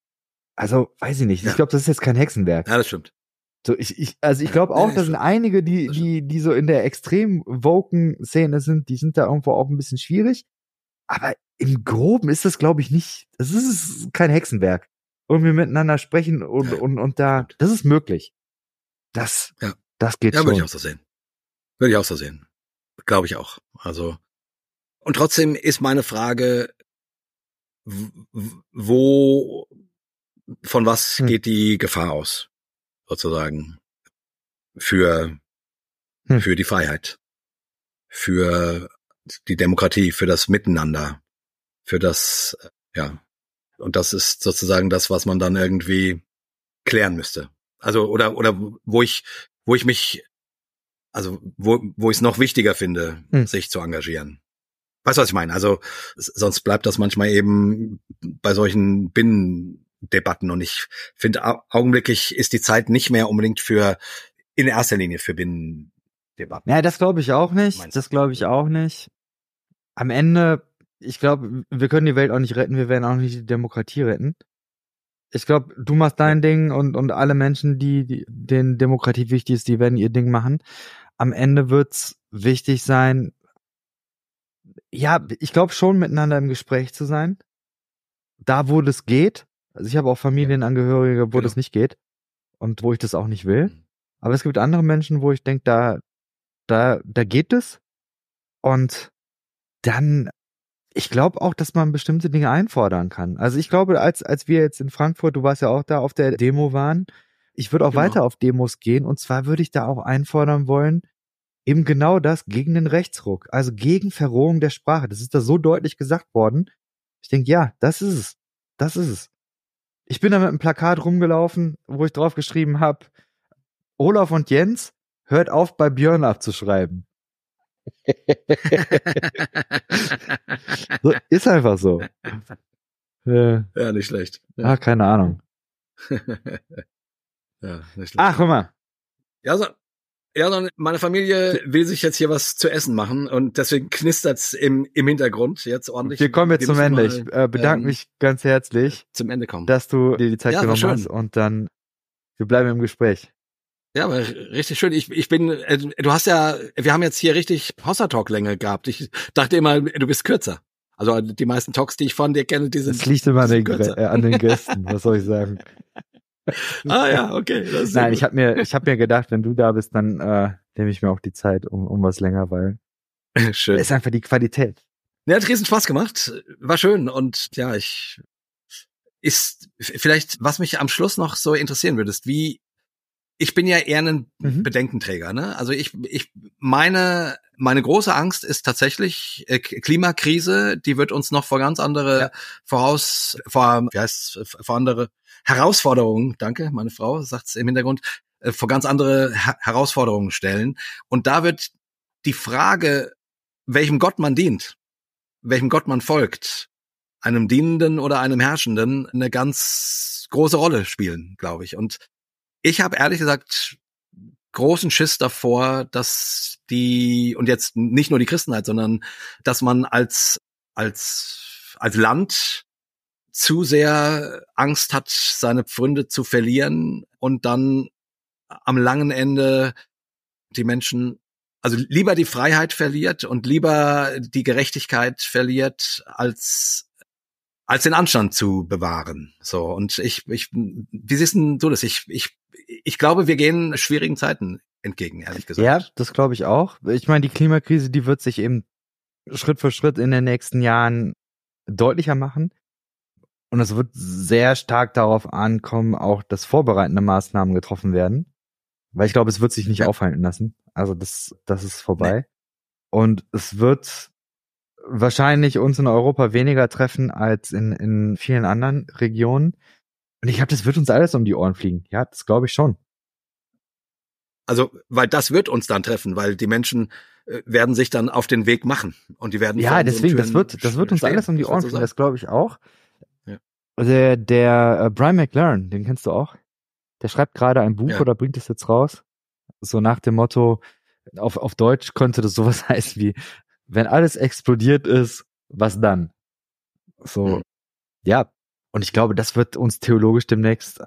Also, weiß ich nicht. Ja. Ich glaube, das ist jetzt kein Hexenwerk.
Ja, das stimmt.
So, ich, ich, also ich glaube auch, da sind einige, die, die, die so in der extrem woken Szene sind, die sind da irgendwo auch ein bisschen schwierig. Aber im Groben ist das, glaube ich, nicht, das ist kein Hexenwerk. Und wir miteinander sprechen und, ja. und, und da, das ist möglich. Das, ja. das geht ja, schon.
Ja, würde ich auch so sehen. Würde ich auch so sehen. Glaube ich auch. Also, und trotzdem ist meine Frage, wo, von was hm. geht die Gefahr aus? Sozusagen für, hm. für die Freiheit, für die Demokratie, für das Miteinander, für das, ja. Und das ist sozusagen das, was man dann irgendwie klären müsste. Also, oder, oder wo ich, wo ich mich, also, wo, wo ich es noch wichtiger finde, hm. sich zu engagieren. Weißt du, was ich meine? Also, sonst bleibt das manchmal eben bei solchen Binnen, Debatten. Und ich finde, augenblicklich ist die Zeit nicht mehr unbedingt für, in erster Linie für Binnendebatten.
Ja, das glaube ich auch nicht. Das glaube ich auch nicht. Am Ende, ich glaube, wir können die Welt auch nicht retten, wir werden auch nicht die Demokratie retten. Ich glaube, du machst dein Ding und, und alle Menschen, die, die denen Demokratie wichtig ist, die werden ihr Ding machen. Am Ende wird's wichtig sein, ja, ich glaube schon miteinander im Gespräch zu sein. Da, wo das geht. Also ich habe auch Familienangehörige, wo genau. das nicht geht und wo ich das auch nicht will. Mhm. Aber es gibt andere Menschen, wo ich denke, da, da, da geht es. Und dann, ich glaube auch, dass man bestimmte Dinge einfordern kann. Also ich glaube, als, als wir jetzt in Frankfurt, du warst ja auch da auf der Demo waren, ich würde auch genau. weiter auf Demos gehen und zwar würde ich da auch einfordern wollen, eben genau das gegen den Rechtsruck, also gegen Verrohung der Sprache. Das ist da so deutlich gesagt worden. Ich denke, ja, das ist es. Das ist es. Ich bin da mit einem Plakat rumgelaufen, wo ich drauf geschrieben habe, Olaf und Jens, hört auf, bei Björn abzuschreiben. so, ist einfach so.
Äh, ja, nicht schlecht.
Ja. Ah, keine Ahnung.
ja, nicht schlecht.
Ach, hör mal.
Ja, so, ja, sondern meine Familie will sich jetzt hier was zu essen machen und deswegen knistert's im, im Hintergrund jetzt ordentlich.
Wir kommen jetzt zum Ende. Ich äh, bedanke ähm, mich ganz herzlich,
zum Ende kommen.
dass du dir die Zeit ja, genommen hast und dann wir bleiben im Gespräch.
Ja, aber richtig schön. Ich, ich bin, äh, du hast ja, wir haben jetzt hier richtig Hossa-Talk-Länge gehabt. Ich dachte immer, du bist kürzer. Also die meisten Talks, die ich von dir kenne, die sind.
Das liegt immer an den, äh, an den Gästen, was soll ich sagen?
ah ja, okay.
Nein, ich habe mir, ich habe mir gedacht, wenn du da bist, dann äh, nehme ich mir auch die Zeit um, um was länger, weil
schön.
ist einfach die Qualität.
Ja, hat riesen Spaß gemacht, war schön und ja, ich ist vielleicht, was mich am Schluss noch so interessieren würde, ist, wie ich bin ja eher ein mhm. Bedenkenträger, ne? Also ich, ich meine, meine große Angst ist tatsächlich äh, Klimakrise, die wird uns noch vor ganz andere ja. voraus, vor, wie heißt, vor andere Herausforderungen, danke, meine Frau sagt's im Hintergrund, äh, vor ganz andere Her Herausforderungen stellen. Und da wird die Frage, welchem Gott man dient, welchem Gott man folgt, einem Dienenden oder einem Herrschenden, eine ganz große Rolle spielen, glaube ich. Und ich habe ehrlich gesagt großen Schiss davor, dass die, und jetzt nicht nur die Christenheit, sondern dass man als, als, als Land zu sehr Angst hat, seine Pfründe zu verlieren und dann am langen Ende die Menschen, also lieber die Freiheit verliert und lieber die Gerechtigkeit verliert, als als den Anstand zu bewahren. So und ich, ich, wie siehst du das? Ich, ich ich glaube, wir gehen schwierigen Zeiten entgegen, ehrlich gesagt.
Ja, das glaube ich auch. Ich meine, die Klimakrise, die wird sich eben Schritt für Schritt in den nächsten Jahren deutlicher machen. Und es wird sehr stark darauf ankommen, auch dass vorbereitende Maßnahmen getroffen werden. Weil ich glaube, es wird sich nicht ja. aufhalten lassen. Also das, das ist vorbei. Nee. Und es wird wahrscheinlich uns in Europa weniger treffen als in, in vielen anderen Regionen. Und ich glaube, das wird uns alles um die Ohren fliegen. Ja, das glaube ich schon.
Also, weil das wird uns dann treffen, weil die Menschen äh, werden sich dann auf den Weg machen und die werden
ja deswegen das wird das wird uns alles um die Ohren fliegen. Das glaube ich auch. Ja. Der der äh, Brian McLaren, den kennst du auch. Der schreibt gerade ein Buch ja. oder bringt es jetzt raus. So nach dem Motto auf auf Deutsch könnte das sowas heißen wie wenn alles explodiert ist, was dann? So mhm. ja, und ich glaube, das wird uns theologisch demnächst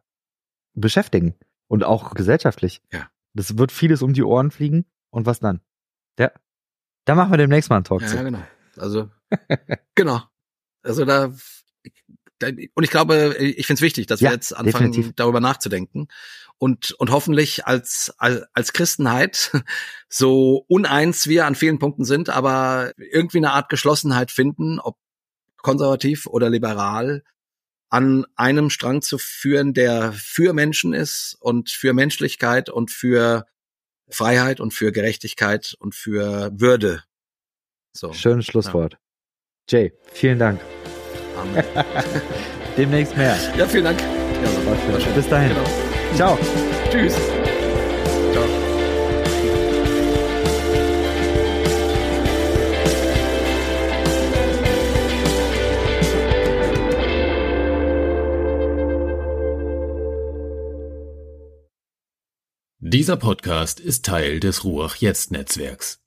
beschäftigen und auch gesellschaftlich.
Ja.
Das wird vieles um die Ohren fliegen. Und was dann? Ja. Da machen wir demnächst mal einen Talk
ja,
zu.
Ja, genau. Also, genau. Also da, und ich glaube, ich finde es wichtig, dass ja, wir jetzt anfangen, definitiv. darüber nachzudenken und, und hoffentlich als, als, als Christenheit, so uneins wir an vielen Punkten sind, aber irgendwie eine Art Geschlossenheit finden, ob konservativ oder liberal, an einem Strang zu führen, der für Menschen ist und für Menschlichkeit und für Freiheit und für Gerechtigkeit und für Würde.
So. Schönes Schlusswort. Ja. Jay, vielen Dank.
Amen.
Demnächst mehr.
Ja, vielen Dank. Ja,
Bis dahin. Genau. Ciao.
Tschüss.
Dieser Podcast ist Teil des Ruach Jetzt Netzwerks.